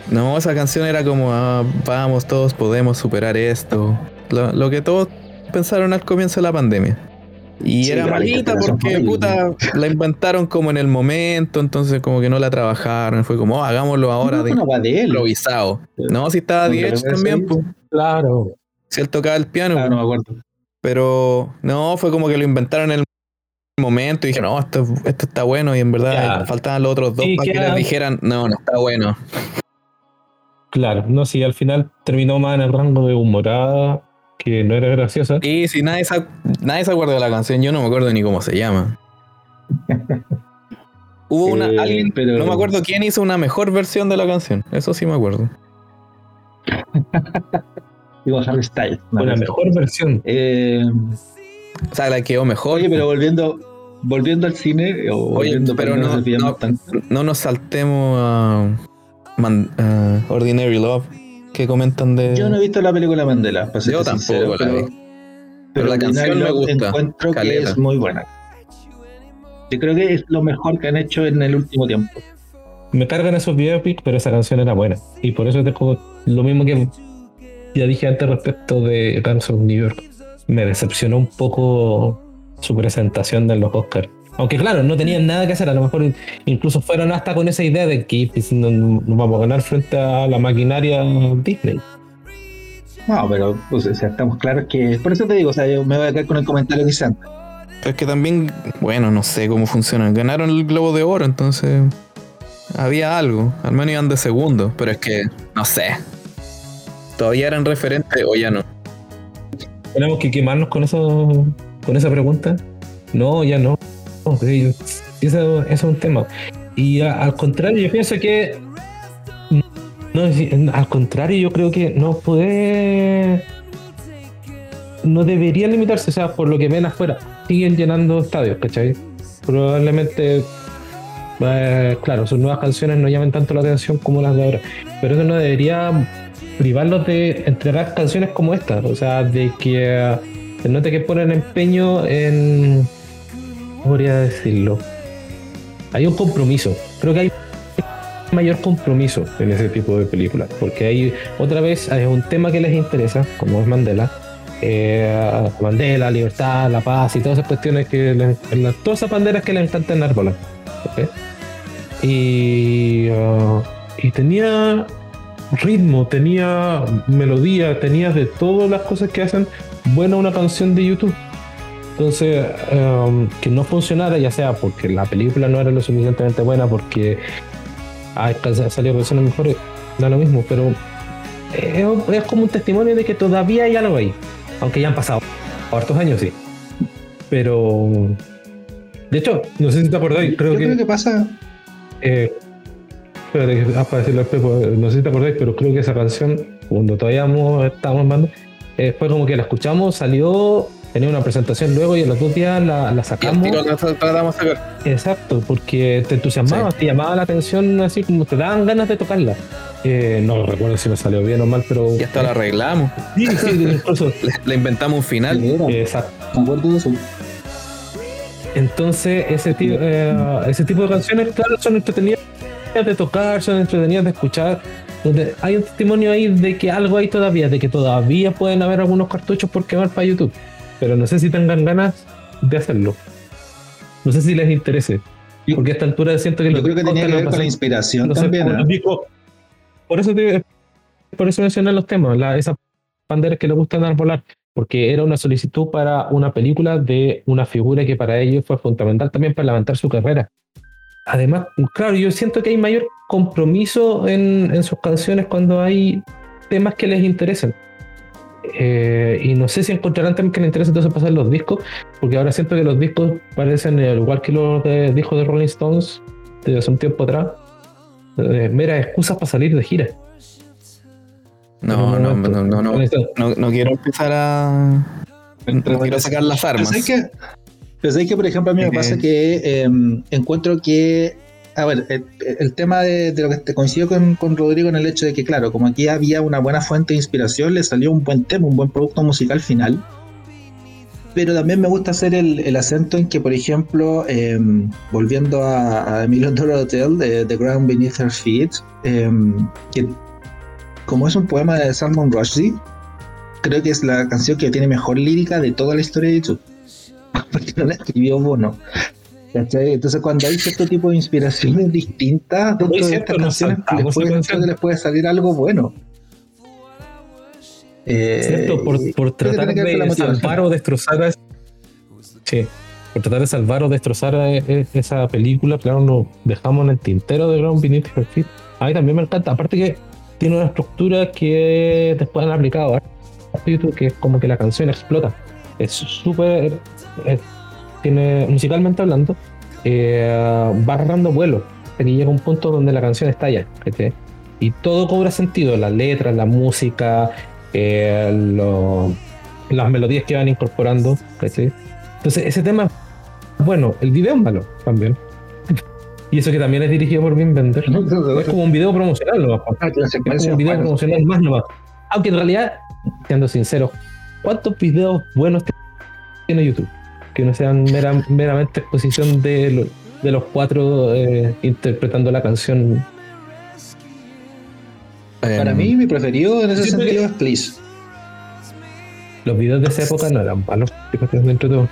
No, esa canción era como, ah, vamos, todos podemos superar esto. Lo, lo que todos pensaron al comienzo de la pandemia. Y Sí, era malita porque, puta, la inventaron como en el momento, entonces como que no la trabajaron. Fue como, oh, hagámoslo ahora No, de no va de él. improvisado. No, si estaba lo ves también, pues. Claro. Si él tocaba el piano, Ah, pues. no me acuerdo. pero no, fue como que lo inventaron en el momento y dije, no, esto, esto está bueno y en verdad Ya. faltaban los otros dos Sí, para que les dijeran, no, no está bueno. Claro, no, sí, al final terminó más en el rango de humorada, que no era graciosa. Y si nadie se, nadie se acuerda de la canción, yo no me acuerdo ni cómo se llama. Hubo una, Eh, alguien, pero- no me acuerdo quién hizo una mejor versión de la canción, eso sí me acuerdo. Digo, Harry Styles. la no. mejor versión. Eh, O sea, la quedó mejor. oye, pero volviendo volviendo al cine, o Oye, volviendo pero no- no- no nos saltemos a, Man- a Ordinary Love, que comentan de... Yo no he visto la película Mandela, para Yo tampoco sincero, la pero, vi. Pero la canción me gusta, Encuentro que es muy buena. Yo creo que es lo mejor que han hecho en el último tiempo. Me cargan esos biopics, pero esa canción era buena. Y por eso tengo lo mismo que ya dije antes respecto de Guns of New York. Me decepcionó un poco su presentación de los Oscars. Aunque claro, no tenían nada que hacer. A lo mejor incluso fueron hasta con esa idea de que pues, no, no vamos a ganar frente a la maquinaria Disney. No, pero pues, o sea, estamos claros que. Por eso te digo, o sea, yo me voy a quedar con el comentario que. Pero es que también, bueno, no sé cómo funciona. Ganaron el Globo de Oro, entonces había algo. Al menos iban de segundo. Pero es que, no sé. Todavía eran referentes o ya no. ¿Tenemos que quemarnos con eso, con esa pregunta? No, ya no. Es un tema. Y al contrario, yo pienso que. No, al contrario, yo creo que no puede. No debería limitarse, o sea, por lo que ven afuera. Siguen llenando estadios, ¿cachai? Probablemente. eh, claro, sus nuevas canciones no llamen tanto la atención como las de ahora. Pero eso no debería privarlos de entregar canciones como esta. O sea, de que eh, note que ponen empeño en. ¿Cómo podría decirlo? Hay un compromiso. Creo que hay mayor compromiso en ese tipo de películas. Porque hay, otra vez, hay un tema que les interesa, como es Mandela. eh, Mandela, libertad, la paz y todas esas cuestiones que les, las- todas esas banderas que les encantan enarbolar. ¿ok? Y, ah, y tenía ritmo, tenía melodía, tenía de todas las cosas que hacen buena una canción de YouTube. Entonces, um, que no funcionara, ya sea porque la película no era lo suficientemente buena, porque hay salido versiones mejores, da lo mismo, pero es, es como un testimonio de que todavía hay algo ahí, aunque ya han pasado hartos años, sí. Pero, de hecho, no sé si te acordáis, creo Yo que creo que pasa. eh, espérate, ah, para decirlo al Pepo, no sé si te acordáis, pero creo que esa canción, cuando todavía mo- estábamos mando, eh, fue como que la escuchamos, salió, tenía una presentación luego y a los dos días la, Y sacamos. tiro la tratamos de sacar. Exacto, porque te entusiasmaba, te llamaba la atención, así como te daban ganas de tocarla. Eh, no recuerdo si me salió bien o mal, pero. Y hasta la arreglamos. Sí, sí, incluso. Le, le inventamos un final. Exacto. me acuerdo de eso. Entonces, ese, tipo ese tipo de canciones, claro, son entretenidas de tocar, son entretenidas de escuchar. Donde hay un testimonio ahí de que algo hay todavía, de que todavía pueden haber algunos cartuchos por quemar para YouTube. Pero no sé si tengan ganas de hacerlo. No sé si les interese. Porque a esta altura siento que Yo los creo que tenía que ver con la inspiración no sé, también. los discos- por eso te- por eso mencioné los temas, la- esas banderas que le gustan arbolar, porque era una solicitud para una película de una figura que para ellos fue fundamental también para levantar su carrera. Además, claro, yo siento que hay mayor compromiso en, en sus canciones cuando hay temas que les interesan. Eh, y no sé si encontrarán también que les interesa entonces pasar los discos, porque ahora siento que los discos parecen, eh, al igual que los de, discos de Rolling Stones de hace un tiempo atrás, eh, meras excusas para salir de gira. No, no, no, no, no, no, quiero empezar a. No quiero sacar las armas. Pero que, pero que, por ejemplo, a mí me pasa que em, encuentro que. A ver, el, tema de, lo que te coincido con, Rodrigo en el hecho de que, claro, como aquí había una buena fuente de inspiración, le salió un buen tema, un buen producto musical final. Pero también me gusta hacer el, acento en que, por ejemplo, em, volviendo a, a Million Dollar Hotel, de The Ground Beneath Her Feet, em, que como es un poema de Salman Rushdie, creo que es la canción que tiene mejor lírica de toda la historia de YouTube. Porque no la escribió Bono. Entonces, cuando hay cierto tipo de inspiraciones distintas dentro de estas canciones, les puede, salir algo bueno. Cierto, por, por tratar de salvar o destrozar a, sí, por tratar de salvar o destrozar a e, esa película, claro, nos dejamos en el tintero de Ground Beneath Her Feet. A mí también me encanta, aparte que tiene una estructura que después han aplicado YouTube, que es como que la canción explota. Es súper. Tiene, musicalmente hablando, eh, va agarrando vuelo. Que llega un punto donde la canción estalla. Y todo cobra sentido: las letras, la música, eh, las melodías que van incorporando. Entonces, ese tema, bueno, el video es malo también. Y eso que también es dirigido por Wim Bender. es como un video promocional, ¿no? Ah, es como un video promocional más nomás. Aunque en realidad, siendo sincero, ¿cuántos videos buenos tiene YouTube? Que no sean meramente exposición de, de los cuatro eh, interpretando la canción. Para em, mí, mi preferido en ese sentido es Please. Los videos de esa época no eran malos, dentro de todo.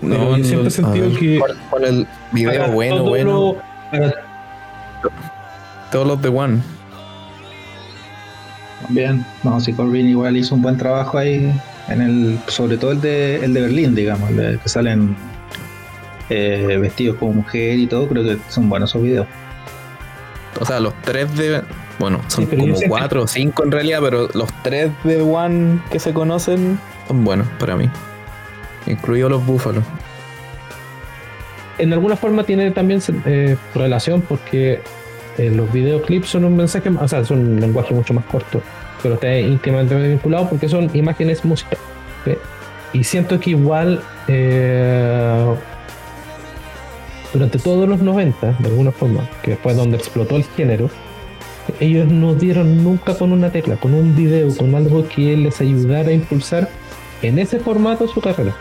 No, siempre he sentido que. ¿Cuál, el video bueno, bueno? Todos los de One. Bien, no, si Corbin igual hizo un buen trabajo ahí, en el, sobre todo el de, el de Berlín, digamos, el que salen eh, vestidos como mujer y todo, creo que son buenos esos videos. O sea, los tres de. Bueno, son como cuatro o cinco en realidad, pero los tres de One que se conocen son buenos para mí incluido los búfalos. En alguna forma tiene también eh, relación porque eh, los videoclips son un mensaje, o sea, son un lenguaje mucho más corto, pero está íntimamente vinculado porque son imágenes musicales. Y siento que igual eh, durante todos los 90, de alguna forma, que fue donde explotó el género, ellos no dieron nunca con una tecla, con un video, con algo que les ayudara a impulsar en ese formato su carrera.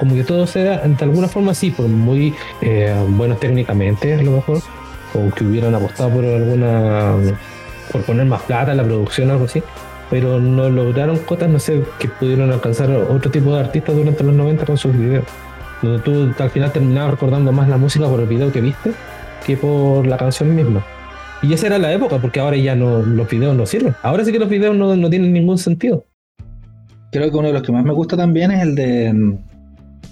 Como que todo sea, de alguna forma sí, por muy eh, buenos técnicamente a lo mejor, o que hubieran apostado por alguna, por poner más plata en la producción o algo así, pero no lograron cotas, no sé, que pudieron alcanzar otro tipo de artistas durante los 90 con sus videos. Donde tú al final terminabas recordando más la música por el video que viste que por la canción misma. Y esa era la época, porque ahora ya no, los videos no sirven. Ahora sí que los videos no, no tienen ningún sentido creo que uno de los que más me gusta también es el de mm,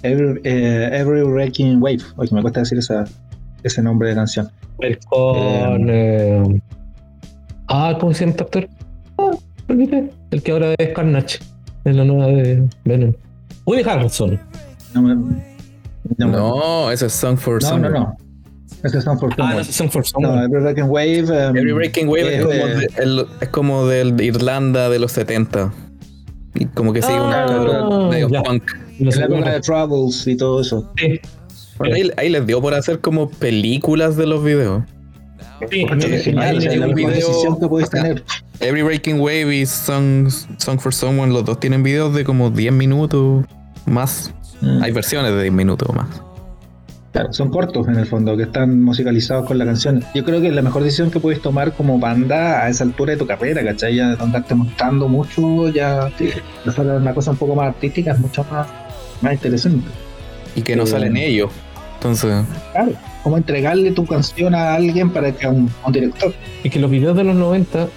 Every, eh, Every Wrecking Wave. Oye, me cuesta decir esa, ese nombre de canción. El con. Eh, eh, ah, ¿cómo se llama este actor? Ah, el que ahora es Carnage. En la nueva de Venom. Woody Harrelson. No, no, no, ese es Song for No, no, no. Ese es Song for Someone. Ah, ese es Song for Someone. No, Every Wrecking Wave. Um, Every Wrecking Wave es, como de, el, es como del Irlanda de los 70. Y como que sigue una ah, medio punk. La época de Travels y todo eso. Sí. ahí, les dio por hacer como películas de los videos. Sí, que tener. Every Breaking Wave y Song, Song for Someone, los dos tienen videos de como 10 minutos más. Mm. Hay versiones de 10 minutos más son cortos en el fondo, que están musicalizados con la canción. Yo creo que es la mejor decisión que puedes tomar como banda a esa altura de tu carrera, ¿cachai? Ya andarte mostrando mucho, ya hacer una cosa un poco más artística es mucho más, más interesante. Y que no eh, salen ellos. Entonces. Claro, como entregarle tu canción a alguien para que a un, director. Y que los videos de los 90,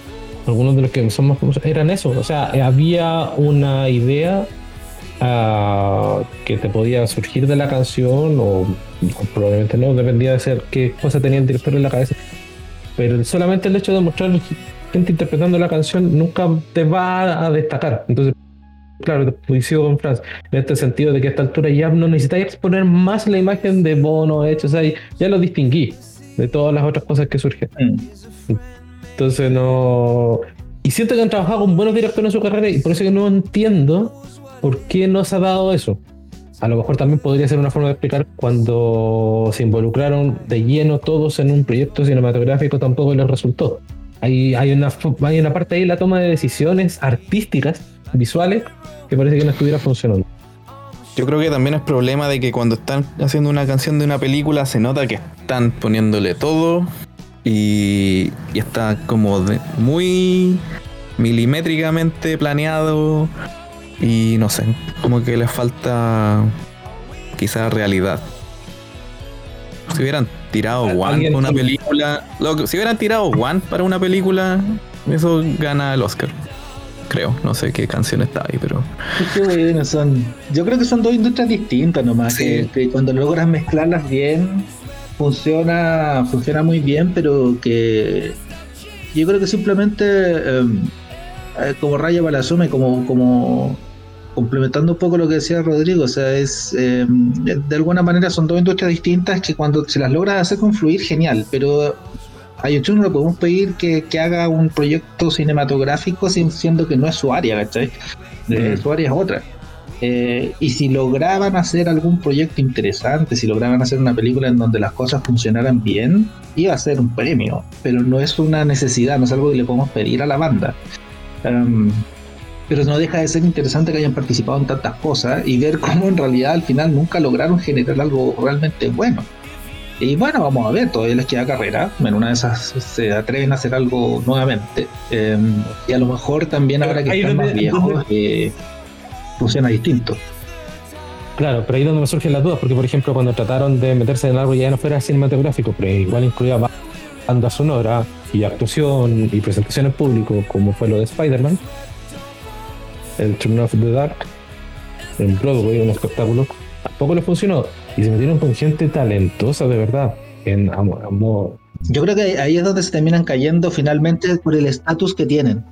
algunos de los que son más famosos, eran eso. O sea, había una idea uh, que te podía surgir de la canción o probablemente no, dependía de ser qué cosa tenía el director en la cabeza. Pero solamente el hecho de mostrar gente interpretando la canción nunca te va a destacar. Entonces, claro, coincido con Franz, en este sentido de que a esta altura ya no necesitáis exponer más la imagen de Bono, hecho, o sea, ya lo distinguí de todas las otras cosas que surgen. Mm. Entonces no. Y siento que han trabajado con buenos directores en su carrera y por eso que no entiendo por qué no se ha dado eso. A lo mejor también podría ser una forma de explicar cuando se involucraron de lleno todos en un proyecto cinematográfico tampoco les resultó. Hay, hay, una, hay una parte ahí la toma de decisiones artísticas, visuales, que parece que no estuviera funcionando. Yo creo que también es problema de que cuando están haciendo una canción de una película se nota que están poniéndole todo y, y está como de, muy milimétricamente planeado y no sé, como que les falta quizá realidad. Si hubieran tirado One para una película, si hubieran tirado One para una película, eso gana el Oscar. Creo, no sé qué canción está ahí, pero. bueno, son. Yo creo que son dos industrias distintas nomás. Que, que, cuando logras mezclarlas bien, funciona, funciona muy bien, pero que yo creo que simplemente eh, como raya para la como, como complementando un poco lo que decía Rodrigo, o sea, es eh, de alguna manera son dos industrias distintas que cuando se las logra hacer confluir, genial, pero a YouTube no le podemos pedir que, haga un proyecto cinematográfico siendo que no es su área, ¿cachai? Mm. Su área es otra. Eh, y si lograban hacer algún proyecto interesante, si lograban hacer una película en donde las cosas funcionaran bien, iba a ser un premio, pero no es una necesidad, no es algo que le podemos pedir a la banda. Um, pero no deja de ser interesante que hayan participado en tantas cosas y ver cómo en realidad al final nunca lograron generar algo realmente bueno. Y bueno, vamos a ver, todavía les queda carrera. En una de esas se atreven a hacer algo nuevamente. Em, y a lo mejor también ahora que están más viejos, eh, funciona distinto. Claro, pero ahí es donde me surgen las dudas, porque por ejemplo cuando trataron de meterse en algo ya no fuera cinematográfico, pero igual incluía banda sonora y actuación y presentación en público, como fue lo de Spider-Man, el Turn of the Dark, en Broadway, un espectáculo, tampoco le funcionó. Y se metieron con gente talentosa de verdad, en amor. Yo creo que ahí es donde se terminan cayendo finalmente por el estatus que tienen.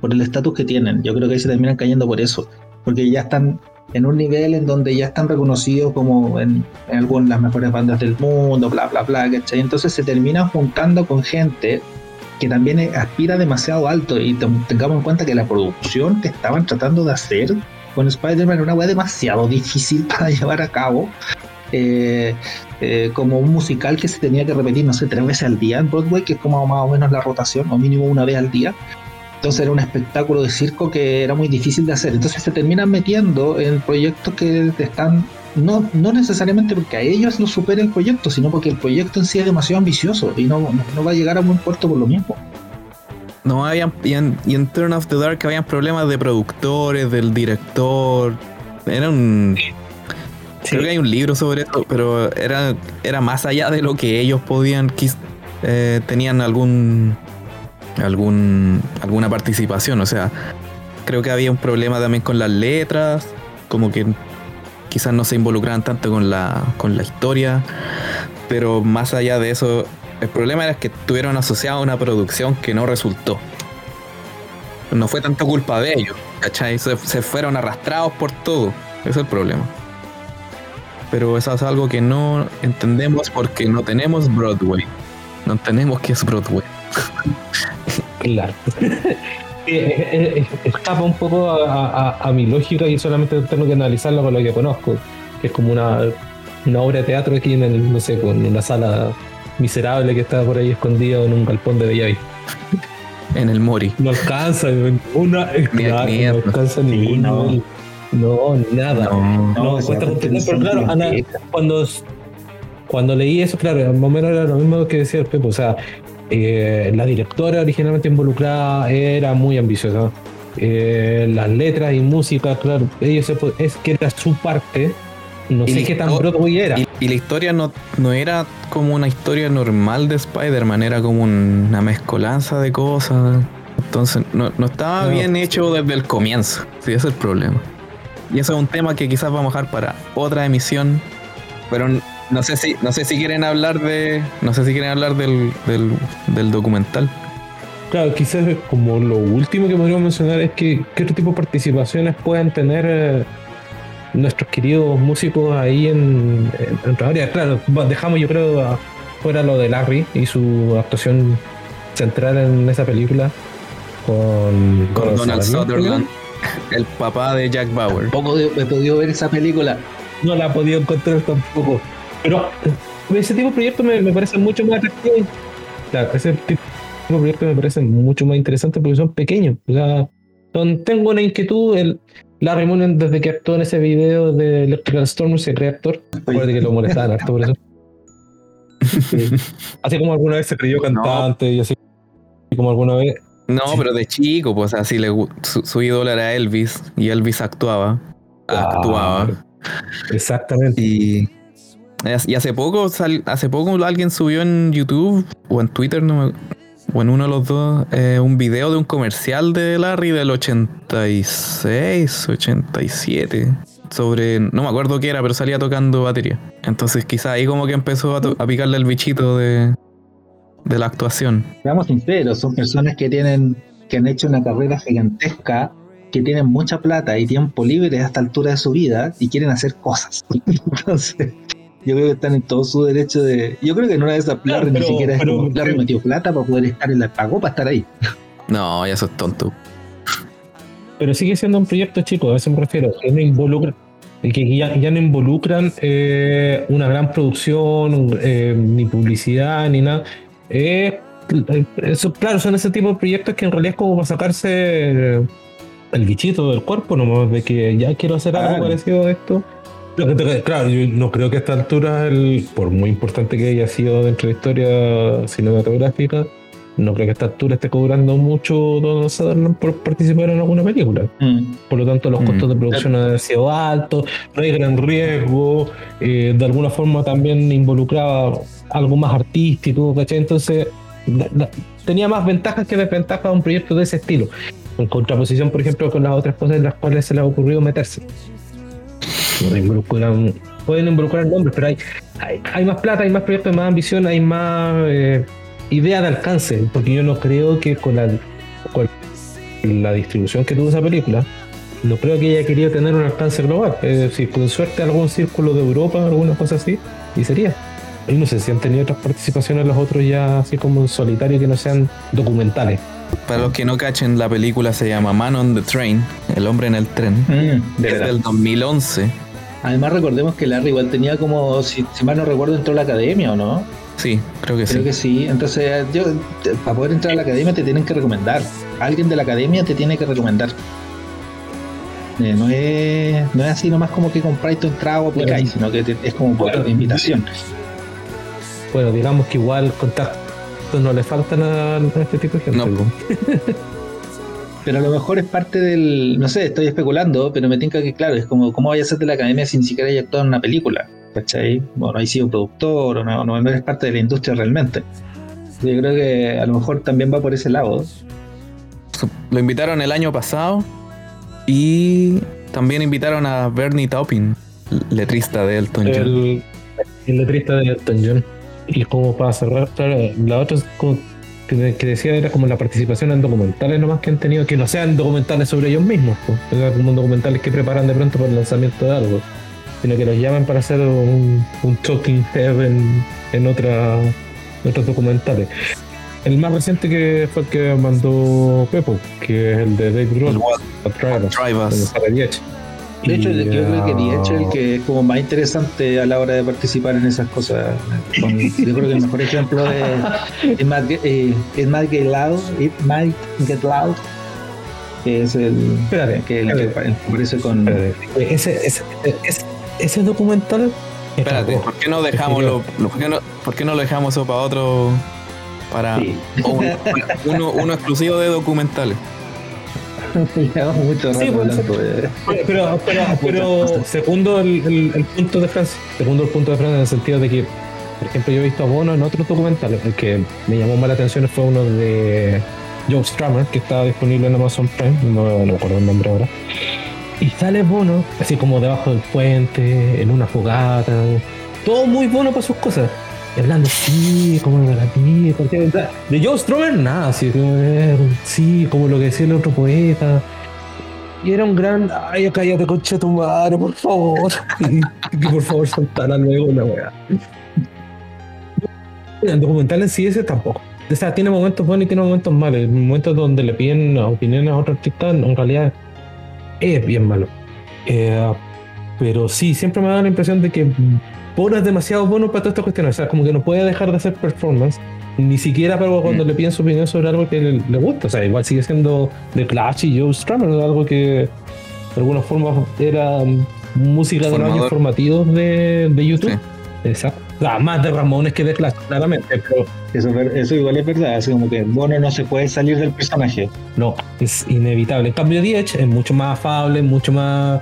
Por el estatus que tienen. Yo creo que ahí se terminan cayendo por eso. Porque ya están en un nivel en donde ya están reconocidos como en, en algunas las mejores bandas del mundo, bla, bla, bla, ¿cachai? Entonces se terminan juntando con gente que también aspira demasiado alto y tengamos en cuenta que la producción que estaban tratando de hacer con Spider-Man era una weá demasiado difícil para llevar a cabo. Eh, eh, como un musical que se tenía que repetir, no sé, tres veces al día en Broadway, que es como más o menos la rotación, o mínimo una vez al día. Entonces era un espectáculo de circo que era muy difícil de hacer. Entonces se terminan metiendo en proyectos que están no, no necesariamente porque a ellos no supere el proyecto, sino porque el proyecto en sí es demasiado ambicioso y no, no va a llegar a buen puerto por lo mismo. No habían, y en, Turn of the Dark habían problemas de productores, del director. Era un. Creo que hay un libro sobre esto, pero era, era más allá de lo que ellos podían. Eh, tenían algún. algún. alguna participación. O sea, creo que había un problema también con las letras. Como que quizás no se involucraban tanto con la, con la historia, pero más allá de eso, el problema era que estuvieron asociados a una producción que no resultó. No fue tanto culpa de ellos, ¿cachai? Se, fueron arrastrados por todo. Ese es el problema. Pero eso es algo que no entendemos porque no tenemos Broadway. No tenemos qué es Broadway. claro. escapa un poco a, mi lógica y solamente tengo que analizarlo con lo que conozco, que es como una, una obra de teatro aquí en el, no sé, con una sala miserable que está por ahí escondida en un galpón de Bellavista. En el Mori. No alcanza una, no alcanza ninguna. No. No, nada. No, no cuesta pero claro, cuando, cuando leí eso, claro, más o menos era lo mismo que decía el Pepo, o sea, eh, la directora originalmente involucrada era muy ambiciosa. Eh, las letras y música, claro, ellos es que era su parte. No sé qué tan Broadway era. Y, la historia no, no era como una historia normal de Spider-Man, era como una mezcolanza de cosas. Entonces, no, estaba bien hecho desde el comienzo. Sí, ese es el problema. Y eso es un tema que quizás vamos a dejar para otra emisión. Pero no sé si, no sé si quieren hablar de. No sé si quieren hablar del, del, documental. Claro, quizás como lo último que podríamos mencionar es que qué otro tipo de participaciones pueden tener eh, nuestros queridos músicos ahí en, en, Claro, dejamos yo creo fuera lo de Larry y su actuación central en esa película con, Con Donald Sutherland, el papá de Jack Bauer. Poco de- he podido ver esa película. No la he podido encontrar tampoco. Pero ese tipo de proyectos me, me parecen mucho más atractivos. Claro, ese tipo de proyectos me parecen mucho más interesantes porque son pequeños. O sea, son- tengo una inquietud. El, Larry Mullen, desde que actuó en ese video de Electrical Storm, ese reactor, acuérdate que lo molestaban harto por eso. Sí. Así como alguna vez se creyó cantante y así como alguna vez. No, Sí. pero de chico, pues así le su, su ídolo era Elvis y Elvis actuaba. Actuaba. Exactamente. Y, y hace poco sal- hace poco alguien subió en YouTube o en Twitter no me- o en uno de los dos eh, un video de un comercial de Larry del 86, 87 sobre no me acuerdo qué era, pero salía tocando batería. Entonces quizá ahí como que empezó a, a picarle el bichito de, de la actuación. Seamos sinceros, son personas que tienen, que han hecho una carrera gigantesca, que tienen mucha plata y tiempo libre a esta altura de su vida y quieren hacer cosas. Entonces, yo creo que están en todo su derecho de. Yo creo que en una de esas Claro, Larry pero- ni siquiera es pero- como Larry metió plata para poder estar en la pagó para estar ahí. No, ya eso es tonto. Pero sigue siendo un proyecto chico, a eso me refiero. Que no involucra, que ya, ya no involucran eh, una gran producción, eh, ni publicidad, ni nada. Eh, eso, claro, son ese tipo de proyectos que en realidad es como para sacarse el bichito del cuerpo, nomás de que ya quiero hacer algo parecido a esto. Claro, yo no creo que a esta altura, el, por muy importante que haya sido dentro de la historia cinematográfica, no creo que a esta altura esté cobrando mucho Donald Sutherland por participar en alguna película. Por lo tanto, los Mm. costos de producción han sido altos, no hay gran riesgo, eh, de alguna forma también involucraba algo más artístico, ¿cachai? Entonces, la- la- tenía más ventajas que desventajas un proyecto de ese estilo. En contraposición, por ejemplo, con las otras cosas en las cuales se les ha ocurrido meterse. No involucran- pueden involucrar nombres, pero hay, hay, hay más plata, hay más proyectos, hay más ambición, hay más eh, idea de alcance, porque yo no creo que con la, con la distribución que tuvo esa película, no creo que haya querido tener un alcance global. Es decir, con suerte algún círculo de Europa, alguna cosa así, y sería. Y no sé si han tenido otras participaciones los otros ya así como en solitario que no sean documentales. Para los que no cachen, la película se llama Man on the Train, El hombre en el tren. Mm, de Es del 2011. Además, recordemos que Larry igual tenía como, si, si mal no recuerdo, entró a la academia o no. Sí, creo que Creo sí. que sí. Entonces, yo, te- para poder entrar a la academia te tienen que recomendar. Alguien de la academia te tiene que recomendar. Eh, no, es, no es así nomás como que compráis tu entrada o aplicáis, sino que te- es como por Bueno, invitación. Bueno, digamos que igual contactos no le faltan a, a este tipo de gente. No. ¿no? Pero a lo mejor es parte del. No sé, estoy especulando, pero me tinca que, claro, es como, ¿cómo vaya a ser de la academia si ni siquiera haya actuado en una película? ¿Cachai? Bueno, hay sido productor o no, no, no eres parte de la industria realmente. Yo creo que a lo mejor también va por ese lado. Lo invitaron el año pasado y también invitaron a Bernie Taupin, letrista de Elton John. el, el letrista de Elton John. Y como para cerrar, claro, la otra es como que, que decía era como la participación en documentales nomás que han tenido, que no sean documentales sobre ellos mismos, pues, como documentales que preparan de pronto para el lanzamiento de algo, sino que los llaman para hacer un, un Talking Head en, en, otra, en otros documentales. El más reciente que fue el que mandó Pepo, que es el de Dave Grohl, Diech. De hecho, Y, yo creo que Diech es el ah, que es como más interesante a la hora de participar en esas cosas. Con- Yo creo que el mejor ejemplo de It Might Get, eh, It Might Get Loud, It Might Get Loud, que es el Espérate, que, el que espérate. el que aparece con. Ese, ese, ese, ese documental. me Espérate. ¿por qué no dejamos lo, por, qué no, por qué no lo dejamos eso para otro? Para Sí. o un- uno, uno exclusivo de documentales. Llevamos mucho rato Sí, hablando Pero, pero, pero segundo el, el- el punto de Francia. Segundo el punto de Francia en el sentido de que, por ejemplo, yo he visto a Bono en otros documentales. El que me llamó más la atención fue uno de Joe Strummer, que estaba disponible en Amazon Prime. No, no me acuerdo el nombre ahora. Y sale Bono, así como debajo del puente, en una fogata. Todo muy bueno para sus cosas. Hablando, sí, como de la vida. De Joe Strummer, nada, así, eh, sí, como lo que decía el otro poeta. Y era un gran. Ay, cállate, concha tu madre, por favor. Y, por favor soltara luego la weá. El documental en sí ese tampoco. O sea, tiene momentos buenos y tiene momentos malos. Momentos donde le piden opiniones a otros artistas, en realidad es bien malo. Eh, pero sí, siempre me da la impresión de que Bono es demasiado bueno para todas estas cuestiones. O sea, como que no puede dejar de hacer performance. Ni siquiera pero cuando mm. le piden su opinión sobre algo que le, gusta. O sea, igual sigue siendo The Clash y Joe Strummer, algo que de alguna forma era música de los años formativos de, de YouTube. Exacto. Más de Ramones que de Clash, claramente. Pero eso, eso igual es verdad. Así como que Bono no se puede salir del personaje. No, es inevitable. En cambio, Diech es mucho más afable, mucho más.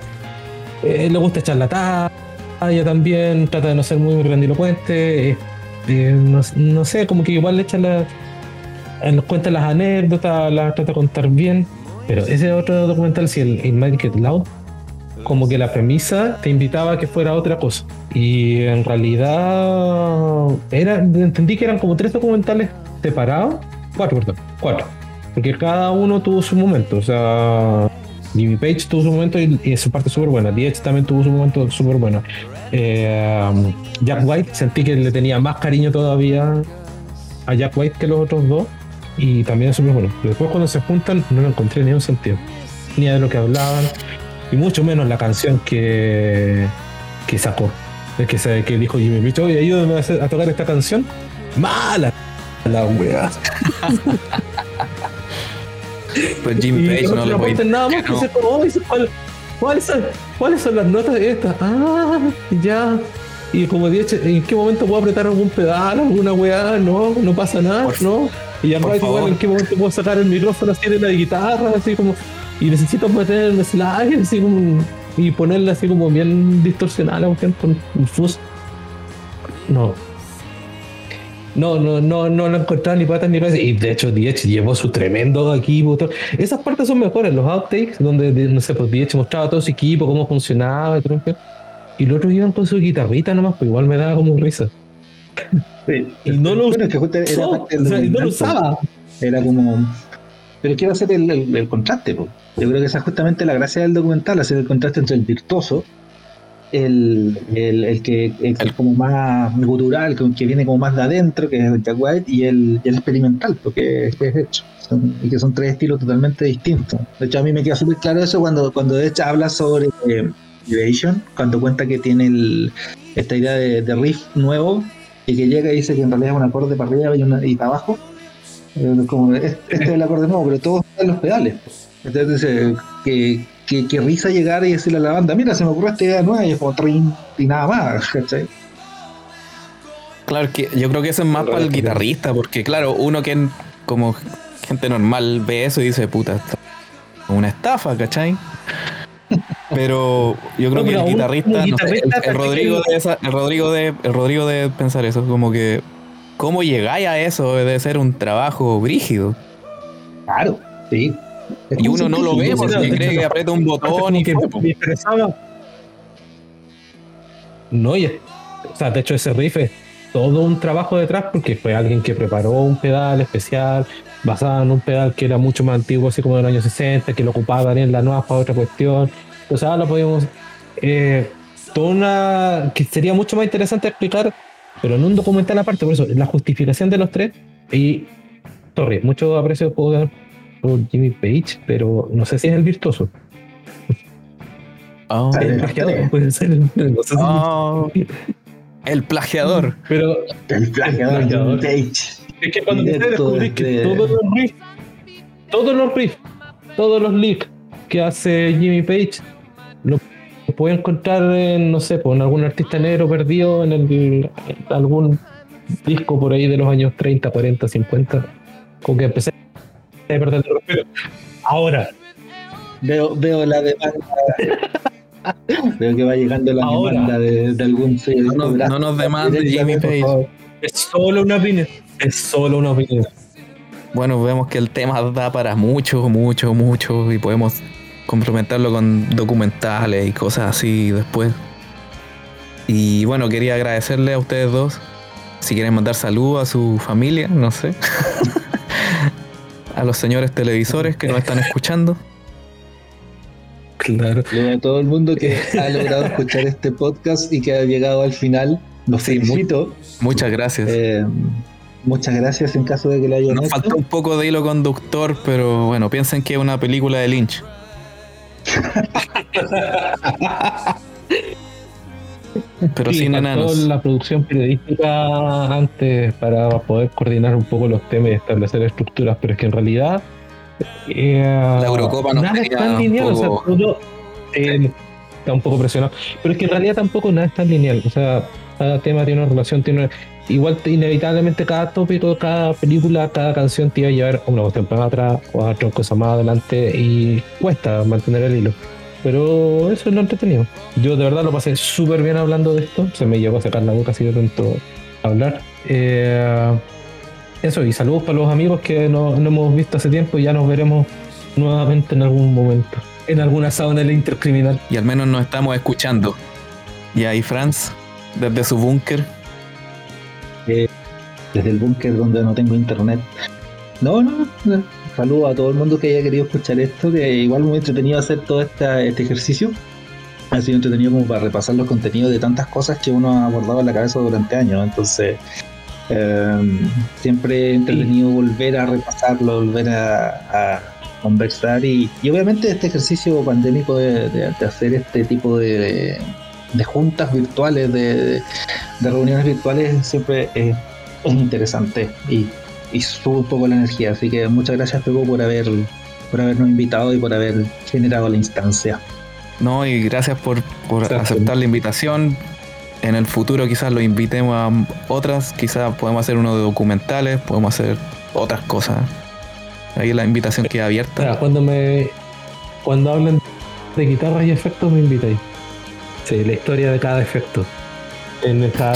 Eh, le gusta echar la talla también, trata de no ser muy grandilocuente. Eh, no, sé, como que igual le echa la. Nos cuenta las anécdotas, las trata de contar bien. Pero ese otro documental, si el, el Make Loud, como que la premisa te invitaba a que fuera otra cosa. Y en realidad era, entendí que eran como tres documentales separados. Cuatro, perdón, cuatro. Porque cada uno tuvo su momento. O sea, Jimmy Page tuvo su momento y, su parte súper buena. Diez también tuvo su momento súper bueno. Eh, Jack White, sentí que le tenía más cariño todavía a Jack White que los otros dos. Y también es súper bueno. Después cuando se juntan no lo encontré ni un sentido. Ni de lo que hablaban y mucho menos la canción que, que sacó. Es que, se, que dijo Jimmy Page, oye, ayúdame a, a, tocar esta canción. Mala la wea. pues Jimmy Page no, le voy nada más no. que ¿cuáles, son, ¿Cuáles son las notas de estas? Ah, ya. Y como dije, ¿en qué momento puedo apretar algún pedal, alguna weá? No, no pasa nada, no. Y ya igual, ¿en qué momento puedo sacar el micrófono así de la guitarra? Así como, y necesito meter el slide así como, y ponerle así como bien distorsionada la cuestión con un fuzz. No. No, no, no, no lo encontraba ni patas ni cabeza. Y de hecho, Diech llevó su tremendo equipo. Esas partes son mejores, los outtakes, donde, no sé, pues Diech mostraba todo su equipo, cómo funcionaba y todo. Y los otros iban con su guitarrita nomás, pues igual me daba como risa. Sí. y no lo, bueno, que era no lo usaba. Era como pero quiero hacer el, el, contraste. Yo creo que esa es justamente la gracia del documental, hacer el contraste entre el virtuoso, el, el, que es como más gutural, que viene como más de adentro, que es Jack White, y el, el experimental, porque es, hecho. y que son tres estilos totalmente distintos. De hecho, a mí me queda súper claro eso cuando, cuando de hecho habla sobre eh, cuando cuenta que tiene esta idea de, riff nuevo y que llega y dice que en realidad es un acorde para arriba y, una, y para abajo como, este es el acorde nuevo, pero todos están los pedales. Entonces, que, que, risa llegar y decirle a la banda, mira, se me ocurrió esta idea nueva y es como trin y nada más, Claro, que yo creo que eso es más para el guitarrista, porque claro, uno que como gente normal ve eso y dice, puta, una estafa, ¿cachai? Pero yo creo que el guitarrista, el, Rodrigo de el Rodrigo de el Rodrigo de pensar eso, como que ¿Cómo llegáis a eso? Debe ser un trabajo brígido. Claro, sí. y uno no lo ve porque cree que aprieta un botón y que me interesaba. No, y, o sea, de hecho ese riff es todo un trabajo detrás porque fue alguien que preparó un pedal especial basado en un pedal que era mucho más antiguo, así como de los años 60, que lo ocupaba Daniel Lanois para otra cuestión. Entonces ahora lo podemos... Eh, toda una... que sería mucho más interesante explicar pero en un documental aparte, por eso, la justificación de los tres, y, sorry, mucho aprecio por, por Jimmy Page, pero no sé si es el virtuoso. Oh, el plagiador, puede ser el, no sé oh, el plagiador. Pero el plagiador, Jimmy Page. Es que cuando ustedes descubrís que todos los riffs, todos los riffs, todos los leaks que hace Jimmy Page, puede encontrar en, no sé, pues, en algún artista negro perdido en, el, algún disco por ahí de los años 30, 40, 50. Como que empecé a perder el respeto. Ahora. Veo, veo la demanda. veo que va llegando la demanda de, algún sello. No, no, nos demande Jimmy Page. Es solo una opinión. Es solo una opinión. Bueno, vemos que el tema da para mucho, mucho, mucho y podemos complementarlo con documentales y cosas así después. Y bueno, quería agradecerle a ustedes dos. Si quieren mandar saludos a su familia, no sé. a los señores televisores que nos están escuchando. Claro. a todo el mundo que ha logrado escuchar este podcast y que ha llegado al final. Los felicito. Muchas gracias. Eh, muchas gracias en caso de que le hayan Nos falta un poco de hilo conductor, pero bueno, piensen que es una película de Lynch. Pero sin enanos. la producción periodística antes para poder coordinar un poco los temas y establecer estructuras, pero es que en realidad eh, la Eurocopa no nada es tan lineal, o sea, todo, eh, está un poco presionado, pero es que en realidad tampoco nada es tan lineal, o sea, cada tema tiene una relación, tiene igual inevitablemente cada tópico, cada película, cada canción te iba a llevar una cuestión para atrás o a otra cosa más adelante y cuesta mantener el hilo. Pero eso es lo entretenido. Yo de verdad lo pasé súper bien hablando de esto. Se me llegó a sacar la boca así de tanto hablar. Eh, eso, y saludos para los amigos que no, hemos visto hace tiempo y ya nos veremos nuevamente en algún momento. En alguna sauna el intercriminal. Y al menos nos estamos escuchando. Y ahí Franz, desde su búnker. Desde el búnker donde no tengo internet. No, no, no saludo a todo el mundo que haya querido escuchar esto, que igual muy entretenido hacer todo este ejercicio. Ha sido entretenido como para repasar los contenidos de tantas cosas que uno ha abordado en la cabeza durante años. Entonces, eh, siempre entretenido volver a repasarlo, volver a, conversar y, obviamente este ejercicio pandémico de, hacer este tipo de, juntas virtuales, de, reuniones virtuales, siempre es, es interesante y y sube un poco la energía. Así que muchas gracias, Pepo, por, haber, por habernos invitado y por haber generado la instancia. No, y gracias por, aceptar la invitación. En el futuro quizás lo invitemos a otras, quizás podemos hacer uno de documentales, podemos hacer otras cosas. Ahí la invitación queda abierta. cuando me cuando hablen de guitarras y efectos me invitáis. Sí, la historia de cada efecto. En esta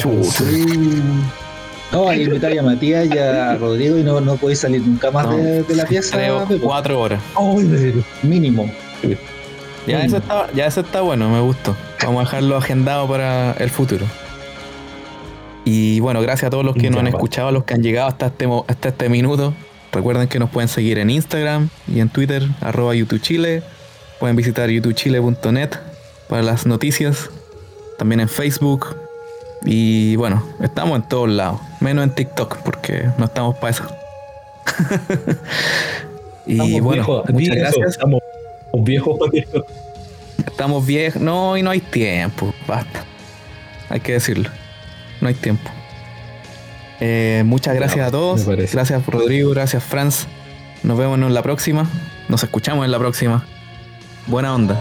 no, ahí invité a Matías y a Rodrigo y no, no podéis salir nunca más de, la pieza. cuatro horas. mínimo. Ya eso, está, ya eso está bueno, me gustó. Vamos a dejarlo agendado para el futuro. Y bueno, gracias a todos los que nos han escuchado, a los que han llegado hasta este, hasta este minuto. Recuerden que nos pueden seguir en Instagram y en Twitter, arroba YouTube Chile. Pueden visitar youtubechile.net para las noticias. También en Facebook, y bueno, estamos en todos lados, menos en TikTok, porque no estamos para eso. y bueno, muchas gracias. Estamos viejos. Estamos viejos, no, y no hay tiempo, basta. Hay que decirlo, no hay tiempo. Eh, muchas gracias a todos. Gracias Rodrigo, gracias Franz. Nos vemos en la próxima. Nos escuchamos en la próxima. Buena onda.